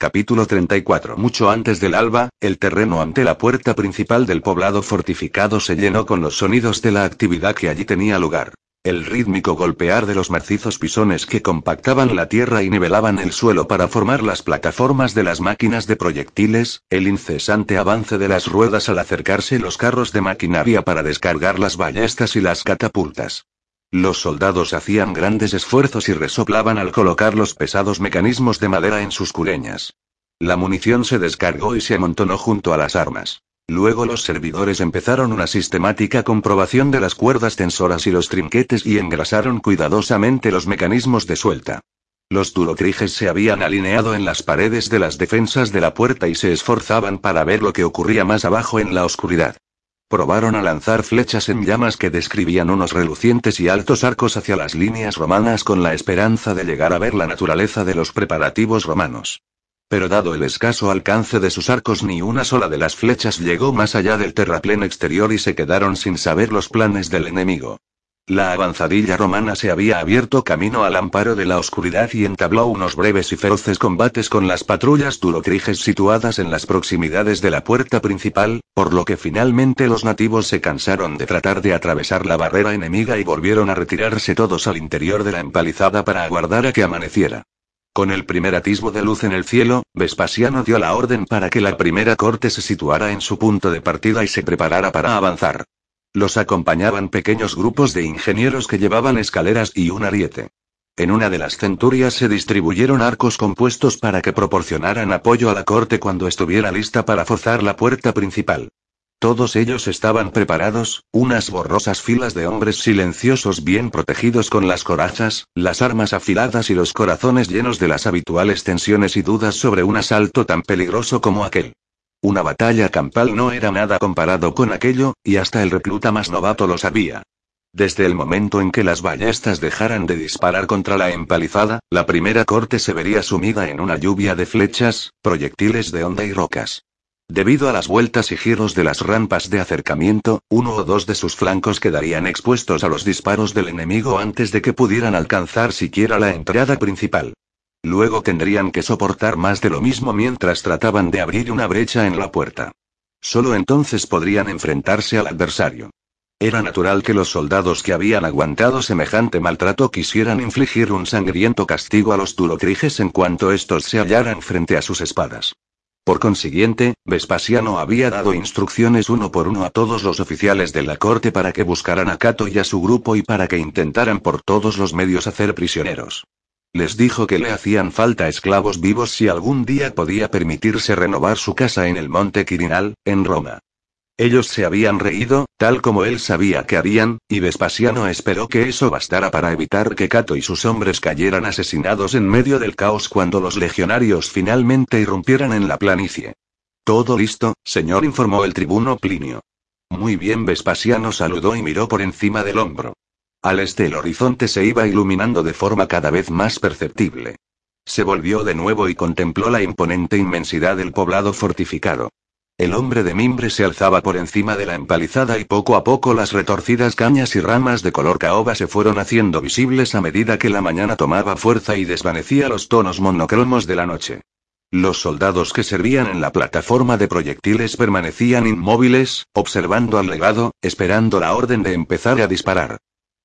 Capítulo 34 Mucho antes del alba, el terreno ante la puerta principal del poblado fortificado se llenó con los sonidos de la actividad que allí tenía lugar. El rítmico golpear de los macizos pisones que compactaban la tierra y nivelaban el suelo para formar las plataformas de las máquinas de proyectiles, el incesante avance de las ruedas al acercarse los carros de maquinaria para descargar las ballestas y las catapultas. Los soldados hacían grandes esfuerzos y resoplaban al colocar los pesados mecanismos de madera en sus cureñas. La munición se descargó y se amontonó junto a las armas. Luego los servidores empezaron una sistemática comprobación de las cuerdas tensoras y los trinquetes y engrasaron cuidadosamente los mecanismos de suelta. Los durocriges se habían alineado en las paredes de las defensas de la puerta y se esforzaban para ver lo que ocurría más abajo en la oscuridad. Probaron a lanzar flechas en llamas que describían unos relucientes y altos arcos hacia las líneas romanas con la esperanza de llegar a ver la naturaleza de los preparativos romanos. Pero dado el escaso alcance de sus arcos ni una sola de las flechas llegó más allá del terraplén exterior y se quedaron sin saber los planes del enemigo. La avanzadilla romana se había abierto camino al amparo de la oscuridad y entabló unos breves y feroces combates con las patrullas durocriges situadas en las proximidades de la puerta principal, por lo que finalmente los nativos se cansaron de tratar de atravesar la barrera enemiga y volvieron a retirarse todos al interior de la empalizada para aguardar a que amaneciera. Con el primer atisbo de luz en el cielo, Vespasiano dio la orden para que la primera corte se situara en su punto de partida y se preparara para avanzar. Los acompañaban pequeños grupos de ingenieros que llevaban escaleras y un ariete. En una de las centurias se distribuyeron arcos compuestos para que proporcionaran apoyo a la corte cuando estuviera lista para forzar la puerta principal. Todos ellos estaban preparados, unas borrosas filas de hombres silenciosos bien protegidos con las corazas, las armas afiladas y los corazones llenos de las habituales tensiones y dudas sobre un asalto tan peligroso como aquel. Una batalla campal no era nada comparado con aquello, y hasta el recluta más novato lo sabía. Desde el momento en que las ballestas dejaran de disparar contra la empalizada, la primera corte se vería sumida en una lluvia de flechas, proyectiles de onda y rocas. Debido a las vueltas y giros de las rampas de acercamiento, uno o dos de sus flancos quedarían expuestos a los disparos del enemigo antes de que pudieran alcanzar siquiera la entrada principal. Luego tendrían que soportar más de lo mismo mientras trataban de abrir una brecha en la puerta. Solo entonces podrían enfrentarse al adversario. Era natural que los soldados que habían aguantado semejante maltrato quisieran infligir un sangriento castigo a los tulocriges en cuanto estos se hallaran frente a sus espadas. Por consiguiente, Vespasiano había dado instrucciones uno por uno a todos los oficiales de la corte para que buscaran a Cato y a su grupo y para que intentaran por todos los medios hacer prisioneros. Les dijo que le hacían falta esclavos vivos si algún día podía permitirse renovar su casa en el monte Quirinal, en Roma. Ellos se habían reído, tal como él sabía que harían, y Vespasiano esperó que eso bastara para evitar que Cato y sus hombres cayeran asesinados en medio del caos cuando los legionarios finalmente irrumpieran en la planicie. Todo listo, señor, informó el tribuno Plinio. Muy bien, Vespasiano saludó y miró por encima del hombro. Al este el horizonte se iba iluminando de forma cada vez más perceptible. Se volvió de nuevo y contempló la imponente inmensidad del poblado fortificado. El hombre de mimbre se alzaba por encima de la empalizada y poco a poco las retorcidas cañas y ramas de color caoba se fueron haciendo visibles a medida que la mañana tomaba fuerza y desvanecía los tonos monocromos de la noche. Los soldados que servían en la plataforma de proyectiles permanecían inmóviles, observando al legado, esperando la orden de empezar a disparar.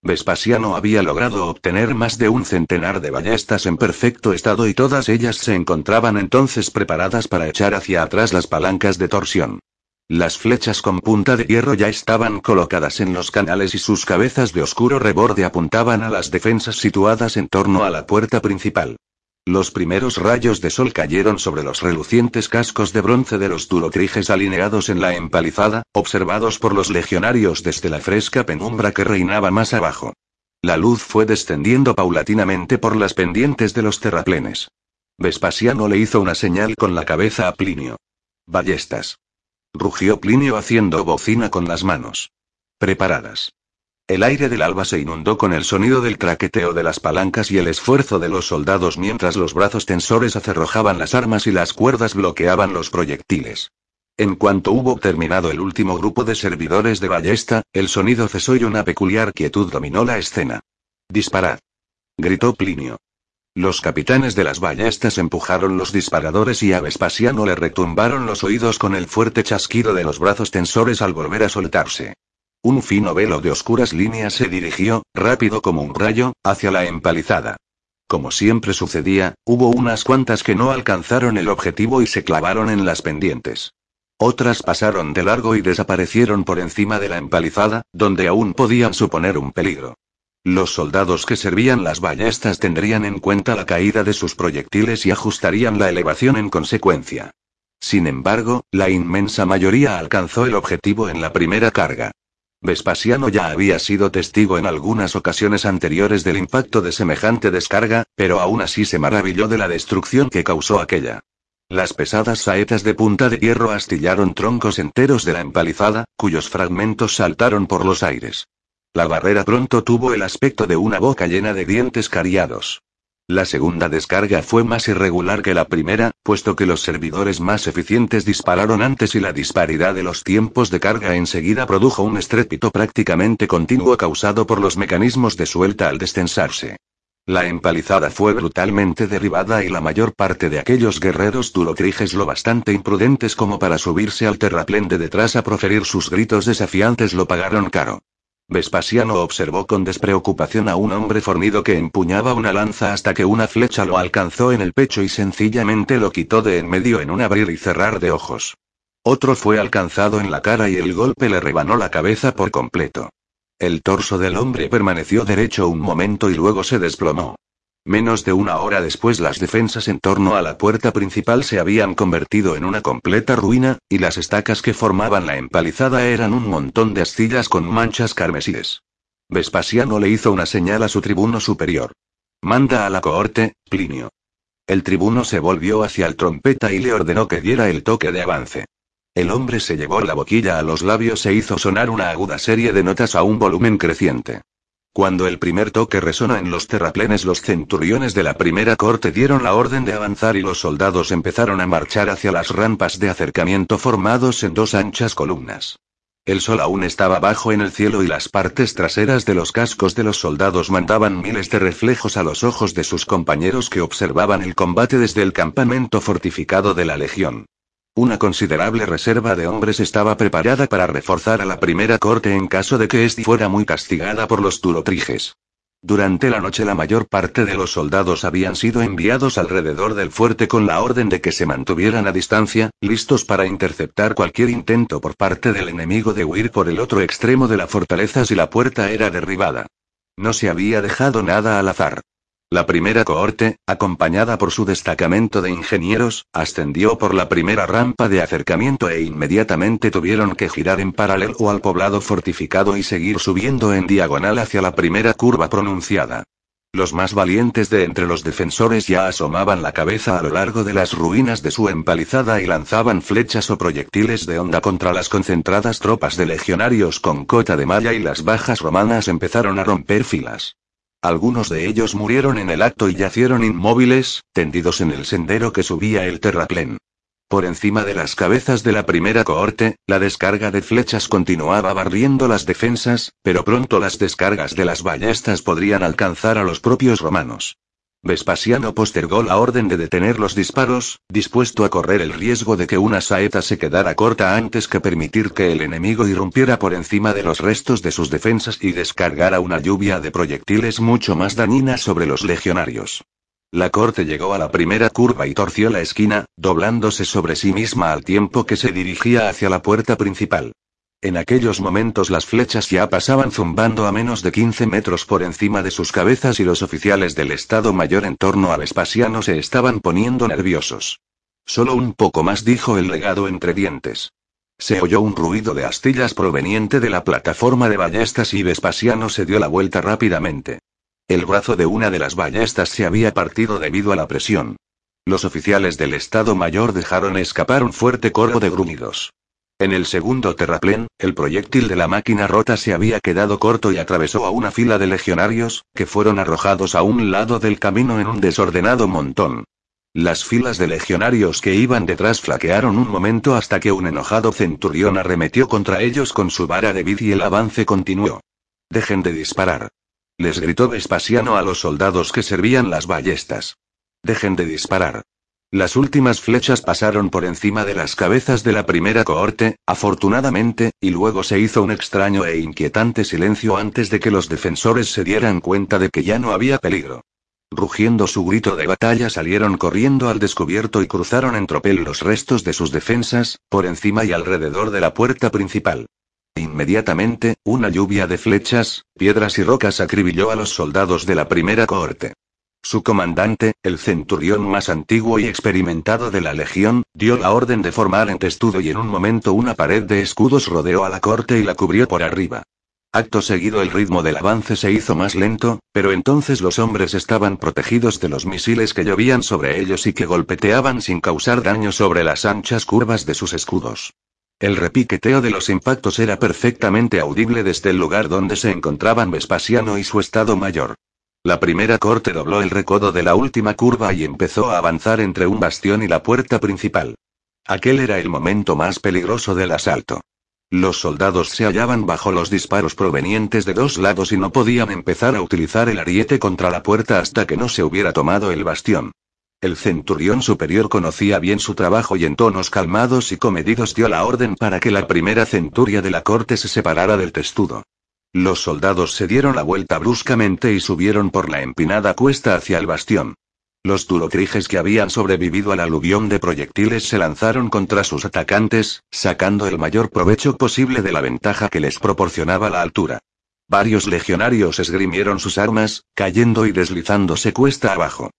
Vespasiano había logrado obtener más de un centenar de ballestas en perfecto estado y todas ellas se encontraban entonces preparadas para echar hacia atrás las palancas de torsión. Las flechas con punta de hierro ya estaban colocadas en los canales y sus cabezas de oscuro reborde apuntaban a las defensas situadas en torno a la puerta principal. Los primeros rayos de sol cayeron sobre los relucientes cascos de bronce de los durocriges alineados en la empalizada, observados por los legionarios desde la fresca penumbra que reinaba más abajo. La luz fue descendiendo paulatinamente por las pendientes de los terraplenes. Vespasiano le hizo una señal con la cabeza a Plinio. Ballestas. Rugió Plinio haciendo bocina con las manos. Preparadas. El aire del alba se inundó con el sonido del traqueteo de las palancas y el esfuerzo de los soldados mientras los brazos tensores acerrojaban las armas y las cuerdas bloqueaban los proyectiles. En cuanto hubo terminado el último grupo de servidores de ballesta, el sonido cesó y una peculiar quietud dominó la escena. Disparad. Gritó Plinio. Los capitanes de las ballestas empujaron los disparadores y a Vespasiano le retumbaron los oídos con el fuerte chasquido de los brazos tensores al volver a soltarse. Un fino velo de oscuras líneas se dirigió, rápido como un rayo, hacia la empalizada. Como siempre sucedía, hubo unas cuantas que no alcanzaron el objetivo y se clavaron en las pendientes. Otras pasaron de largo y desaparecieron por encima de la empalizada, donde aún podían suponer un peligro. Los soldados que servían las ballestas tendrían en cuenta la caída de sus proyectiles y ajustarían la elevación en consecuencia. Sin embargo, la inmensa mayoría alcanzó el objetivo en la primera carga. Vespasiano ya había sido testigo en algunas ocasiones anteriores del impacto de semejante descarga, pero aún así se maravilló de la destrucción que causó aquella. Las pesadas saetas de punta de hierro astillaron troncos enteros de la empalizada, cuyos fragmentos saltaron por los aires. La barrera pronto tuvo el aspecto de una boca llena de dientes cariados. La segunda descarga fue más irregular que la primera, puesto que los servidores más eficientes dispararon antes y la disparidad de los tiempos de carga enseguida produjo un estrépito prácticamente continuo causado por los mecanismos de suelta al descensarse. La empalizada fue brutalmente derribada y la mayor parte de aquellos guerreros durocriges lo bastante imprudentes como para subirse al terraplén de detrás a proferir sus gritos desafiantes lo pagaron caro. Vespasiano observó con despreocupación a un hombre fornido que empuñaba una lanza hasta que una flecha lo alcanzó en el pecho y sencillamente lo quitó de en medio en un abrir y cerrar de ojos. Otro fue alcanzado en la cara y el golpe le rebanó la cabeza por completo. El torso del hombre permaneció derecho un momento y luego se desplomó. Menos de una hora después las defensas en torno a la puerta principal se habían convertido en una completa ruina, y las estacas que formaban la empalizada eran un montón de astillas con manchas carmesíes. Vespasiano le hizo una señal a su tribuno superior. Manda a la cohorte, Plinio. El tribuno se volvió hacia el trompeta y le ordenó que diera el toque de avance. El hombre se llevó la boquilla a los labios e hizo sonar una aguda serie de notas a un volumen creciente. Cuando el primer toque resonó en los terraplenes, los centuriones de la primera corte dieron la orden de avanzar y los soldados empezaron a marchar hacia las rampas de acercamiento formados en dos anchas columnas. El sol aún estaba bajo en el cielo y las partes traseras de los cascos de los soldados mandaban miles de reflejos a los ojos de sus compañeros que observaban el combate desde el campamento fortificado de la legión. Una considerable reserva de hombres estaba preparada para reforzar a la primera corte en caso de que éste fuera muy castigada por los tulotriges. Durante la noche la mayor parte de los soldados habían sido enviados alrededor del fuerte con la orden de que se mantuvieran a distancia, listos para interceptar cualquier intento por parte del enemigo de huir por el otro extremo de la fortaleza si la puerta era derribada. No se había dejado nada al azar. La primera cohorte, acompañada por su destacamento de ingenieros, ascendió por la primera rampa de acercamiento e inmediatamente tuvieron que girar en paralelo al poblado fortificado y seguir subiendo en diagonal hacia la primera curva pronunciada. Los más valientes de entre los defensores ya asomaban la cabeza a lo largo de las ruinas de su empalizada y lanzaban flechas o proyectiles de onda contra las concentradas tropas de legionarios con cota de malla y las bajas romanas empezaron a romper filas. Algunos de ellos murieron en el acto y yacieron inmóviles, tendidos en el sendero que subía el terraplén. Por encima de las cabezas de la primera cohorte, la descarga de flechas continuaba barriendo las defensas, pero pronto las descargas de las ballestas podrían alcanzar a los propios romanos. Vespasiano postergó la orden de detener los disparos, dispuesto a correr el riesgo de que una saeta se quedara corta antes que permitir que el enemigo irrumpiera por encima de los restos de sus defensas y descargara una lluvia de proyectiles mucho más dañina sobre los legionarios. La corte llegó a la primera curva y torció la esquina, doblándose sobre sí misma al tiempo que se dirigía hacia la puerta principal. En aquellos momentos las flechas ya pasaban zumbando a menos de 15 metros por encima de sus cabezas y los oficiales del Estado Mayor en torno a Vespasiano se estaban poniendo nerviosos. Solo un poco más dijo el legado entre dientes. Se oyó un ruido de astillas proveniente de la plataforma de ballestas y Vespasiano se dio la vuelta rápidamente. El brazo de una de las ballestas se había partido debido a la presión. Los oficiales del Estado Mayor dejaron escapar un fuerte coro de gruñidos. En el segundo terraplén, el proyectil de la máquina rota se había quedado corto y atravesó a una fila de legionarios, que fueron arrojados a un lado del camino en un desordenado montón. Las filas de legionarios que iban detrás flaquearon un momento hasta que un enojado centurión arremetió contra ellos con su vara de vid y el avance continuó. Dejen de disparar. Les gritó Vespasiano a los soldados que servían las ballestas. Dejen de disparar. Las últimas flechas pasaron por encima de las cabezas de la primera cohorte, afortunadamente, y luego se hizo un extraño e inquietante silencio antes de que los defensores se dieran cuenta de que ya no había peligro. Rugiendo su grito de batalla salieron corriendo al descubierto y cruzaron en tropel los restos de sus defensas, por encima y alrededor de la puerta principal. Inmediatamente, una lluvia de flechas, piedras y rocas acribilló a los soldados de la primera cohorte. Su comandante, el centurión más antiguo y experimentado de la legión, dio la orden de formar en testudo y en un momento una pared de escudos rodeó a la corte y la cubrió por arriba. Acto seguido el ritmo del avance se hizo más lento, pero entonces los hombres estaban protegidos de los misiles que llovían sobre ellos y que golpeteaban sin causar daño sobre las anchas curvas de sus escudos. El repiqueteo de los impactos era perfectamente audible desde el lugar donde se encontraban Vespasiano y su estado mayor. La primera corte dobló el recodo de la última curva y empezó a avanzar entre un bastión y la puerta principal. Aquel era el momento más peligroso del asalto. Los soldados se hallaban bajo los disparos provenientes de dos lados y no podían empezar a utilizar el ariete contra la puerta hasta que no se hubiera tomado el bastión. El centurión superior conocía bien su trabajo y en tonos calmados y comedidos dio la orden para que la primera centuria de la corte se separara del testudo. Los soldados se dieron la vuelta bruscamente y subieron por la empinada cuesta hacia el bastión. Los durotriges que habían sobrevivido al aluvión de proyectiles se lanzaron contra sus atacantes, sacando el mayor provecho posible de la ventaja que les proporcionaba la altura. Varios legionarios esgrimieron sus armas, cayendo y deslizándose cuesta abajo.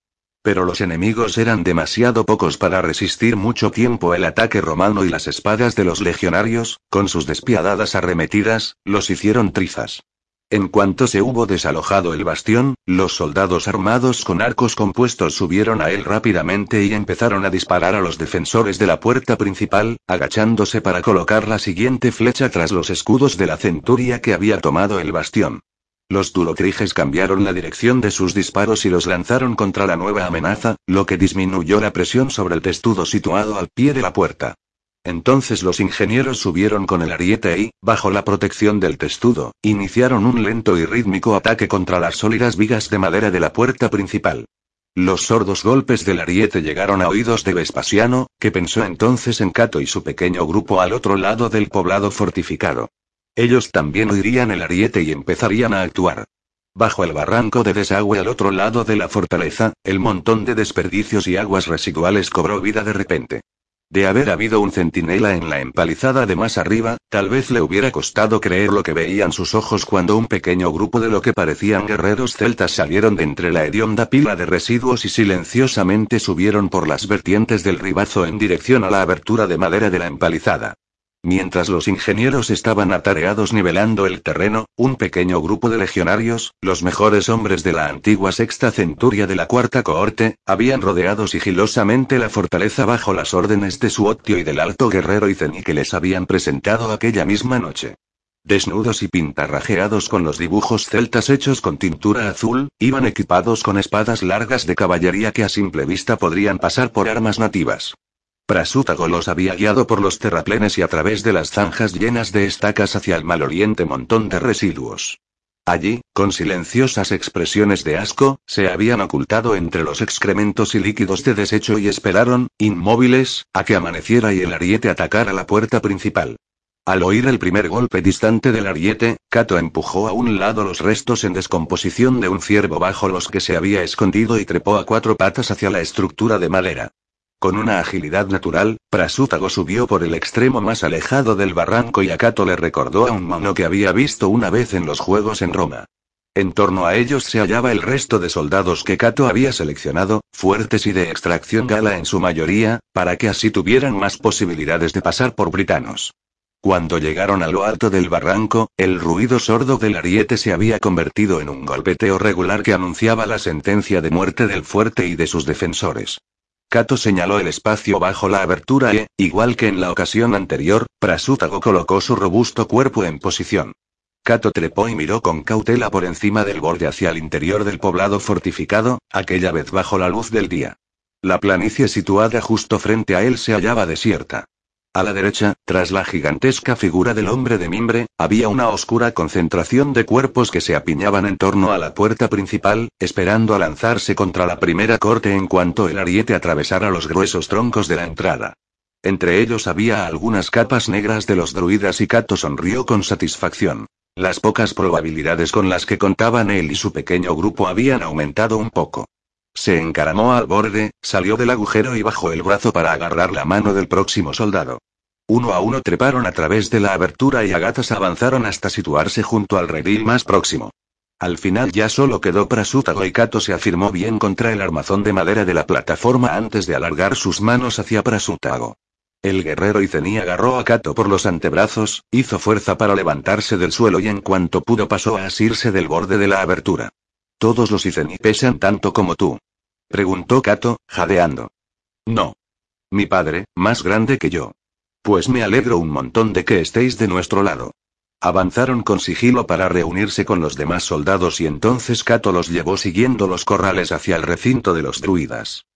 Pero los enemigos eran demasiado pocos para resistir mucho tiempo el ataque romano y las espadas de los legionarios, con sus despiadadas arremetidas, los hicieron trizas. En cuanto se hubo desalojado el bastión, los soldados armados con arcos compuestos subieron a él rápidamente y empezaron a disparar a los defensores de la puerta principal, agachándose para colocar la siguiente flecha tras los escudos de la centuria que había tomado el bastión. Los dulocriges cambiaron la dirección de sus disparos y los lanzaron contra la nueva amenaza, lo que disminuyó la presión sobre el testudo situado al pie de la puerta. Entonces los ingenieros subieron con el ariete y, bajo la protección del testudo, iniciaron un lento y rítmico ataque contra las sólidas vigas de madera de la puerta principal. Los sordos golpes del ariete llegaron a oídos de Vespasiano, que pensó entonces en Cato y su pequeño grupo al otro lado del poblado fortificado. Ellos también oirían el ariete y empezarían a actuar. Bajo el barranco de desagüe al otro lado de la fortaleza, el montón de desperdicios y aguas residuales cobró vida de repente. De haber habido un centinela en la empalizada de más arriba, tal vez le hubiera costado creer lo que veían sus ojos cuando un pequeño grupo de lo que parecían guerreros celtas salieron de entre la hedionda pila de residuos y silenciosamente subieron por las vertientes del ribazo en dirección a la abertura de madera de la empalizada. Mientras los ingenieros estaban atareados nivelando el terreno, un pequeño grupo de legionarios, los mejores hombres de la antigua sexta centuria de la cuarta cohorte, habían rodeado sigilosamente la fortaleza bajo las órdenes de su Otio y del alto guerrero Iceni que les habían presentado aquella misma noche. Desnudos y pintarrajeados con los dibujos celtas hechos con tintura azul, iban equipados con espadas largas de caballería que a simple vista podrían pasar por armas nativas. Prasútago los había guiado por los terraplenes y a través de las zanjas llenas de estacas hacia el maloliente montón de residuos. Allí, con silenciosas expresiones de asco, se habían ocultado entre los excrementos y líquidos de desecho y esperaron, inmóviles, a que amaneciera y el ariete atacara la puerta principal. Al oír el primer golpe distante del ariete, Cato empujó a un lado los restos en descomposición de un ciervo bajo los que se había escondido y trepó a cuatro patas hacia la estructura de madera. Con una agilidad natural, Prasútago subió por el extremo más alejado del barranco y Acato le recordó a un mono que había visto una vez en los Juegos en Roma. En torno a ellos se hallaba el resto de soldados que Cato había seleccionado, fuertes y de extracción gala en su mayoría, para que así tuvieran más posibilidades de pasar por britanos. Cuando llegaron a lo alto del barranco, el ruido sordo del ariete se había convertido en un golpeteo regular que anunciaba la sentencia de muerte del fuerte y de sus defensores. Kato señaló el espacio bajo la abertura e, igual que en la ocasión anterior, Prasútago colocó su robusto cuerpo en posición. Kato trepó y miró con cautela por encima del borde hacia el interior del poblado fortificado, aquella vez bajo la luz del día. La planicie situada justo frente a él se hallaba desierta. A la derecha, tras la gigantesca figura del hombre de mimbre, había una oscura concentración de cuerpos que se apiñaban en torno a la puerta principal, esperando a lanzarse contra la primera corte en cuanto el ariete atravesara los gruesos troncos de la entrada. Entre ellos había algunas capas negras de los druidas y Cato sonrió con satisfacción. Las pocas probabilidades con las que contaban él y su pequeño grupo habían aumentado un poco. Se encaramó al borde, salió del agujero y bajó el brazo para agarrar la mano del próximo soldado. Uno a uno treparon a través de la abertura y a gatas avanzaron hasta situarse junto al redil más próximo. Al final ya solo quedó Prasútago y Kato se afirmó bien contra el armazón de madera de la plataforma antes de alargar sus manos hacia Prasútago. El guerrero Icení agarró a Kato por los antebrazos, hizo fuerza para levantarse del suelo y en cuanto pudo pasó a asirse del borde de la abertura. Todos los Iceni pesan tanto como tú. Preguntó Kato, jadeando. No. Mi padre, más grande que yo. Pues me alegro un montón de que estéis de nuestro lado. Avanzaron con sigilo para reunirse con los demás soldados y entonces Kato los llevó siguiendo los corrales hacia el recinto de los druidas.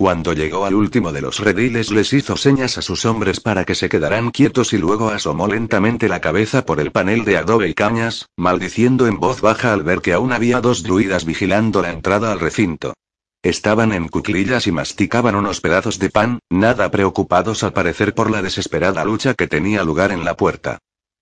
Cuando llegó al último de los rediles les hizo señas a sus hombres para que se quedaran quietos y luego asomó lentamente la cabeza por el panel de adobe y cañas, maldiciendo en voz baja al ver que aún había dos druidas vigilando la entrada al recinto. Estaban en cuclillas y masticaban unos pedazos de pan, nada preocupados al parecer por la desesperada lucha que tenía lugar en la puerta.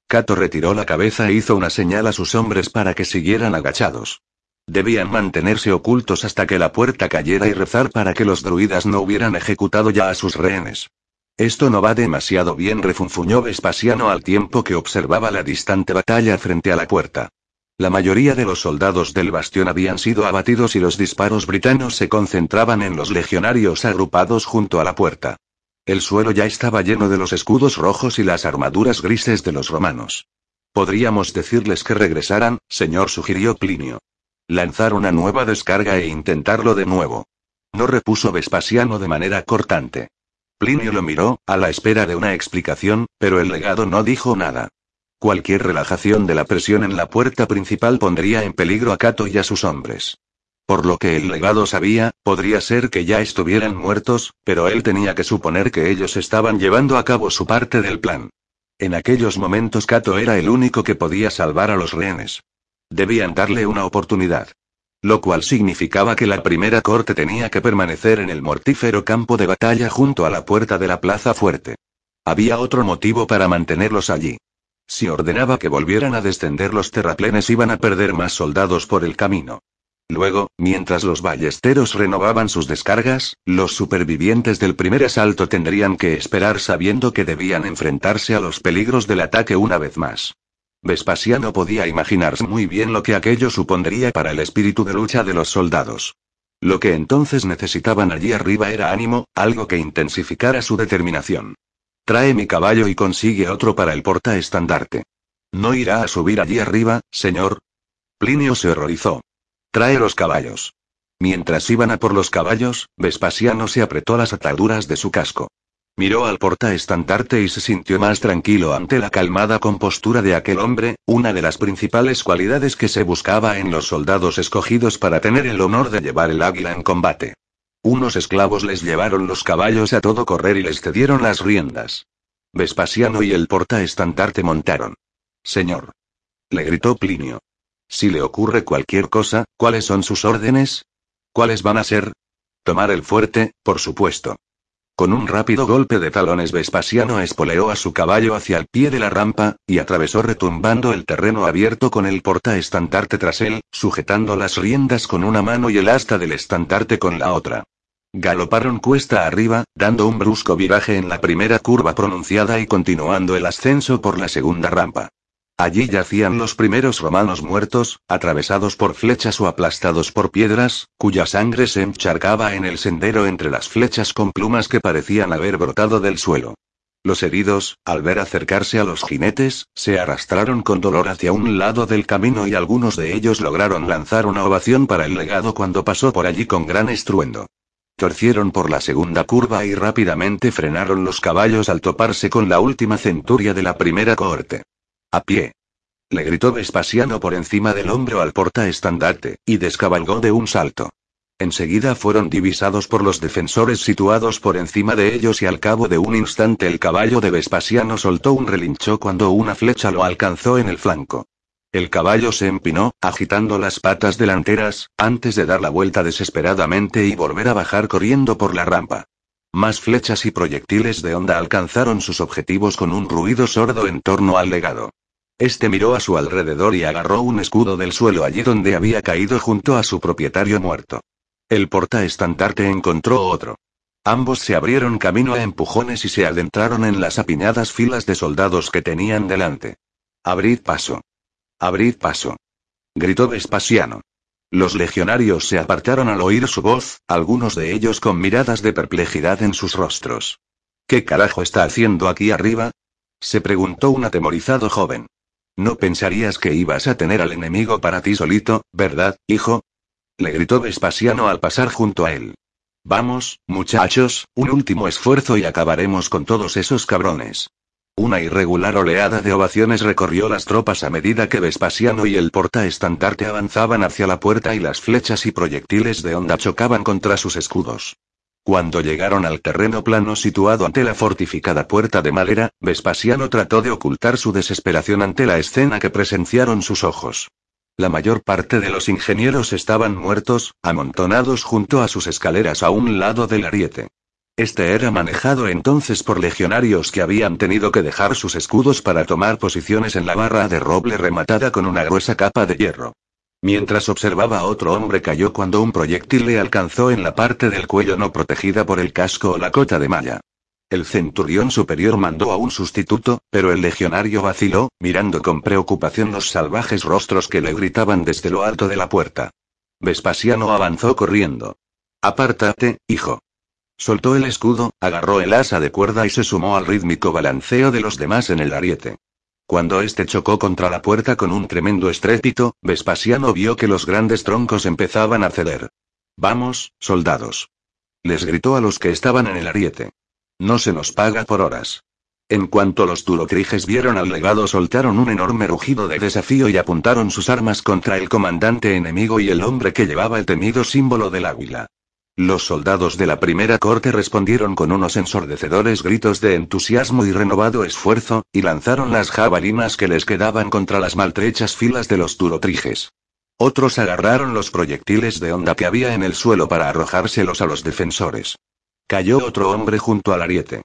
Cato retiró la cabeza e hizo una señal a sus hombres para que siguieran agachados. Debían mantenerse ocultos hasta que la puerta cayera y rezar para que los druidas no hubieran ejecutado ya a sus rehenes. Esto no va demasiado bien, refunfuñó Vespasiano al tiempo que observaba la distante batalla frente a la puerta. La mayoría de los soldados del bastión habían sido abatidos y los disparos britanos se concentraban en los legionarios agrupados junto a la puerta. El suelo ya estaba lleno de los escudos rojos y las armaduras grises de los romanos. Podríamos decirles que regresaran, señor, sugirió Plinio. Lanzar una nueva descarga e intentarlo de nuevo. No repuso Vespasiano de manera cortante. Plinio lo miró, a la espera de una explicación, pero el legado no dijo nada. Cualquier relajación de la presión en la puerta principal pondría en peligro a Cato y a sus hombres. Por lo que el legado sabía, podría ser que ya estuvieran muertos, pero él tenía que suponer que ellos estaban llevando a cabo su parte del plan. En aquellos momentos Cato era el único que podía salvar a los rehenes. Debían darle una oportunidad. Lo cual significaba que la primera corte tenía que permanecer en el mortífero campo de batalla junto a la puerta de la plaza fuerte. Había otro motivo para mantenerlos allí. Si ordenaba que volvieran a descender los terraplenes iban a perder más soldados por el camino. Luego, mientras los ballesteros renovaban sus descargas, los supervivientes del primer asalto tendrían que esperar sabiendo que debían enfrentarse a los peligros del ataque una vez más. Vespasiano podía imaginarse muy bien lo que aquello supondría para el espíritu de lucha de los soldados. Lo que entonces necesitaban allí arriba era ánimo, algo que intensificara su determinación. Trae mi caballo y consigue otro para el portaestandarte. ¿No irá a subir allí arriba, señor? Plinio se horrorizó. Trae los caballos. Mientras iban a por los caballos, Vespasiano se apretó las ataduras de su casco. Miró al portaestandarte y se sintió más tranquilo ante la calmada compostura de aquel hombre, una de las principales cualidades que se buscaba en los soldados escogidos para tener el honor de llevar el águila en combate. Unos esclavos les llevaron los caballos a todo correr y les cedieron las riendas. Vespasiano y el portaestandarte montaron. Señor. Le gritó Plinio. Si le ocurre cualquier cosa, ¿cuáles son sus órdenes? ¿Cuáles van a ser? Tomar el fuerte, por supuesto. Con un rápido golpe de talones Vespasiano espoleó a su caballo hacia el pie de la rampa, y atravesó retumbando el terreno abierto con el portaestandarte tras él, sujetando las riendas con una mano y el asta del estandarte con la otra. Galoparon cuesta arriba, dando un brusco viraje en la primera curva pronunciada y continuando el ascenso por la segunda rampa. Allí yacían los primeros romanos muertos, atravesados por flechas o aplastados por piedras, cuya sangre se encharcaba en el sendero entre las flechas con plumas que parecían haber brotado del suelo. Los heridos, al ver acercarse a los jinetes, se arrastraron con dolor hacia un lado del camino y algunos de ellos lograron lanzar una ovación para el legado cuando pasó por allí con gran estruendo. Torcieron por la segunda curva y rápidamente frenaron los caballos al toparse con la última centuria de la primera cohorte. A pie. Le gritó Vespasiano por encima del hombro al portaestandarte, y descabalgó de un salto. Enseguida fueron divisados por los defensores situados por encima de ellos y al cabo de un instante el caballo de Vespasiano soltó un relincho cuando una flecha lo alcanzó en el flanco. El caballo se empinó, agitando las patas delanteras, antes de dar la vuelta desesperadamente y volver a bajar corriendo por la rampa. Más flechas y proyectiles de onda alcanzaron sus objetivos con un ruido sordo en torno al legado. Este miró a su alrededor y agarró un escudo del suelo allí donde había caído junto a su propietario muerto. El portaestandarte encontró otro. Ambos se abrieron camino a empujones y se adentraron en las apiñadas filas de soldados que tenían delante. Abrid paso. Abrid paso. Gritó Vespasiano. Los legionarios se apartaron al oír su voz, algunos de ellos con miradas de perplejidad en sus rostros. ¿Qué carajo está haciendo aquí arriba? se preguntó un atemorizado joven. No pensarías que ibas a tener al enemigo para ti solito, ¿verdad, hijo? Le gritó Vespasiano al pasar junto a él. Vamos, muchachos, un último esfuerzo y acabaremos con todos esos cabrones. Una irregular oleada de ovaciones recorrió las tropas a medida que Vespasiano y el portaestandarte avanzaban hacia la puerta y las flechas y proyectiles de onda chocaban contra sus escudos. Cuando llegaron al terreno plano situado ante la fortificada puerta de madera, Vespasiano trató de ocultar su desesperación ante la escena que presenciaron sus ojos. La mayor parte de los ingenieros estaban muertos, amontonados junto a sus escaleras a un lado del ariete. Este era manejado entonces por legionarios que habían tenido que dejar sus escudos para tomar posiciones en la barra de roble rematada con una gruesa capa de hierro. Mientras observaba a otro hombre cayó cuando un proyectil le alcanzó en la parte del cuello no protegida por el casco o la cota de malla. El centurión superior mandó a un sustituto, pero el legionario vaciló, mirando con preocupación los salvajes rostros que le gritaban desde lo alto de la puerta. Vespasiano avanzó corriendo. Apártate, hijo. Soltó el escudo, agarró el asa de cuerda y se sumó al rítmico balanceo de los demás en el ariete. Cuando este chocó contra la puerta con un tremendo estrépito, Vespasiano vio que los grandes troncos empezaban a ceder. Vamos, soldados. Les gritó a los que estaban en el ariete. No se nos paga por horas. En cuanto los tulocriges vieron al legado soltaron un enorme rugido de desafío y apuntaron sus armas contra el comandante enemigo y el hombre que llevaba el temido símbolo del águila. Los soldados de la primera corte respondieron con unos ensordecedores gritos de entusiasmo y renovado esfuerzo, y lanzaron las jabalinas que les quedaban contra las maltrechas filas de los turotriges. Otros agarraron los proyectiles de onda que había en el suelo para arrojárselos a los defensores. Cayó otro hombre junto al ariete.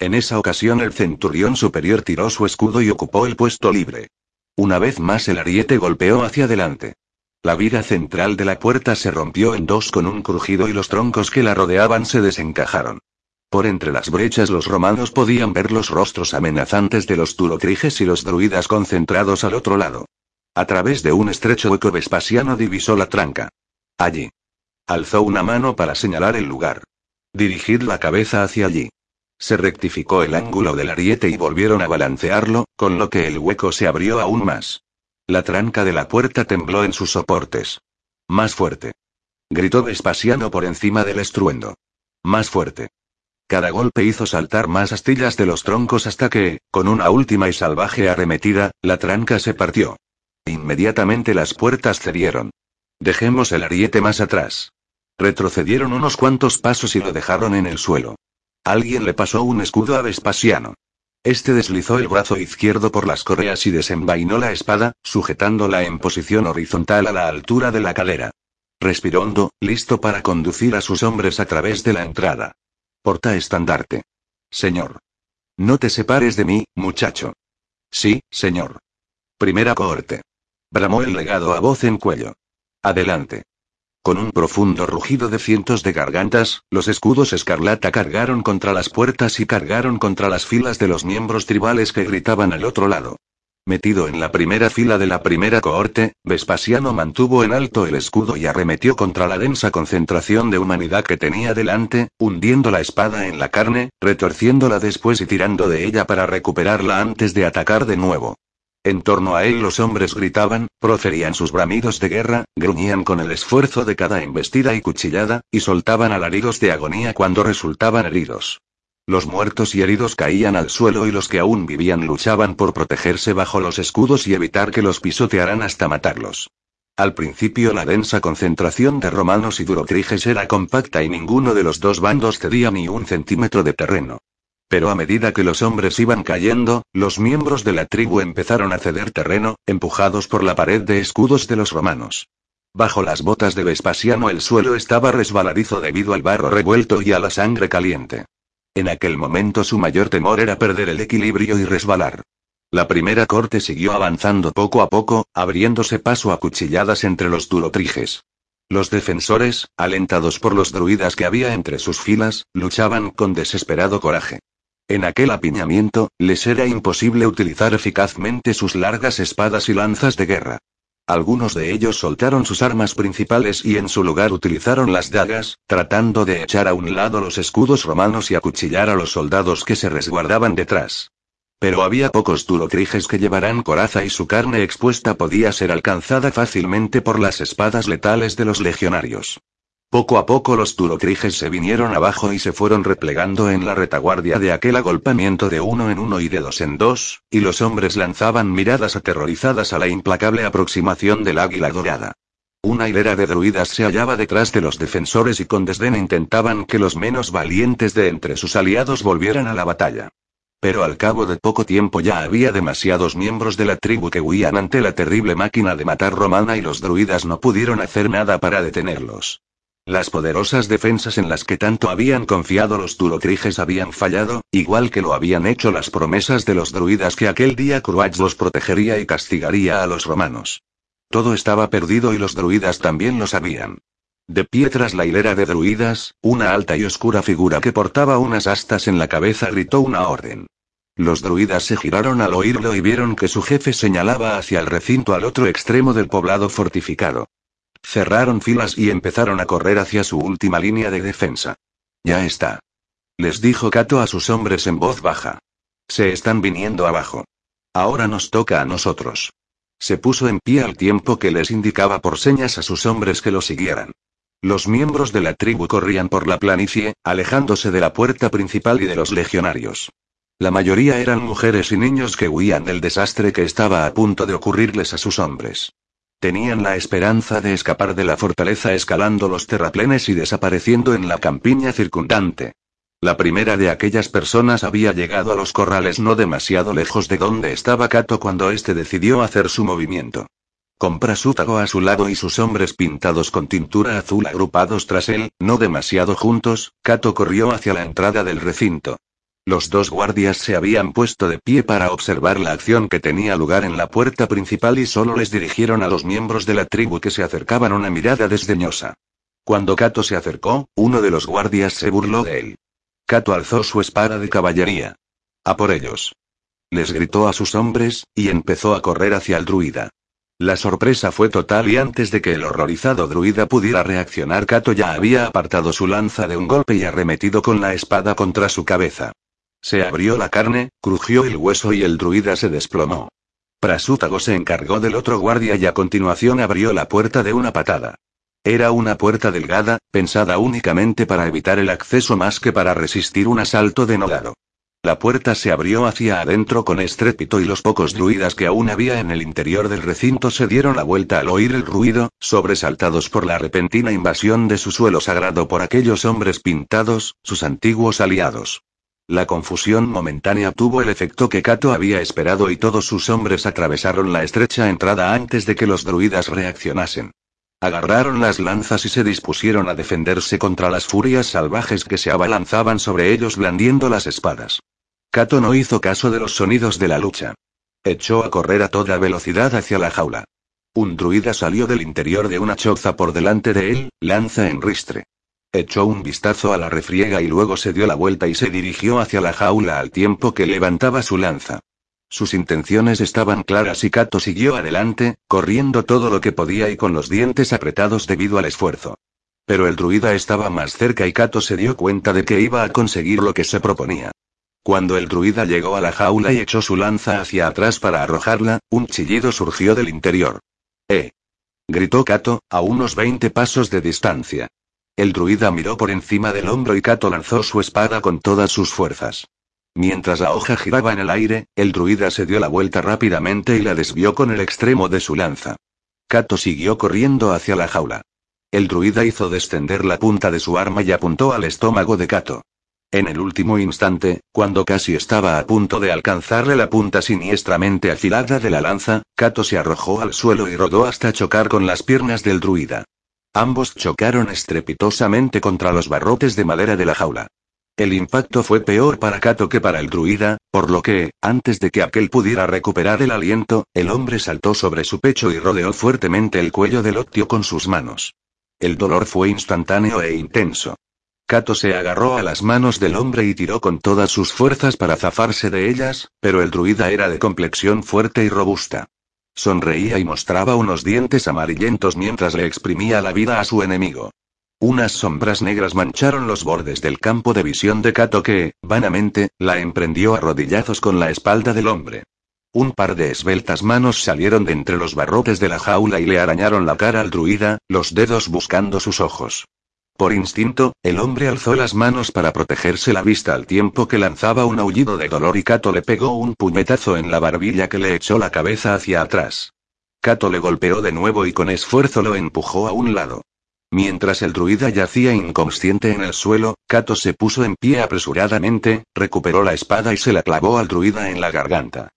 En esa ocasión el centurión superior tiró su escudo y ocupó el puesto libre. Una vez más el ariete golpeó hacia adelante. La viga central de la puerta se rompió en dos con un crujido y los troncos que la rodeaban se desencajaron. Por entre las brechas los romanos podían ver los rostros amenazantes de los turotriges y los druidas concentrados al otro lado. A través de un estrecho hueco Vespasiano divisó la tranca. Allí. Alzó una mano para señalar el lugar. Dirigid la cabeza hacia allí. Se rectificó el ángulo del ariete y volvieron a balancearlo, con lo que el hueco se abrió aún más. La tranca de la puerta tembló en sus soportes. Más fuerte. Gritó Vespasiano por encima del estruendo. Más fuerte. Cada golpe hizo saltar más astillas de los troncos hasta que, con una última y salvaje arremetida, la tranca se partió. Inmediatamente las puertas cedieron. Dejemos el ariete más atrás. Retrocedieron unos cuantos pasos y lo dejaron en el suelo. Alguien le pasó un escudo a Vespasiano. Este deslizó el brazo izquierdo por las correas y desenvainó la espada, sujetándola en posición horizontal a la altura de la cadera. Respiró hondo, listo para conducir a sus hombres a través de la entrada. Porta estandarte. Señor. No te separes de mí, muchacho. Sí, señor. Primera cohorte. Bramó el legado a voz en cuello. Adelante. Con un profundo rugido de cientos de gargantas, los escudos escarlata cargaron contra las puertas y cargaron contra las filas de los miembros tribales que gritaban al otro lado. Metido en la primera fila de la primera cohorte, Vespasiano mantuvo en alto el escudo y arremetió contra la densa concentración de humanidad que tenía delante, hundiendo la espada en la carne, retorciéndola después y tirando de ella para recuperarla antes de atacar de nuevo. En torno a él los hombres gritaban, proferían sus bramidos de guerra, gruñían con el esfuerzo de cada embestida y cuchillada, y soltaban alaridos de agonía cuando resultaban heridos. Los muertos y heridos caían al suelo y los que aún vivían luchaban por protegerse bajo los escudos y evitar que los pisotearan hasta matarlos. Al principio la densa concentración de romanos y durotriges era compacta y ninguno de los dos bandos cedía ni un centímetro de terreno. Pero a medida que los hombres iban cayendo, los miembros de la tribu empezaron a ceder terreno, empujados por la pared de escudos de los romanos. Bajo las botas de Vespasiano el suelo estaba resbaladizo debido al barro revuelto y a la sangre caliente. En aquel momento su mayor temor era perder el equilibrio y resbalar. La primera corte siguió avanzando poco a poco, abriéndose paso a cuchilladas entre los durotriges. Los defensores, alentados por los druidas que había entre sus filas, luchaban con desesperado coraje. En aquel apiñamiento, les era imposible utilizar eficazmente sus largas espadas y lanzas de guerra. Algunos de ellos soltaron sus armas principales y en su lugar utilizaron las dagas, tratando de echar a un lado los escudos romanos y acuchillar a los soldados que se resguardaban detrás. Pero había pocos durotriges que llevaran coraza y su carne expuesta podía ser alcanzada fácilmente por las espadas letales de los legionarios. Poco a poco los turotriges se vinieron abajo y se fueron replegando en la retaguardia de aquel agolpamiento de uno en uno y de dos en dos, y los hombres lanzaban miradas aterrorizadas a la implacable aproximación del águila dorada. Una hilera de druidas se hallaba detrás de los defensores y con desdén intentaban que los menos valientes de entre sus aliados volvieran a la batalla. Pero al cabo de poco tiempo ya había demasiados miembros de la tribu que huían ante la terrible máquina de matar romana y los druidas no pudieron hacer nada para detenerlos. Las poderosas defensas en las que tanto habían confiado los turotriges habían fallado, igual que lo habían hecho las promesas de los druidas que aquel día Cruach los protegería y castigaría a los romanos. Todo estaba perdido y los druidas también lo sabían. De pie tras la hilera de druidas, una alta y oscura figura que portaba unas astas en la cabeza gritó una orden. Los druidas se giraron al oírlo y vieron que su jefe señalaba hacia el recinto al otro extremo del poblado fortificado. Cerraron filas y empezaron a correr hacia su última línea de defensa. Ya está. Les dijo Cato a sus hombres en voz baja. Se están viniendo abajo. Ahora nos toca a nosotros. Se puso en pie al tiempo que les indicaba por señas a sus hombres que lo siguieran. Los miembros de la tribu corrían por la planicie, alejándose de la puerta principal y de los legionarios. La mayoría eran mujeres y niños que huían del desastre que estaba a punto de ocurrirles a sus hombres. Tenían la esperanza de escapar de la fortaleza escalando los terraplenes y desapareciendo en la campiña circundante. La primera de aquellas personas había llegado a los corrales no demasiado lejos de donde estaba Cato cuando éste decidió hacer su movimiento. con Prasútago a su lado y sus hombres pintados con tintura azul agrupados tras él, no demasiado juntos, Kato corrió hacia la entrada del recinto. Los dos guardias se habían puesto de pie para observar la acción que tenía lugar en la puerta principal y solo les dirigieron a los miembros de la tribu que se acercaban una mirada desdeñosa. Cuando Kato se acercó, uno de los guardias se burló de él. Kato alzó su espada de caballería. A por ellos. Les gritó a sus hombres, y empezó a correr hacia el druida. La sorpresa fue total y antes de que el horrorizado druida pudiera reaccionar, Kato ya había apartado su lanza de un golpe y arremetido con la espada contra su cabeza. Se abrió la carne, crujió el hueso y el druida se desplomó. Prasútago se encargó del otro guardia y a continuación abrió la puerta de una patada. Era una puerta delgada, pensada únicamente para evitar el acceso más que para resistir un asalto denodado. La puerta se abrió hacia adentro con estrépito y los pocos druidas que aún había en el interior del recinto se dieron la vuelta al oír el ruido, sobresaltados por la repentina invasión de su suelo sagrado por aquellos hombres pintados, sus antiguos aliados. La confusión momentánea tuvo el efecto que Kato había esperado y todos sus hombres atravesaron la estrecha entrada antes de que los druidas reaccionasen. Agarraron las lanzas y se dispusieron a defenderse contra las furias salvajes que se abalanzaban sobre ellos blandiendo las espadas. Kato no hizo caso de los sonidos de la lucha. Echó a correr a toda velocidad hacia la jaula. Un druida salió del interior de una choza por delante de él, lanza en ristre. Echó un vistazo a la refriega y luego se dio la vuelta y se dirigió hacia la jaula al tiempo que levantaba su lanza. Sus intenciones estaban claras y Kato siguió adelante, corriendo todo lo que podía y con los dientes apretados debido al esfuerzo. Pero el druida estaba más cerca y Kato se dio cuenta de que iba a conseguir lo que se proponía. Cuando el druida llegó a la jaula y echó su lanza hacia atrás para arrojarla, un chillido surgió del interior. ¡Eh! gritó Kato, a unos 20 pasos de distancia. El druida miró por encima del hombro y Kato lanzó su espada con todas sus fuerzas. Mientras la hoja giraba en el aire, el druida se dio la vuelta rápidamente y la desvió con el extremo de su lanza. Kato siguió corriendo hacia la jaula. El druida hizo descender la punta de su arma y apuntó al estómago de Kato. En el último instante, cuando casi estaba a punto de alcanzarle la punta siniestramente afilada de la lanza, Kato se arrojó al suelo y rodó hasta chocar con las piernas del druida. Ambos chocaron estrepitosamente contra los barrotes de madera de la jaula. El impacto fue peor para Kato que para el druida, por lo que, antes de que aquel pudiera recuperar el aliento, el hombre saltó sobre su pecho y rodeó fuertemente el cuello del Octio con sus manos. El dolor fue instantáneo e intenso. Kato se agarró a las manos del hombre y tiró con todas sus fuerzas para zafarse de ellas, pero el druida era de complexión fuerte y robusta. Sonreía y mostraba unos dientes amarillentos mientras le exprimía la vida a su enemigo. Unas sombras negras mancharon los bordes del campo de visión de Kato que, vanamente, la emprendió a rodillazos con la espalda del hombre. Un par de esbeltas manos salieron de entre los barrotes de la jaula y le arañaron la cara al druida, los dedos buscando sus ojos. Por instinto, el hombre alzó las manos para protegerse la vista al tiempo que lanzaba un aullido de dolor y Kato le pegó un puñetazo en la barbilla que le echó la cabeza hacia atrás. Kato le golpeó de nuevo y con esfuerzo lo empujó a un lado. Mientras el druida yacía inconsciente en el suelo, Kato se puso en pie apresuradamente, recuperó la espada y se la clavó al druida en la garganta.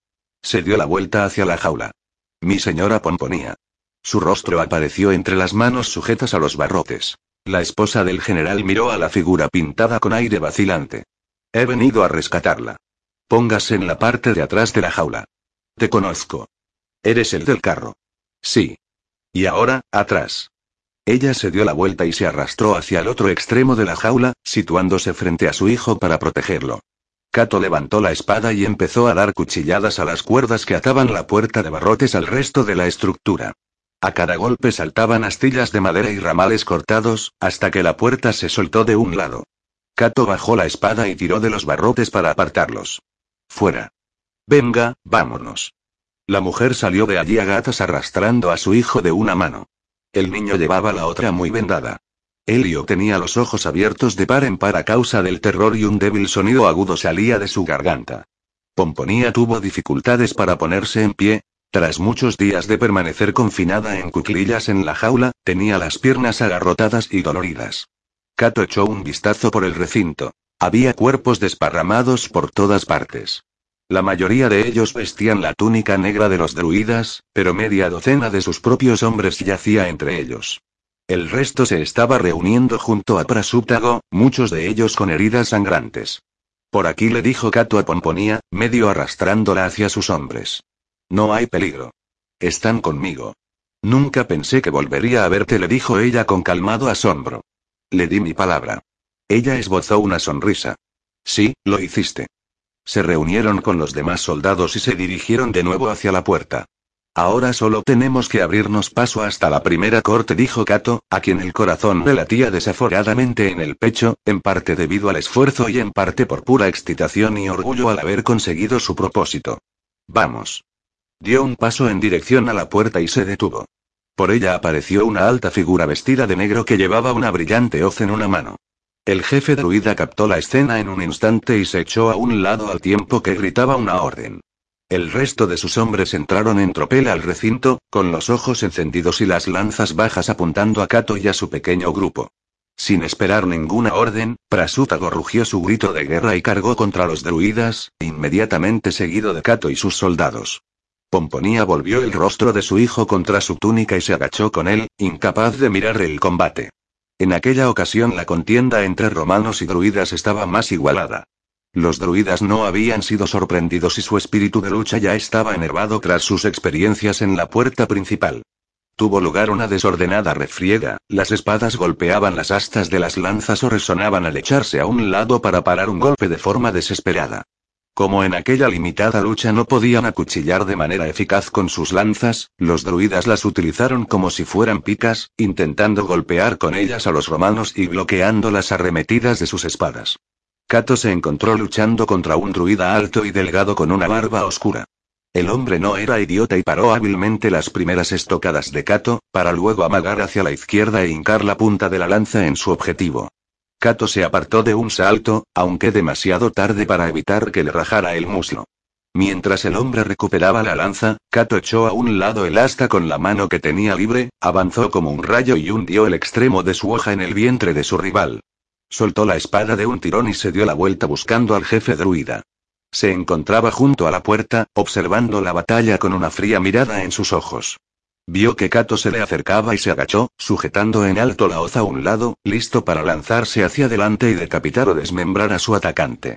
Se dio la vuelta hacia la jaula. Mi señora pomponía. Su rostro apareció entre las manos sujetas a los barrotes. La esposa del general miró a la figura pintada con aire vacilante. He venido a rescatarla. Póngase en la parte de atrás de la jaula. Te conozco. Eres el del carro. Sí. Y ahora, atrás. Ella se dio la vuelta y se arrastró hacia el otro extremo de la jaula, situándose frente a su hijo para protegerlo. Cato levantó la espada y empezó a dar cuchilladas a las cuerdas que ataban la puerta de barrotes al resto de la estructura. A cada golpe saltaban astillas de madera y ramales cortados, hasta que la puerta se soltó de un lado. Cato bajó la espada y tiró de los barrotes para apartarlos. Fuera. Venga, vámonos. La mujer salió de allí a gatas arrastrando a su hijo de una mano. El niño llevaba la otra muy vendada. Helio tenía los ojos abiertos de par en par a causa del terror y un débil sonido agudo salía de su garganta. Pomponía tuvo dificultades para ponerse en pie, tras muchos días de permanecer confinada en cuclillas en la jaula, tenía las piernas agarrotadas y doloridas. Cato echó un vistazo por el recinto. Había cuerpos desparramados por todas partes. La mayoría de ellos vestían la túnica negra de los druidas, pero media docena de sus propios hombres yacía entre ellos. El resto se estaba reuniendo junto a Prasúptago, muchos de ellos con heridas sangrantes. Por aquí le dijo Cato a Pomponía, medio arrastrándola hacia sus hombres. No hay peligro. Están conmigo. Nunca pensé que volvería a verte, le dijo ella con calmado asombro. Le di mi palabra. Ella esbozó una sonrisa. Sí, lo hiciste. Se reunieron con los demás soldados y se dirigieron de nuevo hacia la puerta. Ahora solo tenemos que abrirnos paso hasta la primera corte, dijo Cato, a quien el corazón le latía desaforadamente en el pecho, en parte debido al esfuerzo y en parte por pura excitación y orgullo al haber conseguido su propósito. Vamos. Dio un paso en dirección a la puerta y se detuvo. Por ella apareció una alta figura vestida de negro que llevaba una brillante hoz en una mano. El jefe druida captó la escena en un instante y se echó a un lado al tiempo que gritaba una orden. El resto de sus hombres entraron en tropel al recinto, con los ojos encendidos y las lanzas bajas apuntando a Kato y a su pequeño grupo. Sin esperar ninguna orden, Prasútago rugió su grito de guerra y cargó contra los druidas, inmediatamente seguido de Kato y sus soldados. Pomponía volvió el rostro de su hijo contra su túnica y se agachó con él, incapaz de mirar el combate. En aquella ocasión la contienda entre romanos y druidas estaba más igualada. Los druidas no habían sido sorprendidos y su espíritu de lucha ya estaba enervado tras sus experiencias en la puerta principal. Tuvo lugar una desordenada refriega, las espadas golpeaban las astas de las lanzas o resonaban al echarse a un lado para parar un golpe de forma desesperada. Como en aquella limitada lucha no podían acuchillar de manera eficaz con sus lanzas, los druidas las utilizaron como si fueran picas, intentando golpear con ellas a los romanos y bloqueando las arremetidas de sus espadas. Cato se encontró luchando contra un druida alto y delgado con una barba oscura. El hombre no era idiota y paró hábilmente las primeras estocadas de Cato, para luego amagar hacia la izquierda e hincar la punta de la lanza en su objetivo. Kato se apartó de un salto, aunque demasiado tarde para evitar que le rajara el muslo. Mientras el hombre recuperaba la lanza, Kato echó a un lado el asta con la mano que tenía libre, avanzó como un rayo y hundió el extremo de su hoja en el vientre de su rival. Soltó la espada de un tirón y se dio la vuelta buscando al jefe druida. Se encontraba junto a la puerta, observando la batalla con una fría mirada en sus ojos. Vio que Kato se le acercaba y se agachó, sujetando en alto la hoz a un lado, listo para lanzarse hacia adelante y decapitar o desmembrar a su atacante.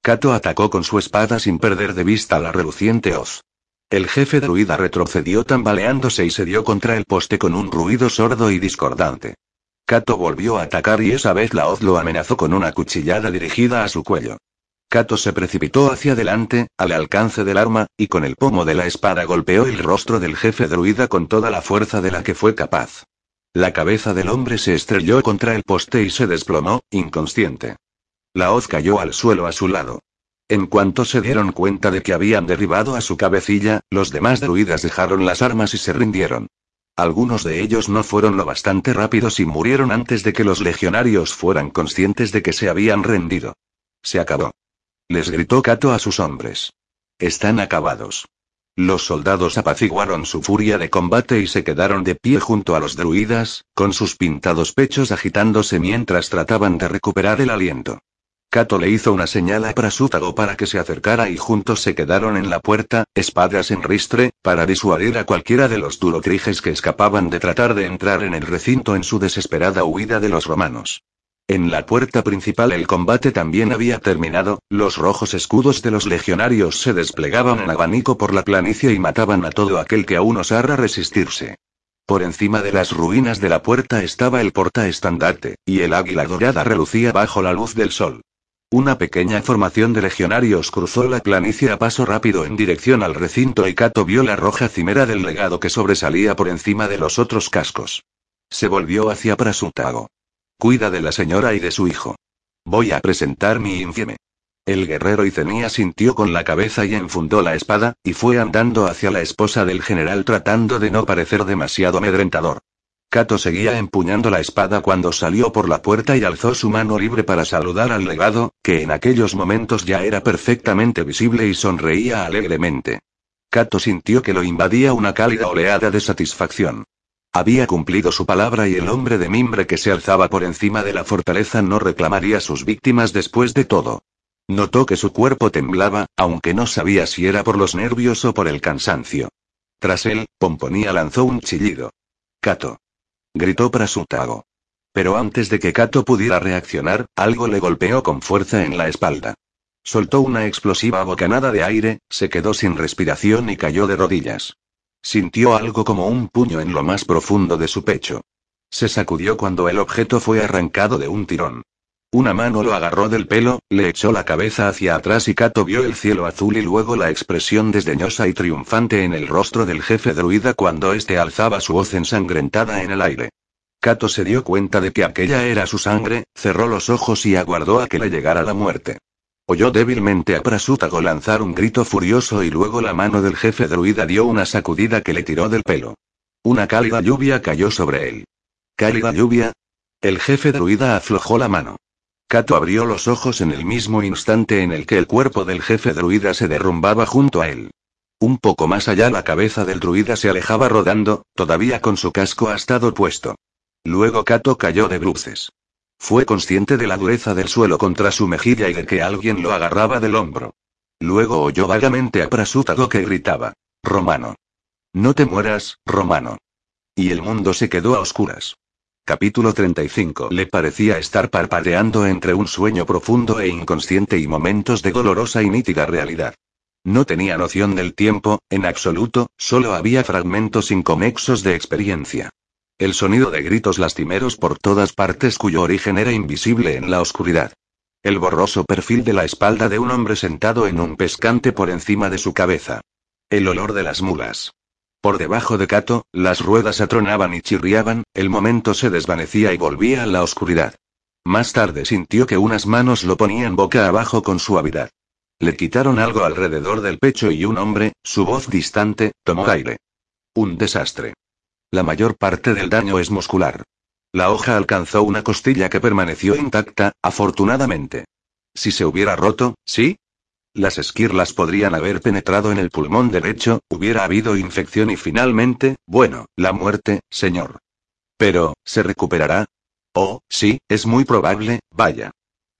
Kato atacó con su espada sin perder de vista la reluciente hoz. El jefe druida retrocedió tambaleándose y se dio contra el poste con un ruido sordo y discordante. Kato volvió a atacar y esa vez la hoz lo amenazó con una cuchillada dirigida a su cuello. Kato se precipitó hacia adelante, al alcance del arma, y con el pomo de la espada golpeó el rostro del jefe druida con toda la fuerza de la que fue capaz. La cabeza del hombre se estrelló contra el poste y se desplomó, inconsciente. La hoz cayó al suelo a su lado. En cuanto se dieron cuenta de que habían derribado a su cabecilla, los demás druidas dejaron las armas y se rindieron. Algunos de ellos no fueron lo bastante rápidos y murieron antes de que los legionarios fueran conscientes de que se habían rendido. Se acabó. Les gritó Cato a sus hombres. Están acabados. Los soldados apaciguaron su furia de combate y se quedaron de pie junto a los druidas, con sus pintados pechos agitándose mientras trataban de recuperar el aliento. Cato le hizo una señal a Prasútago para que se acercara y juntos se quedaron en la puerta, espadas en ristre, para disuadir a cualquiera de los durotriges que escapaban de tratar de entrar en el recinto en su desesperada huida de los romanos. En la puerta principal el combate también había terminado, los rojos escudos de los legionarios se desplegaban en abanico por la planicie y mataban a todo aquel que aún osara resistirse. Por encima de las ruinas de la puerta estaba el portaestandarte, y el águila dorada relucía bajo la luz del sol. Una pequeña formación de legionarios cruzó la planicie a paso rápido en dirección al recinto y Cato vio la roja cimera del legado que sobresalía por encima de los otros cascos. Se volvió hacia Prasutago. Cuida de la señora y de su hijo. Voy a presentar mi infieme. El guerrero Icenía sintió con la cabeza y enfundó la espada, y fue andando hacia la esposa del general tratando de no parecer demasiado amedrentador. Cato seguía empuñando la espada cuando salió por la puerta y alzó su mano libre para saludar al legado, que en aquellos momentos ya era perfectamente visible y sonreía alegremente. Cato sintió que lo invadía una cálida oleada de satisfacción. Había cumplido su palabra y el hombre de mimbre que se alzaba por encima de la fortaleza no reclamaría sus víctimas después de todo. Notó que su cuerpo temblaba, aunque no sabía si era por los nervios o por el cansancio. Tras él, Pomponía lanzó un chillido. Kato. Gritó Prasutago. Pero antes de que Kato pudiera reaccionar, algo le golpeó con fuerza en la espalda. Soltó una explosiva bocanada de aire, se quedó sin respiración y cayó de rodillas. Sintió algo como un puño en lo más profundo de su pecho. Se sacudió cuando el objeto fue arrancado de un tirón. Una mano lo agarró del pelo, le echó la cabeza hacia atrás y Kato vio el cielo azul y luego la expresión desdeñosa y triunfante en el rostro del jefe druida cuando éste alzaba su voz ensangrentada en el aire. Kato se dio cuenta de que aquella era su sangre, cerró los ojos y aguardó a que le llegara la muerte. Oyó débilmente a Prasutago lanzar un grito furioso y luego la mano del jefe druida dio una sacudida que le tiró del pelo. Una cálida lluvia cayó sobre él. ¿Cálida lluvia? El jefe druida aflojó la mano. Kato abrió los ojos en el mismo instante en el que el cuerpo del jefe druida se derrumbaba junto a él. Un poco más allá la cabeza del druida se alejaba rodando, todavía con su casco astado puesto. Luego Kato cayó de bruces. Fue consciente de la dureza del suelo contra su mejilla y de que alguien lo agarraba del hombro. Luego oyó vagamente a Prasútago que gritaba. Romano. No te mueras, Romano. Y el mundo se quedó a oscuras. Capítulo 35. Le parecía estar parpadeando entre un sueño profundo e inconsciente y momentos de dolorosa y nítida realidad. No tenía noción del tiempo, en absoluto, solo había fragmentos inconexos de experiencia. El sonido de gritos lastimeros por todas partes cuyo origen era invisible en la oscuridad. El borroso perfil de la espalda de un hombre sentado en un pescante por encima de su cabeza. El olor de las mulas. Por debajo de Cato, las ruedas atronaban y chirriaban, el momento se desvanecía y volvía a la oscuridad. Más tarde sintió que unas manos lo ponían boca abajo con suavidad. Le quitaron algo alrededor del pecho y un hombre, su voz distante, tomó aire. Un desastre. La mayor parte del daño es muscular. La hoja alcanzó una costilla que permaneció intacta, afortunadamente. Si se hubiera roto, ¿sí? Las esquirlas podrían haber penetrado en el pulmón derecho, hubiera habido infección y finalmente, bueno, la muerte, señor. Pero, ¿se recuperará? Oh, sí, es muy probable, vaya.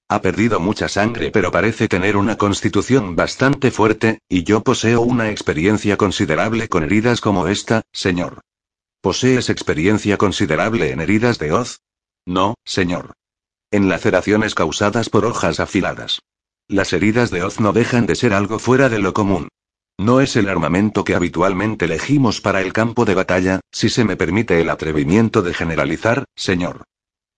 Ha perdido mucha sangre pero parece tener una constitución bastante fuerte, y yo poseo una experiencia considerable con heridas como esta, señor. ¿Posees experiencia considerable en heridas de hoz? No, señor. En laceraciones causadas por hojas afiladas. Las heridas de hoz no dejan de ser algo fuera de lo común. No es el armamento que habitualmente elegimos para el campo de batalla, si se me permite el atrevimiento de generalizar, señor.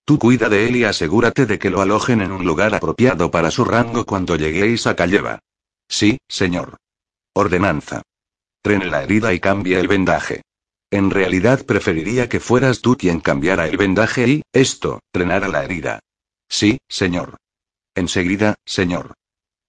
Tú cuida de él y asegúrate de que lo alojen en un lugar apropiado para su rango cuando lleguéis a Calleva. Sí, señor. Ordenanza. Trene la herida y cambie el vendaje. En realidad preferiría que fueras tú quien cambiara el vendaje y, esto, trenara la herida. Sí, señor. Enseguida, señor.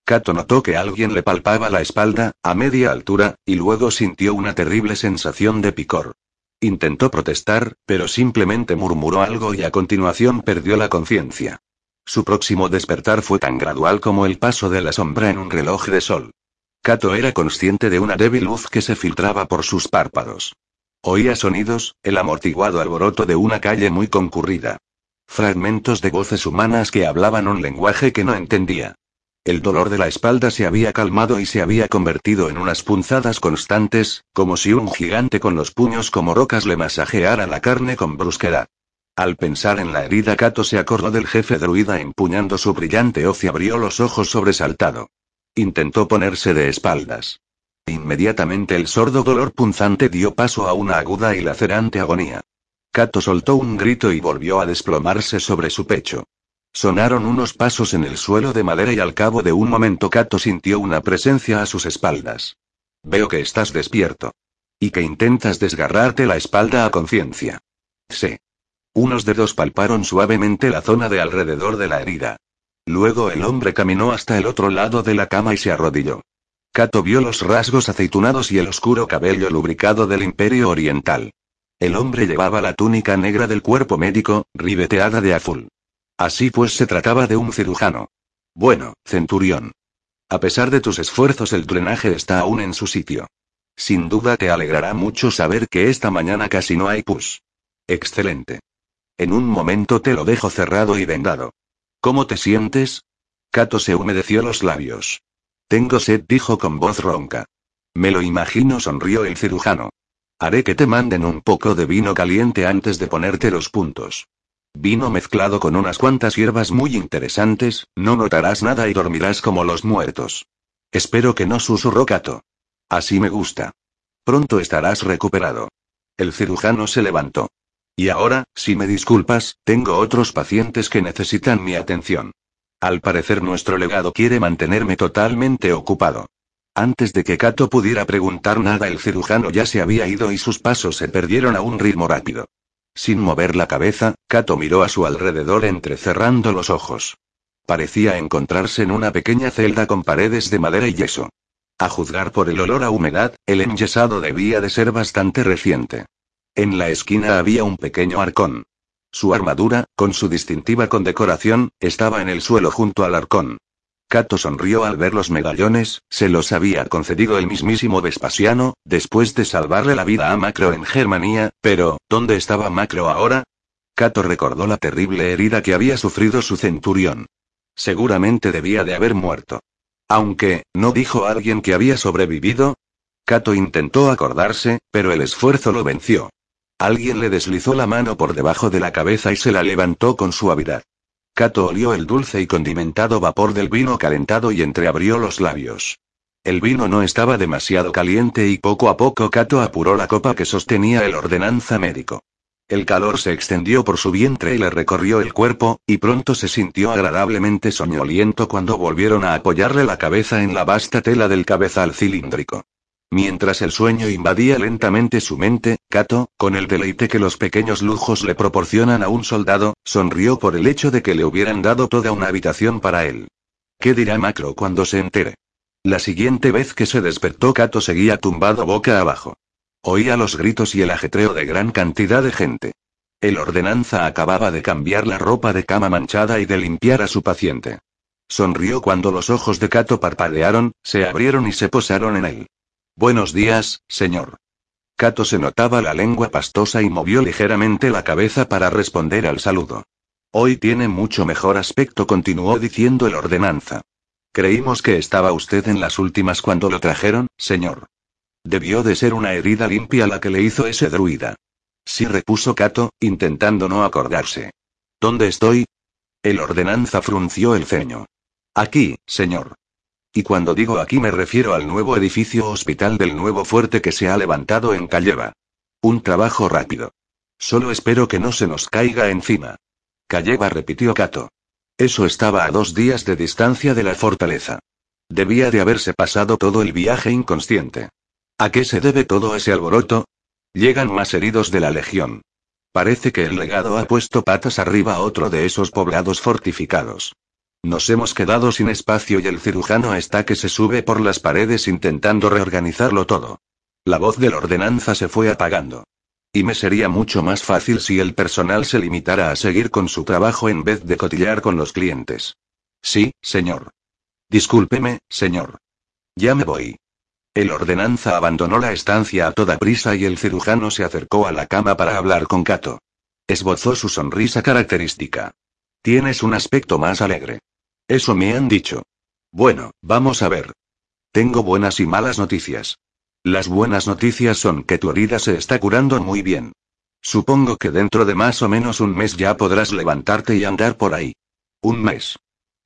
Cato notó que alguien le palpaba la espalda, a media altura, y luego sintió una terrible sensación de picor. Intentó protestar, pero simplemente murmuró algo y a continuación perdió la conciencia. Su próximo despertar fue tan gradual como el paso de la sombra en un reloj de sol. Cato era consciente de una débil luz que se filtraba por sus párpados. Oía sonidos, el amortiguado alboroto de una calle muy concurrida. Fragmentos de voces humanas que hablaban un lenguaje que no entendía. El dolor de la espalda se había calmado y se había convertido en unas punzadas constantes, como si un gigante con los puños como rocas le masajeara la carne con brusquedad. Al pensar en la herida, Kato se acordó del jefe druida empuñando su brillante hoz y abrió los ojos sobresaltado. Intentó ponerse de espaldas. Inmediatamente el sordo dolor punzante dio paso a una aguda y lacerante agonía. Kato soltó un grito y volvió a desplomarse sobre su pecho. Sonaron unos pasos en el suelo de madera y al cabo de un momento Kato sintió una presencia a sus espaldas. Veo que estás despierto. Y que intentas desgarrarte la espalda a conciencia. Sí. Unos dedos palparon suavemente la zona de alrededor de la herida. Luego el hombre caminó hasta el otro lado de la cama y se arrodilló. Kato vio los rasgos aceitunados y el oscuro cabello lubricado del Imperio Oriental. El hombre llevaba la túnica negra del cuerpo médico, ribeteada de azul. Así pues se trataba de un cirujano. Bueno, centurión. A pesar de tus esfuerzos el drenaje está aún en su sitio. Sin duda te alegrará mucho saber que esta mañana casi no hay pus. Excelente. En un momento te lo dejo cerrado y vendado. ¿Cómo te sientes? Kato se humedeció los labios. Tengo sed, dijo con voz ronca. Me lo imagino, sonrió el cirujano. Haré que te manden un poco de vino caliente antes de ponerte los puntos. Vino mezclado con unas cuantas hierbas muy interesantes, no notarás nada y dormirás como los muertos. Espero que no susurró Kato. Así me gusta. Pronto estarás recuperado. El cirujano se levantó. Y ahora, si me disculpas, tengo otros pacientes que necesitan mi atención. Al parecer nuestro legado quiere mantenerme totalmente ocupado. Antes de que Kato pudiera preguntar nada, el cirujano ya se había ido y sus pasos se perdieron a un ritmo rápido. Sin mover la cabeza, Kato miró a su alrededor entrecerrando los ojos. Parecía encontrarse en una pequeña celda con paredes de madera y yeso. A juzgar por el olor a humedad, el enyesado debía de ser bastante reciente. En la esquina había un pequeño arcón. Su armadura, con su distintiva condecoración, estaba en el suelo junto al arcón. Cato sonrió al ver los medallones, se los había concedido el mismísimo Vespasiano, después de salvarle la vida a Macro en Germania, pero, ¿dónde estaba Macro ahora? Cato recordó la terrible herida que había sufrido su centurión. Seguramente debía de haber muerto. Aunque, ¿no dijo alguien que había sobrevivido? Cato intentó acordarse, pero el esfuerzo lo venció. Alguien le deslizó la mano por debajo de la cabeza y se la levantó con suavidad. Cato olió el dulce y condimentado vapor del vino calentado y entreabrió los labios. El vino no estaba demasiado caliente y poco a poco Cato apuró la copa que sostenía el ordenanza médico. El calor se extendió por su vientre y le recorrió el cuerpo, y pronto se sintió agradablemente soñoliento cuando volvieron a apoyarle la cabeza en la vasta tela del cabezal cilíndrico. Mientras el sueño invadía lentamente su mente, Kato, con el deleite que los pequeños lujos le proporcionan a un soldado, sonrió por el hecho de que le hubieran dado toda una habitación para él. ¿Qué dirá Macro cuando se entere? La siguiente vez que se despertó Kato seguía tumbado boca abajo. Oía los gritos y el ajetreo de gran cantidad de gente. El ordenanza acababa de cambiar la ropa de cama manchada y de limpiar a su paciente. Sonrió cuando los ojos de Kato parpadearon, se abrieron y se posaron en él. Buenos días, señor. Cato se notaba la lengua pastosa y movió ligeramente la cabeza para responder al saludo. Hoy tiene mucho mejor aspecto, continuó diciendo el ordenanza. Creímos que estaba usted en las últimas cuando lo trajeron, señor. Debió de ser una herida limpia la que le hizo ese druida. Sí, repuso Cato, intentando no acordarse. ¿Dónde estoy? El ordenanza frunció el ceño. Aquí, señor. Y cuando digo aquí me refiero al nuevo edificio hospital del nuevo fuerte que se ha levantado en Calleva. Un trabajo rápido. Solo espero que no se nos caiga encima. Calleva repitió Cato. Eso estaba a dos días de distancia de la fortaleza. Debía de haberse pasado todo el viaje inconsciente. ¿A qué se debe todo ese alboroto? Llegan más heridos de la Legión. Parece que el legado ha puesto patas arriba a otro de esos poblados fortificados. Nos hemos quedado sin espacio y el cirujano está que se sube por las paredes intentando reorganizarlo todo. La voz del ordenanza se fue apagando. Y me sería mucho más fácil si el personal se limitara a seguir con su trabajo en vez de cotillar con los clientes. Sí, señor. Discúlpeme, señor. Ya me voy. El ordenanza abandonó la estancia a toda prisa y el cirujano se acercó a la cama para hablar con Cato. Esbozó su sonrisa característica. Tienes un aspecto más alegre. Eso me han dicho. Bueno, vamos a ver. Tengo buenas y malas noticias. Las buenas noticias son que tu herida se está curando muy bien. Supongo que dentro de más o menos un mes ya podrás levantarte y andar por ahí. Un mes.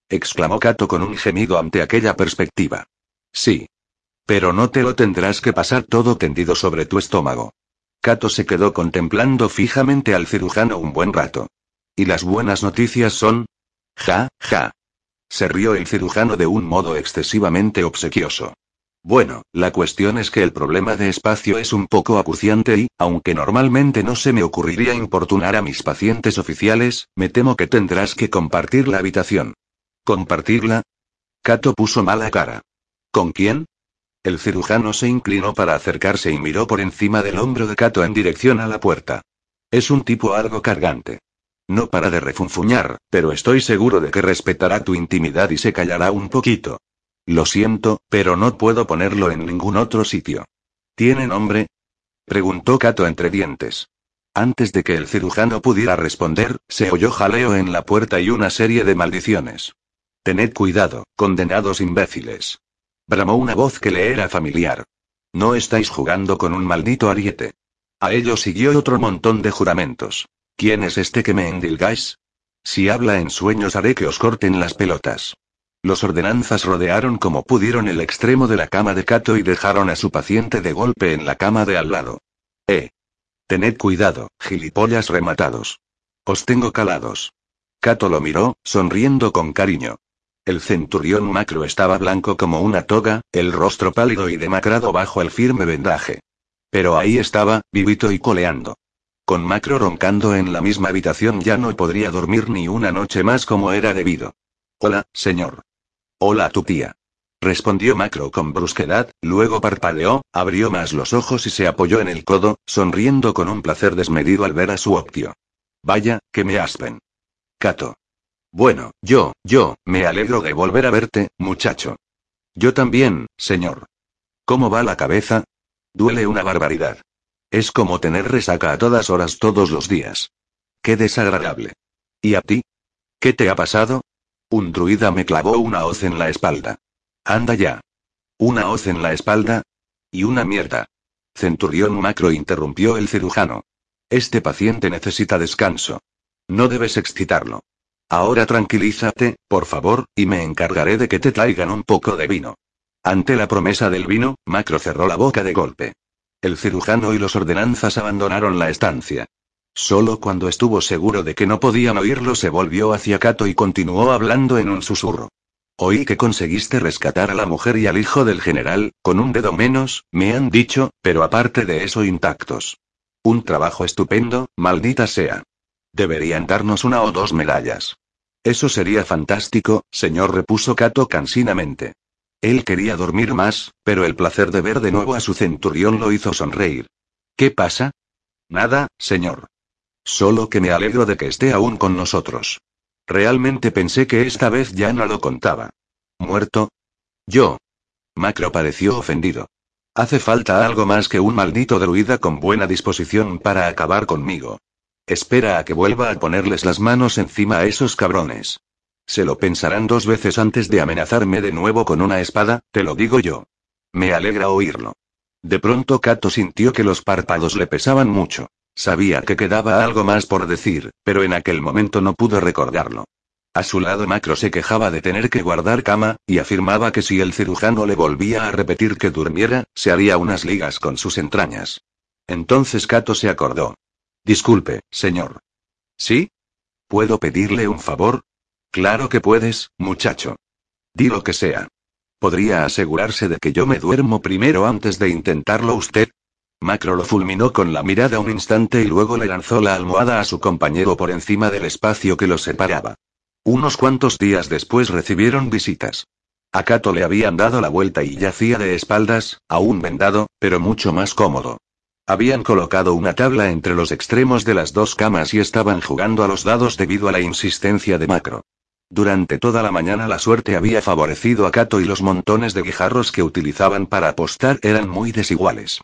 exclamó Kato con un gemido ante aquella perspectiva. Sí. Pero no te lo tendrás que pasar todo tendido sobre tu estómago. Kato se quedó contemplando fijamente al cirujano un buen rato. ¿Y las buenas noticias son? Ja, ja. Se rió el cirujano de un modo excesivamente obsequioso. Bueno, la cuestión es que el problema de espacio es un poco acuciante y, aunque normalmente no se me ocurriría importunar a mis pacientes oficiales, me temo que tendrás que compartir la habitación. ¿Compartirla? Cato puso mala cara. ¿Con quién? El cirujano se inclinó para acercarse y miró por encima del hombro de Cato en dirección a la puerta. Es un tipo algo cargante. No para de refunfuñar, pero estoy seguro de que respetará tu intimidad y se callará un poquito. Lo siento, pero no puedo ponerlo en ningún otro sitio. ¿Tiene nombre? preguntó Cato entre dientes. Antes de que el cirujano pudiera responder, se oyó jaleo en la puerta y una serie de maldiciones. Tened cuidado, condenados imbéciles. Bramó una voz que le era familiar. No estáis jugando con un maldito ariete. A ello siguió otro montón de juramentos. ¿Quién es este que me endilgáis? Si habla en sueños haré que os corten las pelotas. Los ordenanzas rodearon como pudieron el extremo de la cama de Cato y dejaron a su paciente de golpe en la cama de al lado. Eh. Tened cuidado, gilipollas rematados. Os tengo calados. Cato lo miró, sonriendo con cariño. El centurión macro estaba blanco como una toga, el rostro pálido y demacrado bajo el firme vendaje. Pero ahí estaba, vivito y coleando. Con macro roncando en la misma habitación ya no podría dormir ni una noche más como era debido. Hola, señor. Hola tu tía. Respondió Macro con brusquedad, luego parpadeó, abrió más los ojos y se apoyó en el codo, sonriendo con un placer desmedido al ver a su optio. Vaya, que me aspen. Cato. Bueno, yo, yo, me alegro de volver a verte, muchacho. Yo también, señor. ¿Cómo va la cabeza? Duele una barbaridad. Es como tener resaca a todas horas todos los días. Qué desagradable. ¿Y a ti? ¿Qué te ha pasado? Un druida me clavó una hoz en la espalda. Anda ya. Una hoz en la espalda. Y una mierda. Centurión Macro interrumpió el cirujano. Este paciente necesita descanso. No debes excitarlo. Ahora tranquilízate, por favor, y me encargaré de que te traigan un poco de vino. Ante la promesa del vino, Macro cerró la boca de golpe. El cirujano y los ordenanzas abandonaron la estancia. Solo cuando estuvo seguro de que no podían oírlo se volvió hacia Cato y continuó hablando en un susurro. Oí que conseguiste rescatar a la mujer y al hijo del general, con un dedo menos, me han dicho, pero aparte de eso intactos. Un trabajo estupendo, maldita sea. Deberían darnos una o dos medallas. Eso sería fantástico, señor, repuso Cato cansinamente. Él quería dormir más, pero el placer de ver de nuevo a su centurión lo hizo sonreír. ¿Qué pasa? Nada, señor. Solo que me alegro de que esté aún con nosotros. Realmente pensé que esta vez ya no lo contaba. ¿Muerto? Yo. Macro pareció ofendido. Hace falta algo más que un maldito druida con buena disposición para acabar conmigo. Espera a que vuelva a ponerles las manos encima a esos cabrones. Se lo pensarán dos veces antes de amenazarme de nuevo con una espada, te lo digo yo. Me alegra oírlo. De pronto Cato sintió que los párpados le pesaban mucho. Sabía que quedaba algo más por decir, pero en aquel momento no pudo recordarlo. A su lado Macro se quejaba de tener que guardar cama, y afirmaba que si el cirujano le volvía a repetir que durmiera, se haría unas ligas con sus entrañas. Entonces Cato se acordó. Disculpe, señor. ¿Sí? ¿Puedo pedirle un favor? Claro que puedes, muchacho. Di lo que sea. ¿Podría asegurarse de que yo me duermo primero antes de intentarlo usted? Macro lo fulminó con la mirada un instante y luego le lanzó la almohada a su compañero por encima del espacio que los separaba. Unos cuantos días después recibieron visitas. A Cato le habían dado la vuelta y yacía de espaldas, aún vendado, pero mucho más cómodo. Habían colocado una tabla entre los extremos de las dos camas y estaban jugando a los dados debido a la insistencia de Macro. Durante toda la mañana la suerte había favorecido a Cato y los montones de guijarros que utilizaban para apostar eran muy desiguales.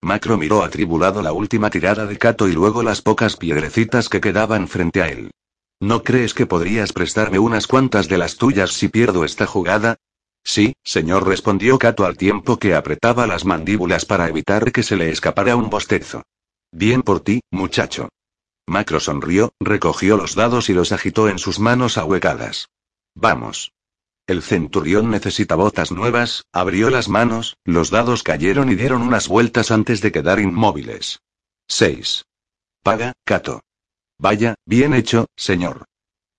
Macro miró atribulado la última tirada de Cato y luego las pocas piedrecitas que quedaban frente a él. ¿No crees que podrías prestarme unas cuantas de las tuyas si pierdo esta jugada? Sí, señor, respondió Cato al tiempo que apretaba las mandíbulas para evitar que se le escapara un bostezo. Bien por ti, muchacho. Macro sonrió, recogió los dados y los agitó en sus manos ahuecadas. Vamos. El centurión necesita botas nuevas, abrió las manos, los dados cayeron y dieron unas vueltas antes de quedar inmóviles. 6. Paga, Cato. Vaya, bien hecho, señor.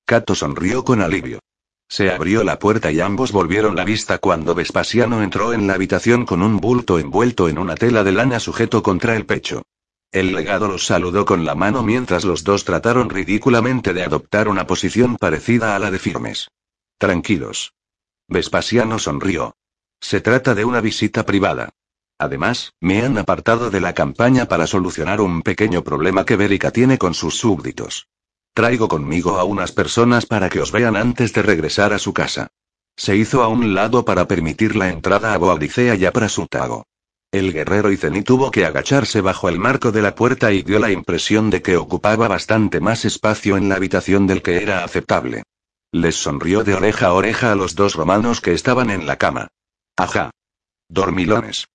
Cato sonrió con alivio. Se abrió la puerta y ambos volvieron la vista cuando Vespasiano entró en la habitación con un bulto envuelto en una tela de lana sujeto contra el pecho. El legado los saludó con la mano mientras los dos trataron ridículamente de adoptar una posición parecida a la de firmes. Tranquilos. Vespasiano sonrió. Se trata de una visita privada. Además, me han apartado de la campaña para solucionar un pequeño problema que Berica tiene con sus súbditos. Traigo conmigo a unas personas para que os vean antes de regresar a su casa. Se hizo a un lado para permitir la entrada a Boadicea y a Prasutago. El guerrero Izeni tuvo que agacharse bajo el marco de la puerta y dio la impresión de que ocupaba bastante más espacio en la habitación del que era aceptable. Les sonrió de oreja a oreja a los dos romanos que estaban en la cama. Ajá. Dormilones.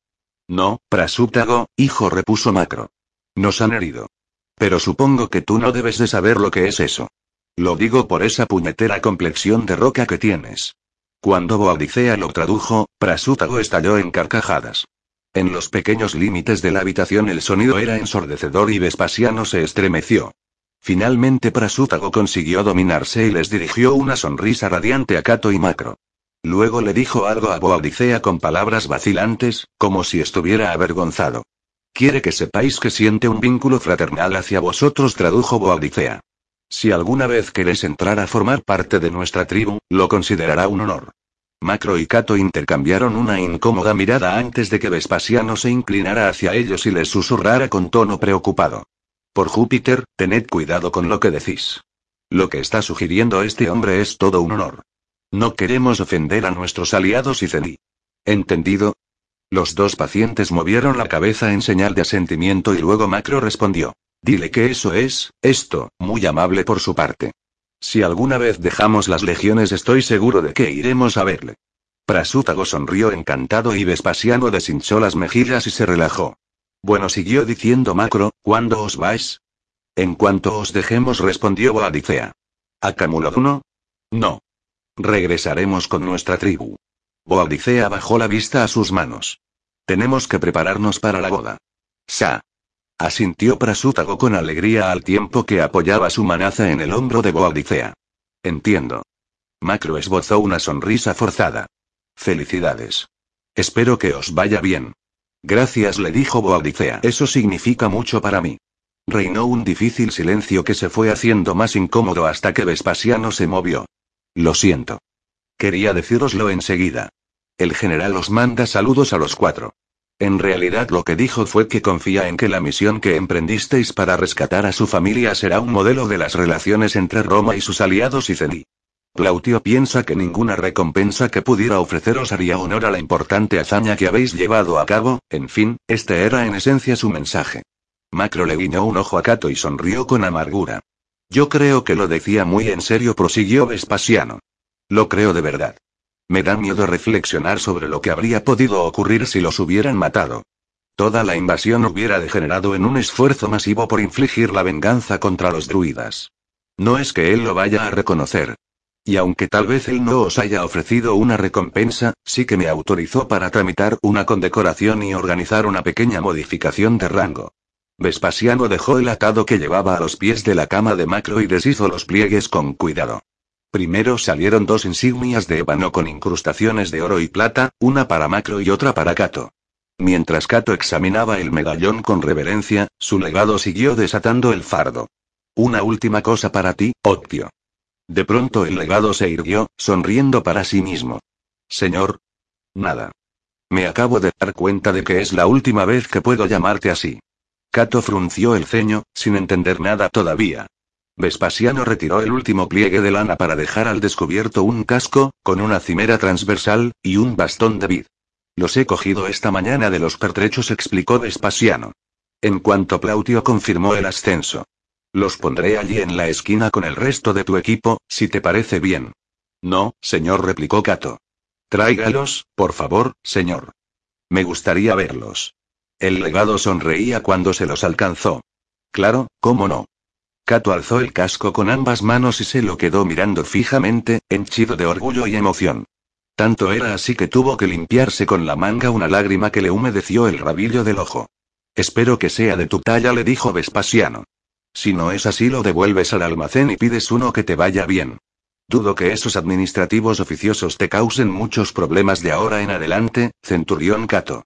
No, Prasútago, hijo, repuso Macro. Nos han herido. Pero supongo que tú no debes de saber lo que es eso. Lo digo por esa puñetera complexión de roca que tienes. Cuando Boadicea lo tradujo, Prasútago estalló en carcajadas. En los pequeños límites de la habitación el sonido era ensordecedor y Vespasiano se estremeció. Finalmente Prasútago consiguió dominarse y les dirigió una sonrisa radiante a Cato y Macro. Luego le dijo algo a Boadicea con palabras vacilantes, como si estuviera avergonzado. Quiere que sepáis que siente un vínculo fraternal hacia vosotros, tradujo Boadicea. Si alguna vez queréis entrar a formar parte de nuestra tribu, lo considerará un honor. Macro y Cato intercambiaron una incómoda mirada antes de que Vespasiano se inclinara hacia ellos y les susurrara con tono preocupado. Por Júpiter, tened cuidado con lo que decís. Lo que está sugiriendo este hombre es todo un honor. No queremos ofender a nuestros aliados y Zeni. ¿Entendido? Los dos pacientes movieron la cabeza en señal de asentimiento y luego Macro respondió. Dile que eso es, esto, muy amable por su parte. Si alguna vez dejamos las legiones estoy seguro de que iremos a verle. Prasútago sonrió encantado y Vespasiano deshinchó las mejillas y se relajó. Bueno, siguió diciendo Macro, ¿cuándo os vais? En cuanto os dejemos, respondió Boadicea. ¿A Camuloduno? No. Regresaremos con nuestra tribu. Boadicea bajó la vista a sus manos. Tenemos que prepararnos para la boda. Sa. Asintió Prasútago con alegría al tiempo que apoyaba su manaza en el hombro de Boadicea. Entiendo. Macro esbozó una sonrisa forzada. Felicidades. Espero que os vaya bien. Gracias, le dijo Boadicea. Eso significa mucho para mí. Reinó un difícil silencio que se fue haciendo más incómodo hasta que Vespasiano se movió. Lo siento. Quería decíroslo enseguida. El general os manda saludos a los cuatro. En realidad lo que dijo fue que confía en que la misión que emprendisteis para rescatar a su familia será un modelo de las relaciones entre Roma y sus aliados y Ceni. Plautio piensa que ninguna recompensa que pudiera ofreceros haría honor a la importante hazaña que habéis llevado a cabo, en fin, este era en esencia su mensaje. Macro le guiñó un ojo a Cato y sonrió con amargura. Yo creo que lo decía muy en serio, prosiguió Vespasiano. Lo creo de verdad. Me da miedo reflexionar sobre lo que habría podido ocurrir si los hubieran matado. Toda la invasión hubiera degenerado en un esfuerzo masivo por infligir la venganza contra los druidas. No es que él lo vaya a reconocer. Y aunque tal vez él no os haya ofrecido una recompensa, sí que me autorizó para tramitar una condecoración y organizar una pequeña modificación de rango. Vespasiano dejó el atado que llevaba a los pies de la cama de Macro y deshizo los pliegues con cuidado. Primero salieron dos insignias de ébano con incrustaciones de oro y plata, una para Macro y otra para Cato. Mientras Cato examinaba el medallón con reverencia, su legado siguió desatando el fardo. Una última cosa para ti, Octio. De pronto el legado se irguió, sonriendo para sí mismo. Señor. Nada. Me acabo de dar cuenta de que es la última vez que puedo llamarte así. Cato frunció el ceño, sin entender nada todavía. Vespasiano retiró el último pliegue de lana para dejar al descubierto un casco, con una cimera transversal, y un bastón de vid. Los he cogido esta mañana de los pertrechos, explicó Vespasiano. En cuanto Plautio confirmó el ascenso. Los pondré allí en la esquina con el resto de tu equipo, si te parece bien. No, señor, replicó Cato. Tráigalos, por favor, señor. Me gustaría verlos. El legado sonreía cuando se los alcanzó. Claro, cómo no. Cato alzó el casco con ambas manos y se lo quedó mirando fijamente, henchido de orgullo y emoción. Tanto era así que tuvo que limpiarse con la manga una lágrima que le humedeció el rabillo del ojo. Espero que sea de tu talla, le dijo Vespasiano. Si no es así, lo devuelves al almacén y pides uno que te vaya bien. Dudo que esos administrativos oficiosos te causen muchos problemas de ahora en adelante, centurión Cato.